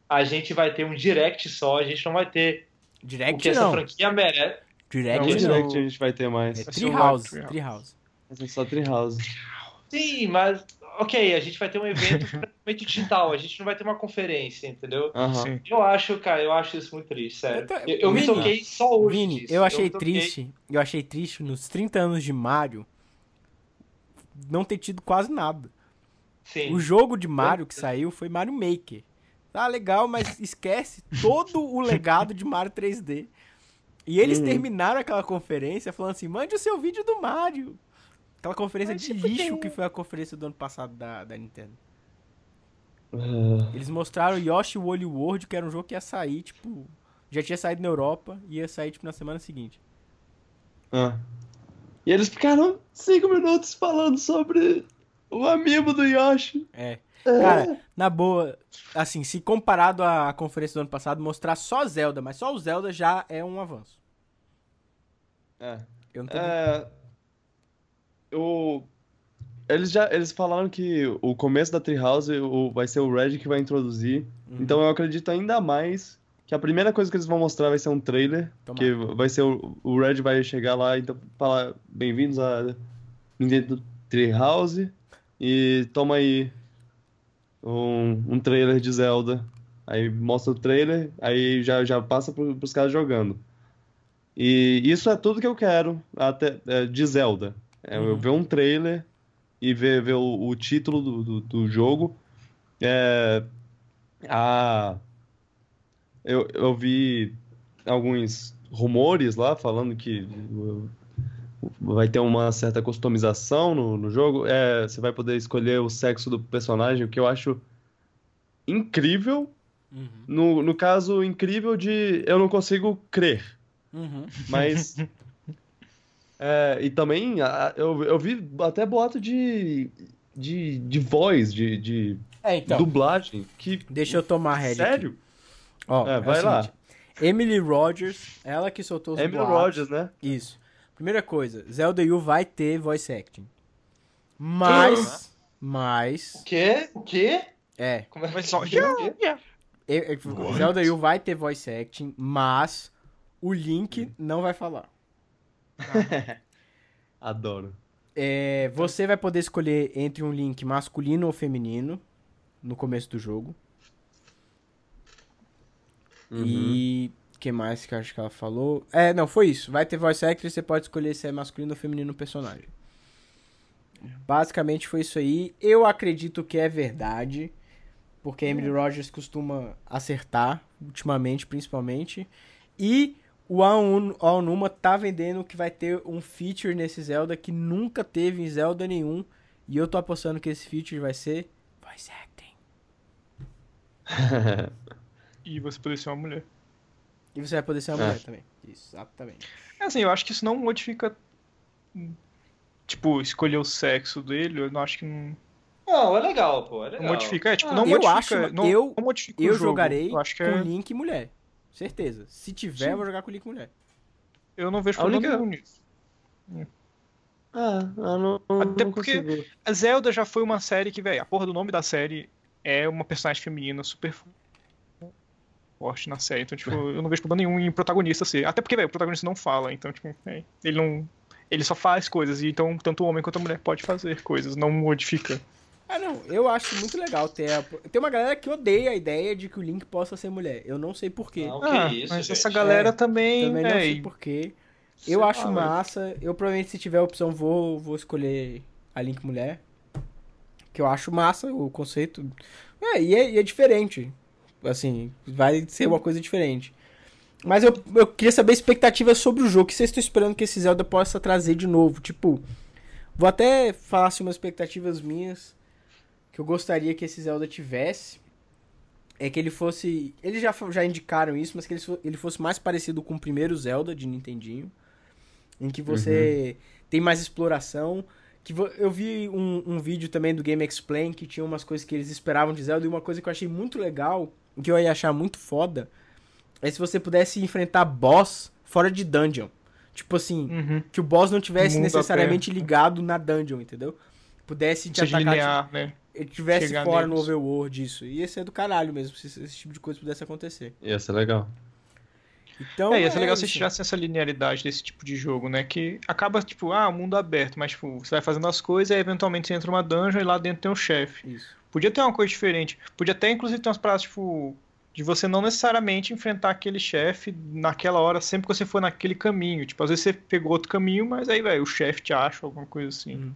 A gente vai ter um direct só. A gente não vai ter o Direct que essa não. franquia merece. Direct Não, Que esse não. direct a gente vai ter mais? É Treehouse. Treehouse. Treehouse. Vai ser só Treehouse. Sim, mas ok, a gente vai ter um evento praticamente digital, a gente não vai ter uma conferência, entendeu? Sim. Eu acho, cara, eu acho isso muito triste, sério. Eu tô- Eu, eu me toquei só hoje Vini, disso. eu achei toquei- triste. Eu achei triste nos 30 anos de Mario não ter tido quase nada. Sim. O jogo de Mario que saiu foi Mario Maker. Tá legal, mas esquece todo o legado de Mario 3D. E eles Uhum. terminaram aquela conferência falando assim: mande o seu vídeo do Mario. Aquela conferência Mas, de tipo, lixo tem- que foi a conferência do ano passado da, da Nintendo. Ah, Eles mostraram Yoshi Woolly World, que era um jogo que ia sair, tipo. Já tinha saído na Europa e ia sair, tipo, na semana seguinte. ah. E eles ficaram cinco minutos falando sobre o amiibo do Yoshi. É. Cara, na boa, assim, se comparado à conferência do ano passado, mostrar só Zelda, mas só o Zelda já é um avanço. É. Eu não tô É, o, eles já eles falaram que o começo da Treehouse o, vai ser o Red que vai introduzir. Uhum. Então eu acredito ainda mais que a primeira coisa que eles vão mostrar vai ser um trailer. Tomara. Que vai ser o, o Red vai chegar lá e então falar bem-vindos a Nintendo Treehouse e toma aí um, um trailer de Zelda. Aí mostra o trailer, aí já, já passa pro, pros caras jogando. E isso é tudo que eu quero até, é, de Zelda. É eu Uhum. ver um trailer e ver, ver o, o título do, do, do jogo. É, a, eu, eu vi alguns rumores lá falando que vai ter uma certa customização no, no jogo. É, você vai poder escolher o sexo do personagem, o que eu acho incrível. Uhum. No, no caso, incrível de eu não consigo crer. Uhum. Mas. é, e também a- eu, eu vi até boato de, de, de voz, de, de É, então, dublagem. Que, deixa eu tomar a sério? Ó, É, o vai lá. seguinte, Emily Rogers, ela que soltou os Emily boatos. Rogers, né? Isso. Primeira coisa, Zelda U vai ter voice acting. Mas, mas, O quê? O quê? é, Como é que só- eu- Zelda U vai ter voice acting, mas o Link não vai falar. Adoro. É, você vai poder escolher entre um Link masculino ou feminino no começo do jogo. Uhum. E o que mais que eu acho que ela falou? É, não, foi isso. Vai ter voice acting, você pode escolher se é masculino ou feminino o personagem. Basicamente foi isso aí. Eu acredito que é verdade, porque a Emily Rogers costuma acertar ultimamente, principalmente. E o Aon- Aonuma tá vendendo que vai ter um feature nesse Zelda que nunca teve em Zelda nenhum, E eu tô apostando que esse feature vai ser voice acting. E você poder ser uma mulher. E você vai poder ser uma É. mulher também. Exatamente. É assim, eu acho que isso não modifica. Tipo, escolher o sexo dele, eu não acho que não, Não, é legal, pô. É legal. não modifica. É, tipo, Ah, não eu modifica. acho- não, eu- não modifica o Eu jogo. jogarei Eu acho que com é, Link mulher. Certeza. Se tiver, Sim. eu vou jogar com Link mulher. eu não vejo A problema única- nenhum nisso. Ah, eu não, não, Até não porque- consigo. A Zelda já foi uma série que, velho, a porra do nome da série é uma personagem feminina super forte na série. Então, tipo, eu não vejo problema nenhum em protagonista ser. Até porque, velho, o protagonista não fala. Então, tipo, é, ele não. Ele só faz coisas. E então, tanto o homem quanto a mulher pode fazer coisas. Não modifica. Ah, não. Eu acho muito legal ter a... Tem uma galera que odeia a ideia de que o Link possa ser mulher. Eu não sei porquê. Não, que Ah, isso, mas gente. essa galera É, também. Também não é, sei e- porquê. sei Eu lá, acho velho. massa. Eu provavelmente, se tiver a opção, vou, vou escolher a Link mulher. Que eu acho massa o conceito. É, e é, e é diferente. Assim, vai ser uma coisa diferente. Mas eu, eu queria saber expectativas sobre o jogo. O que vocês estão esperando que esse Zelda possa trazer de novo? Tipo, vou até falar assim, umas expectativas minhas que eu gostaria que esse Zelda tivesse. É que ele fosse. Eles já, já indicaram isso, mas que ele, ele fosse mais parecido com o primeiro Zelda de Nintendinho. Em que você tem mais exploração. Que eu vi um, um vídeo também do Game Explain que tinha umas coisas que eles esperavam de Zelda. E uma coisa que eu achei muito legal, que eu ia achar muito foda, é se você pudesse enfrentar boss fora de dungeon. Tipo assim, Uhum. que o boss não tivesse necessariamente ligado na dungeon, entendeu? Pudesse te Seja atacar. linear, né? Ele tivesse chegar fora no neles. overworld isso. Ia ser do caralho mesmo se esse tipo de coisa pudesse acontecer. Ia ser legal. Então, É, ia ser legal se tirasse essa linearidade desse tipo de jogo, né? Que acaba, tipo, ah, mundo aberto, mas, tipo, você vai fazendo as coisas e aí, eventualmente você entra numa dungeon e lá dentro tem um chefe. Isso. Podia ter uma coisa diferente. Podia até, inclusive, ter umas paradas, tipo, de você não necessariamente enfrentar aquele chefe naquela hora, sempre que você for naquele caminho. Tipo, às vezes você pegou outro caminho, mas aí, velho, o chefe te acha, alguma coisa assim. Hum.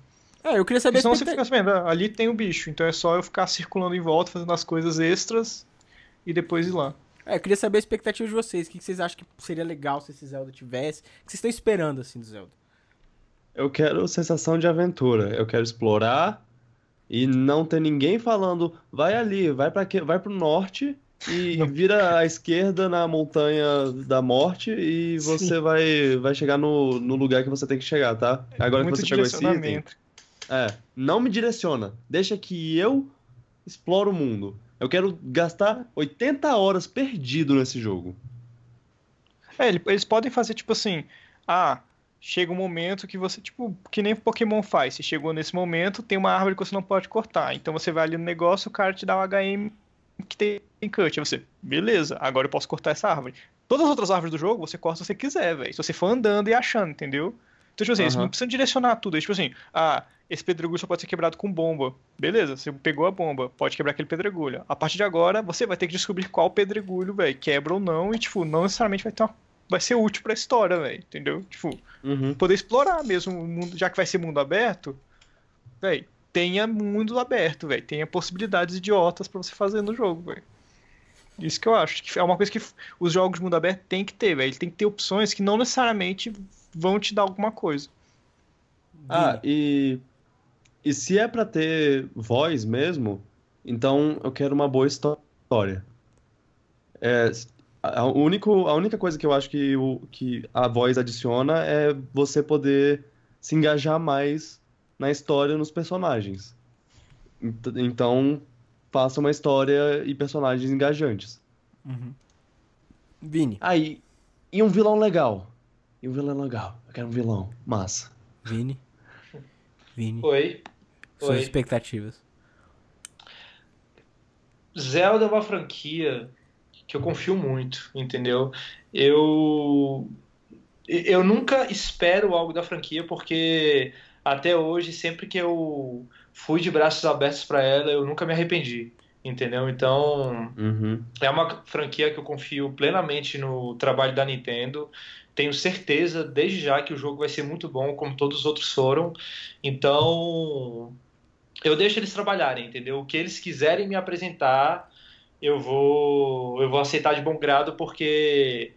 É, eu queria saber senão você fica ah, ali tem o bicho, então é só eu ficar circulando em volta, fazendo as coisas extras e depois ir lá. É, eu queria saber a expectativa de vocês. O que que vocês acham que seria legal se esse Zelda tivesse? O que vocês estão esperando, assim, do Zelda? Eu quero sensação de aventura. Eu quero explorar e não ter ninguém falando, vai ali, vai para que, vai pro norte e vira à esquerda na montanha da morte e você vai vai chegar no, no lugar que você tem que chegar, tá? Agora que Muito você pegou esse item. É, não me direciona. Deixa que eu exploro o mundo. Eu quero gastar 80 horas perdido nesse jogo. É, ele- eles podem fazer tipo assim, ah, chega um momento que você, tipo, que nem Pokémon faz, se chegou nesse momento, tem uma árvore que você não pode cortar, então você vai ali no negócio, o cara te dá o HM que tem cut, aí você, beleza, agora eu posso cortar essa árvore. Todas as outras árvores do jogo você corta se você quiser, velho, se você for andando e achando, entendeu? Então, tipo assim, você Aham. não precisa direcionar tudo, é tipo assim, ah, esse pedregulho só pode ser quebrado com bomba. Beleza, você pegou a bomba, pode quebrar aquele pedregulho. A partir de agora, você vai ter que descobrir qual pedregulho, velho, quebra ou não, e, tipo, não necessariamente vai ter uma... vai ser útil pra história, velho, entendeu? Tipo, Uhum. poder explorar mesmo o mundo, já que vai ser mundo aberto, velho, tenha mundo aberto, velho, tenha possibilidades idiotas pra você fazer no jogo, velho. Isso que eu acho, que é uma coisa que os jogos de mundo aberto tem que ter, velho, tem que ter opções que não necessariamente vão te dar alguma coisa. Ah, e, e se é pra ter voz mesmo, então eu quero uma boa história. É, a, único, a única coisa que eu acho que, o, que a voz adiciona é você poder se engajar mais na história, nos personagens. Ent- Então, faça uma história e personagens engajantes. Uhum. Vini. Aí, e um vilão legal. E um vilão legal. Eu quero um vilão. Massa. Vini. Vini. Oi. Suas Oi. expectativas. Zelda é uma franquia que eu confio muito, entendeu? Eu eu nunca espero algo da franquia porque até hoje sempre que eu fui de braços abertos para ela, eu nunca me arrependi, entendeu? Então, Uhum. é uma franquia que eu confio plenamente no trabalho da Nintendo. Tenho certeza, desde já, que o jogo vai ser muito bom, como todos os outros foram. Então, eu deixo eles trabalharem, entendeu? O que eles quiserem me apresentar, eu vou, eu vou aceitar de bom grado, porque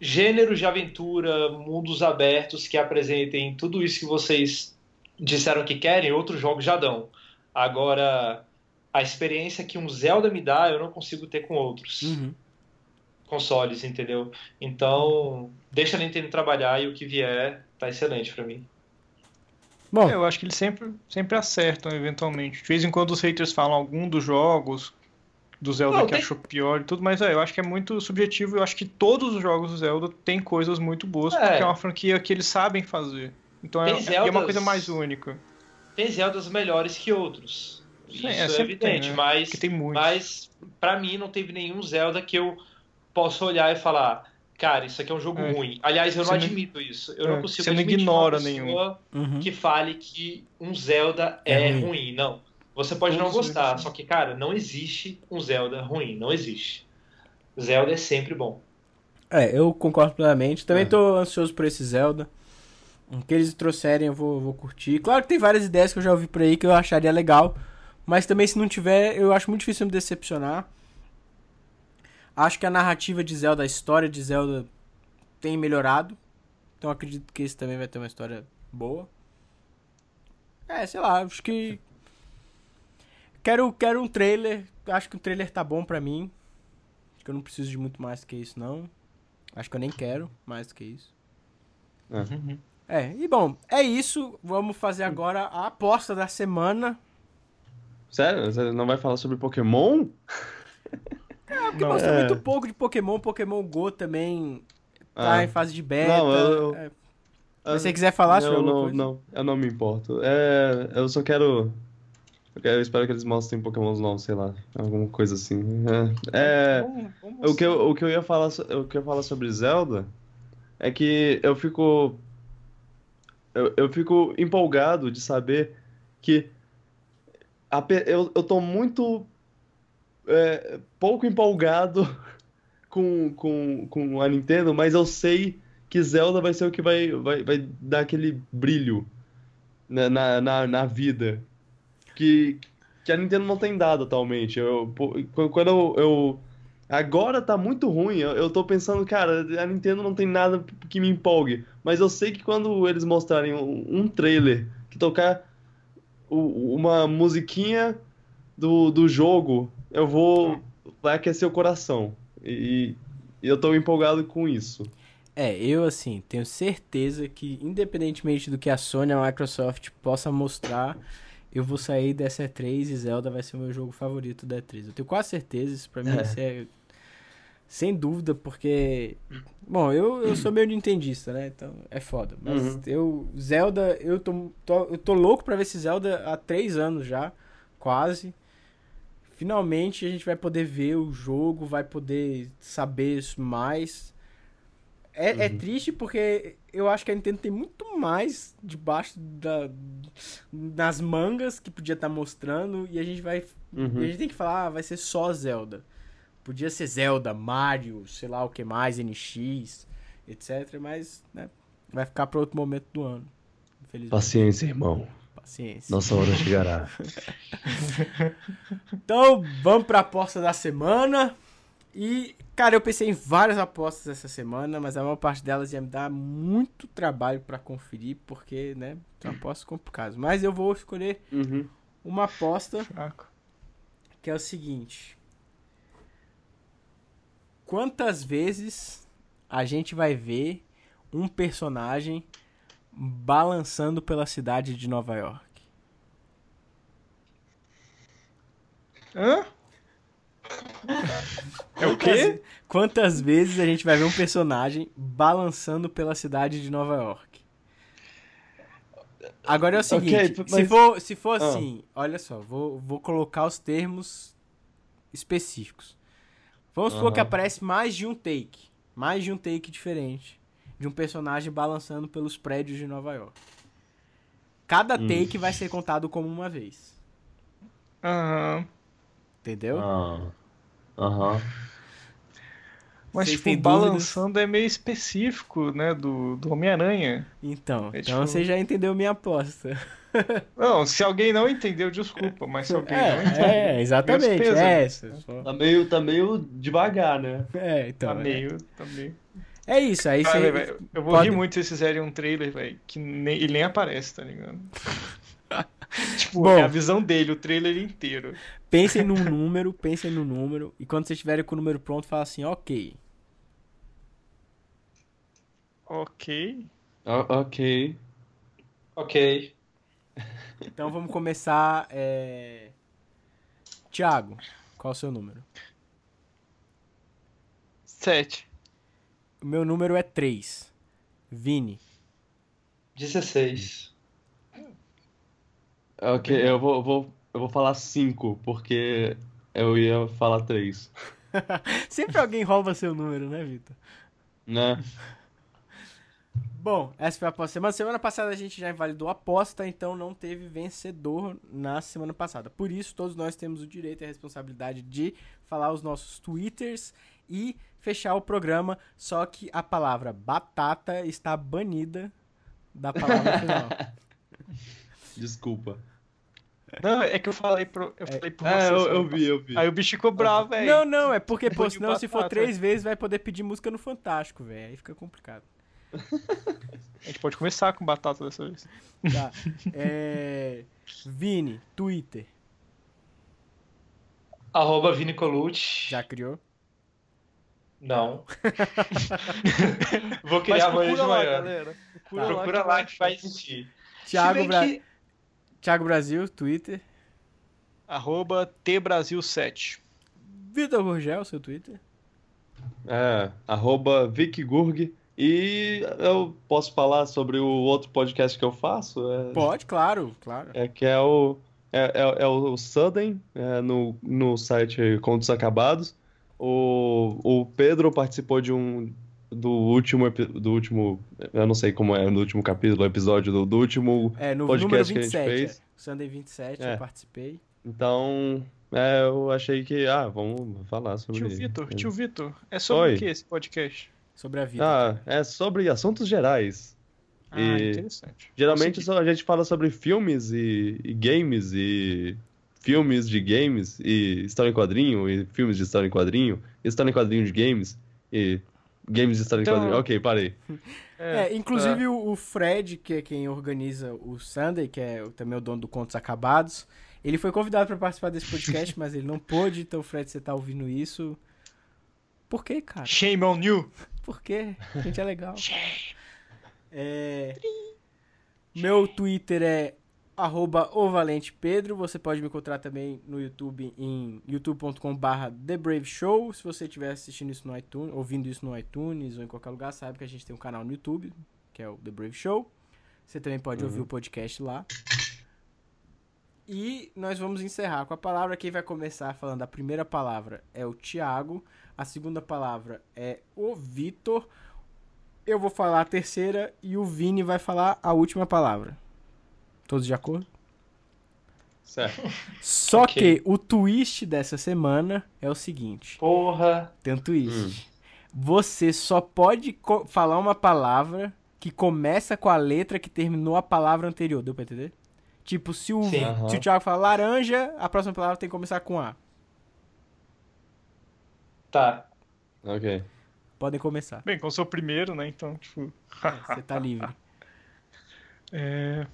gêneros de aventura, mundos abertos que apresentem tudo isso que vocês disseram que querem, outros jogos já dão. Agora, a experiência que um Zelda me dá, eu não consigo ter com outros Uhum. Consoles, entendeu? Então, deixa a Nintendo trabalhar e o que vier tá excelente pra mim. Bom, É, eu acho que eles sempre, sempre acertam, eventualmente. De vez em quando os haters falam algum dos jogos do Zelda Não, que tem- achou pior e tudo, mas é, eu acho que é muito subjetivo. Eu acho que todos os jogos do Zelda têm coisas muito boas, É. porque é uma franquia que eles sabem fazer. Então é, Tem é uma Zeldas- coisa mais única. Tem Zeldas melhores que outros. Isso Sim, é, é, sempre tem, evidente, né? mas Porque tem muitos. Mas, pra mim, não teve nenhum Zelda que eu possa olhar e falar, cara, isso aqui é um jogo É. ruim. Aliás, eu Você não não- admito isso. Eu É, não consigo você não ignora uma pessoa nenhum. uhum. que fale que um Zelda É é, ruim. ruim. Não. Você pode não Todos gostar, eles, só que, cara, não existe um Zelda ruim. Não existe. Zelda é sempre bom. É, eu concordo plenamente. Também É. tô ansioso por esse Zelda. O que eles trouxerem eu vou, vou curtir. Claro que tem várias ideias que eu já ouvi por aí que eu acharia legal. Mas também se não tiver, eu acho muito difícil me decepcionar. Acho que a narrativa de Zelda, a história de Zelda tem melhorado. Então acredito que esse também vai ter uma história boa. É, sei lá, acho que. Quero, quero um trailer. Acho que o trailer tá bom pra mim. Acho que eu não preciso de muito mais que isso, não. Acho que eu nem quero mais do que isso. Uhum. É, e bom, é isso. Vamos fazer agora a aposta da semana. Sério? Você não vai falar sobre Pokémon? Porque Não, mostrou é. muito pouco de Pokémon. Pokémon Go também tá Ah. em fase de beta. Não, eu- É, Se você quiser falar sobre não, coisa. não, eu não me importo. É, eu só quero. Eu, quero- eu espero que eles mostrem Pokémons novos, sei lá, alguma coisa assim. É, é, Vamos- vamos o, que eu, o que eu ia falar, o que eu ia falar sobre Zelda é que eu fico. Eu, eu fico empolgado de saber que a eu, eu tô muito é, pouco empolgado com, com, com a Nintendo, mas eu sei que Zelda vai ser o que vai, vai, vai dar aquele brilho na, na, na, vida que, que a Nintendo não tem dado atualmente. Eu, quando eu, eu- Agora tá muito ruim, eu, eu tô pensando, cara, a Nintendo não tem nada que me empolgue, mas eu sei que quando eles mostrarem um, um trailer que tocar uma musiquinha do, do jogo, eu vou. Vai aquecer o coração. E, e eu tô empolgado com isso. É, eu assim, tenho certeza que, independentemente do que a Sony e a Microsoft possa mostrar, eu vou sair dessa E3 e Zelda vai ser o meu jogo favorito da E3. Eu tenho quase certeza, isso pra mim É. isso é sem dúvida, porque. Bom, eu, eu sou meio nintendista, né? Então é foda. Mas Uhum. eu. Zelda, eu tô, tô, eu tô louco pra ver esse Zelda há três anos já, quase. Finalmente a gente vai poder ver o jogo, vai poder saber isso mais. É, é Uhum. triste porque eu acho que a Nintendo tem muito mais debaixo da, das mangas que podia estar mostrando e a gente vai Uhum. a gente tem que falar, ah, vai ser só Zelda. Podia ser Zelda, Mario, sei lá o que mais, NX, etc. Mas, né, vai ficar para outro momento do ano. Paciência, irmão. Paciência. Nossa hora chegará. Então, vamos pra aposta da semana. E, cara, eu pensei em várias apostas essa semana, mas a maior parte delas ia me dar muito trabalho pra conferir, porque, né, são apostas complicadas. Mas eu vou escolher Uhum. uma aposta Fraco. que é o seguinte: Quantas vezes a gente vai ver um personagem balançando pela cidade de Nova York? Hã? É o quê? Quantas, vezes a gente vai ver um personagem balançando pela cidade de Nova York? Agora é o seguinte, Ok, se mas- for, se for Ah. assim, olha só, vou, vou colocar os termos específicos. Vamos supor que aparece mais de um take, mais de um take diferente de um personagem balançando pelos prédios de Nova York. Cada Hum. take vai ser contado como uma vez, Aham. entendeu? Ah. Aham. Mas, Vocês tipo, dúvidas? balançando é meio específico, né? Do, do Homem-Aranha. Então, É então tipo- você já entendeu minha aposta. Não, se alguém não entendeu, desculpa, mas se alguém não entendeu. É, é, exatamente. É, essa, Tá meio, tá meio devagar, né? é, então. Tá é. meio, tá meio. É isso, aí você. Eu vou pode- rir muito se vocês fizerem um trailer, velho, que nem, ele nem aparece, tá ligado? tipo, Bom. é a visão dele, o trailer inteiro. Pensem num número, pensem no número, e quando vocês estiverem com o número pronto, fala assim, ok. Ok. O- ok. Ok. Então vamos começar. É... Tiago, qual é o seu número? Sete. O meu número é 3. Vini. 16. Ok, eu vou, eu vou, eu vou falar cinco, porque eu ia falar três, Sempre alguém rouba seu número, né, Vitor? né? Bom, essa foi a aposta. Semana, semana passada a gente já invalidou a aposta, então não teve vencedor na semana passada. Por isso, todos nós temos o direito e a responsabilidade de falar os nossos twitters e fechar o programa. Só que a palavra batata está banida da palavra final. Desculpa. Não, é que eu falei pro, eu falei pro É, você. eu, eu vi, eu vi. Aí o bicho ficou bravo, velho. não, não, é porque, pô, senão se for batata. três vezes vai poder pedir música no Fantástico, velho. Aí fica complicado. A gente pode começar com batata dessa vez. Tá. É... Vini, Twitter. Arroba Vini Colucci. Já criou? Não. Vou Mas criar amanhã de procura lá, manhã. galera. Procura, Tá. Procura lá que vai existir. Thiago, Bra... que- Thiago Brasil, Twitter. Arroba TBrasil7. Vitor Gurgel, seu Twitter. É, arroba VicGurg. E eu posso falar sobre o outro podcast que eu faço? É, Pode, claro, claro. é que é o, é, é, é o Sudden, é, no, no site Contos Acabados. O, o Pedro participou de um do último, do último, eu não sei como é, no último capítulo, episódio do, do último. É, no Podcast número que a gente 27. fez. é. Sunday 27, É. eu participei. Então, é, eu achei que, ah, vamos falar sobre Tio Vitor, tio Vitor, é sobre Oi. o que esse podcast? Sobre a vida. Ah, é sobre assuntos gerais. Ah, E- interessante. Geralmente só a gente fala sobre filmes e, e games e filmes de games e história em quadrinho e filmes de história em quadrinho, e história em quadrinho de games e games de história Então- em quadrinho. Ok, parei. É, inclusive o o Fred, que é quem organiza o Sunday, que é o- também o dono do Contos Acabados, ele foi convidado para participar desse podcast, mas ele não pôde. Então, Fred, você tá ouvindo isso. Por quê, cara? Shame on you. Por quê? A gente é legal. É... Meu Twitter é arroba ovalentepedro. Você pode me encontrar também no YouTube em youtube.com.br TheBraveShow. Se você estiver assistindo isso no iTunes, ouvindo isso no iTunes ou em qualquer lugar, sabe que a gente tem um canal no YouTube, que é o The Brave Show. Você também pode ouvir o podcast lá. E nós vamos encerrar com a palavra. Quem vai começar falando a primeira palavra é o Thiago. A segunda palavra é o Vitor. Eu vou falar a terceira e o Vini vai falar a última palavra. Todos de acordo? Certo. Só Ok. que o twist dessa semana é o seguinte: Porra. tem um twist. Você só pode falar uma palavra que começa com a letra que terminou a palavra anterior. Deu pra entender? Tipo, se o, Sim. Aham. se o Thiago falar laranja, a próxima palavra tem que começar com A. Tá. Ok. Podem começar. Bem, como sou o primeiro, né? Então, tipo. É, Você tá livre. É...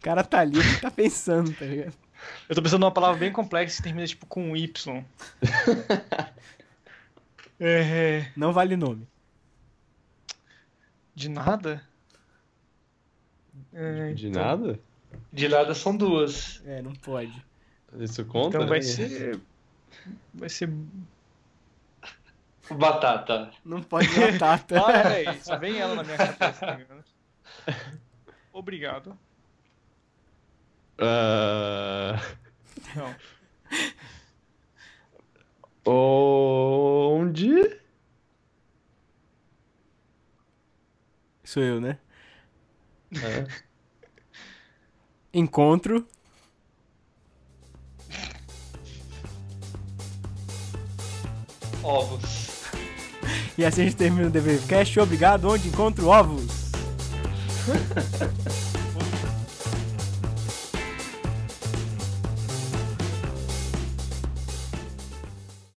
O cara tá ali, ele tá pensando, tá ligado? Eu tô pensando numa palavra bem complexa que termina tipo com um Y. é... Não vale nome. De nada? É, De então- nada? De nada são duas. É, não pode. Isso conta? Então vai né? ser. Vai ser. Batata. Não pode batata. Para, velho. Só vem ela na minha cabeça. tá ligado? Obrigado. Ah, Não. onde? Sou eu, né? É. Encontro. Ovos. E assim a gente termina o DVCast. Obrigado. Onde encontro ovos?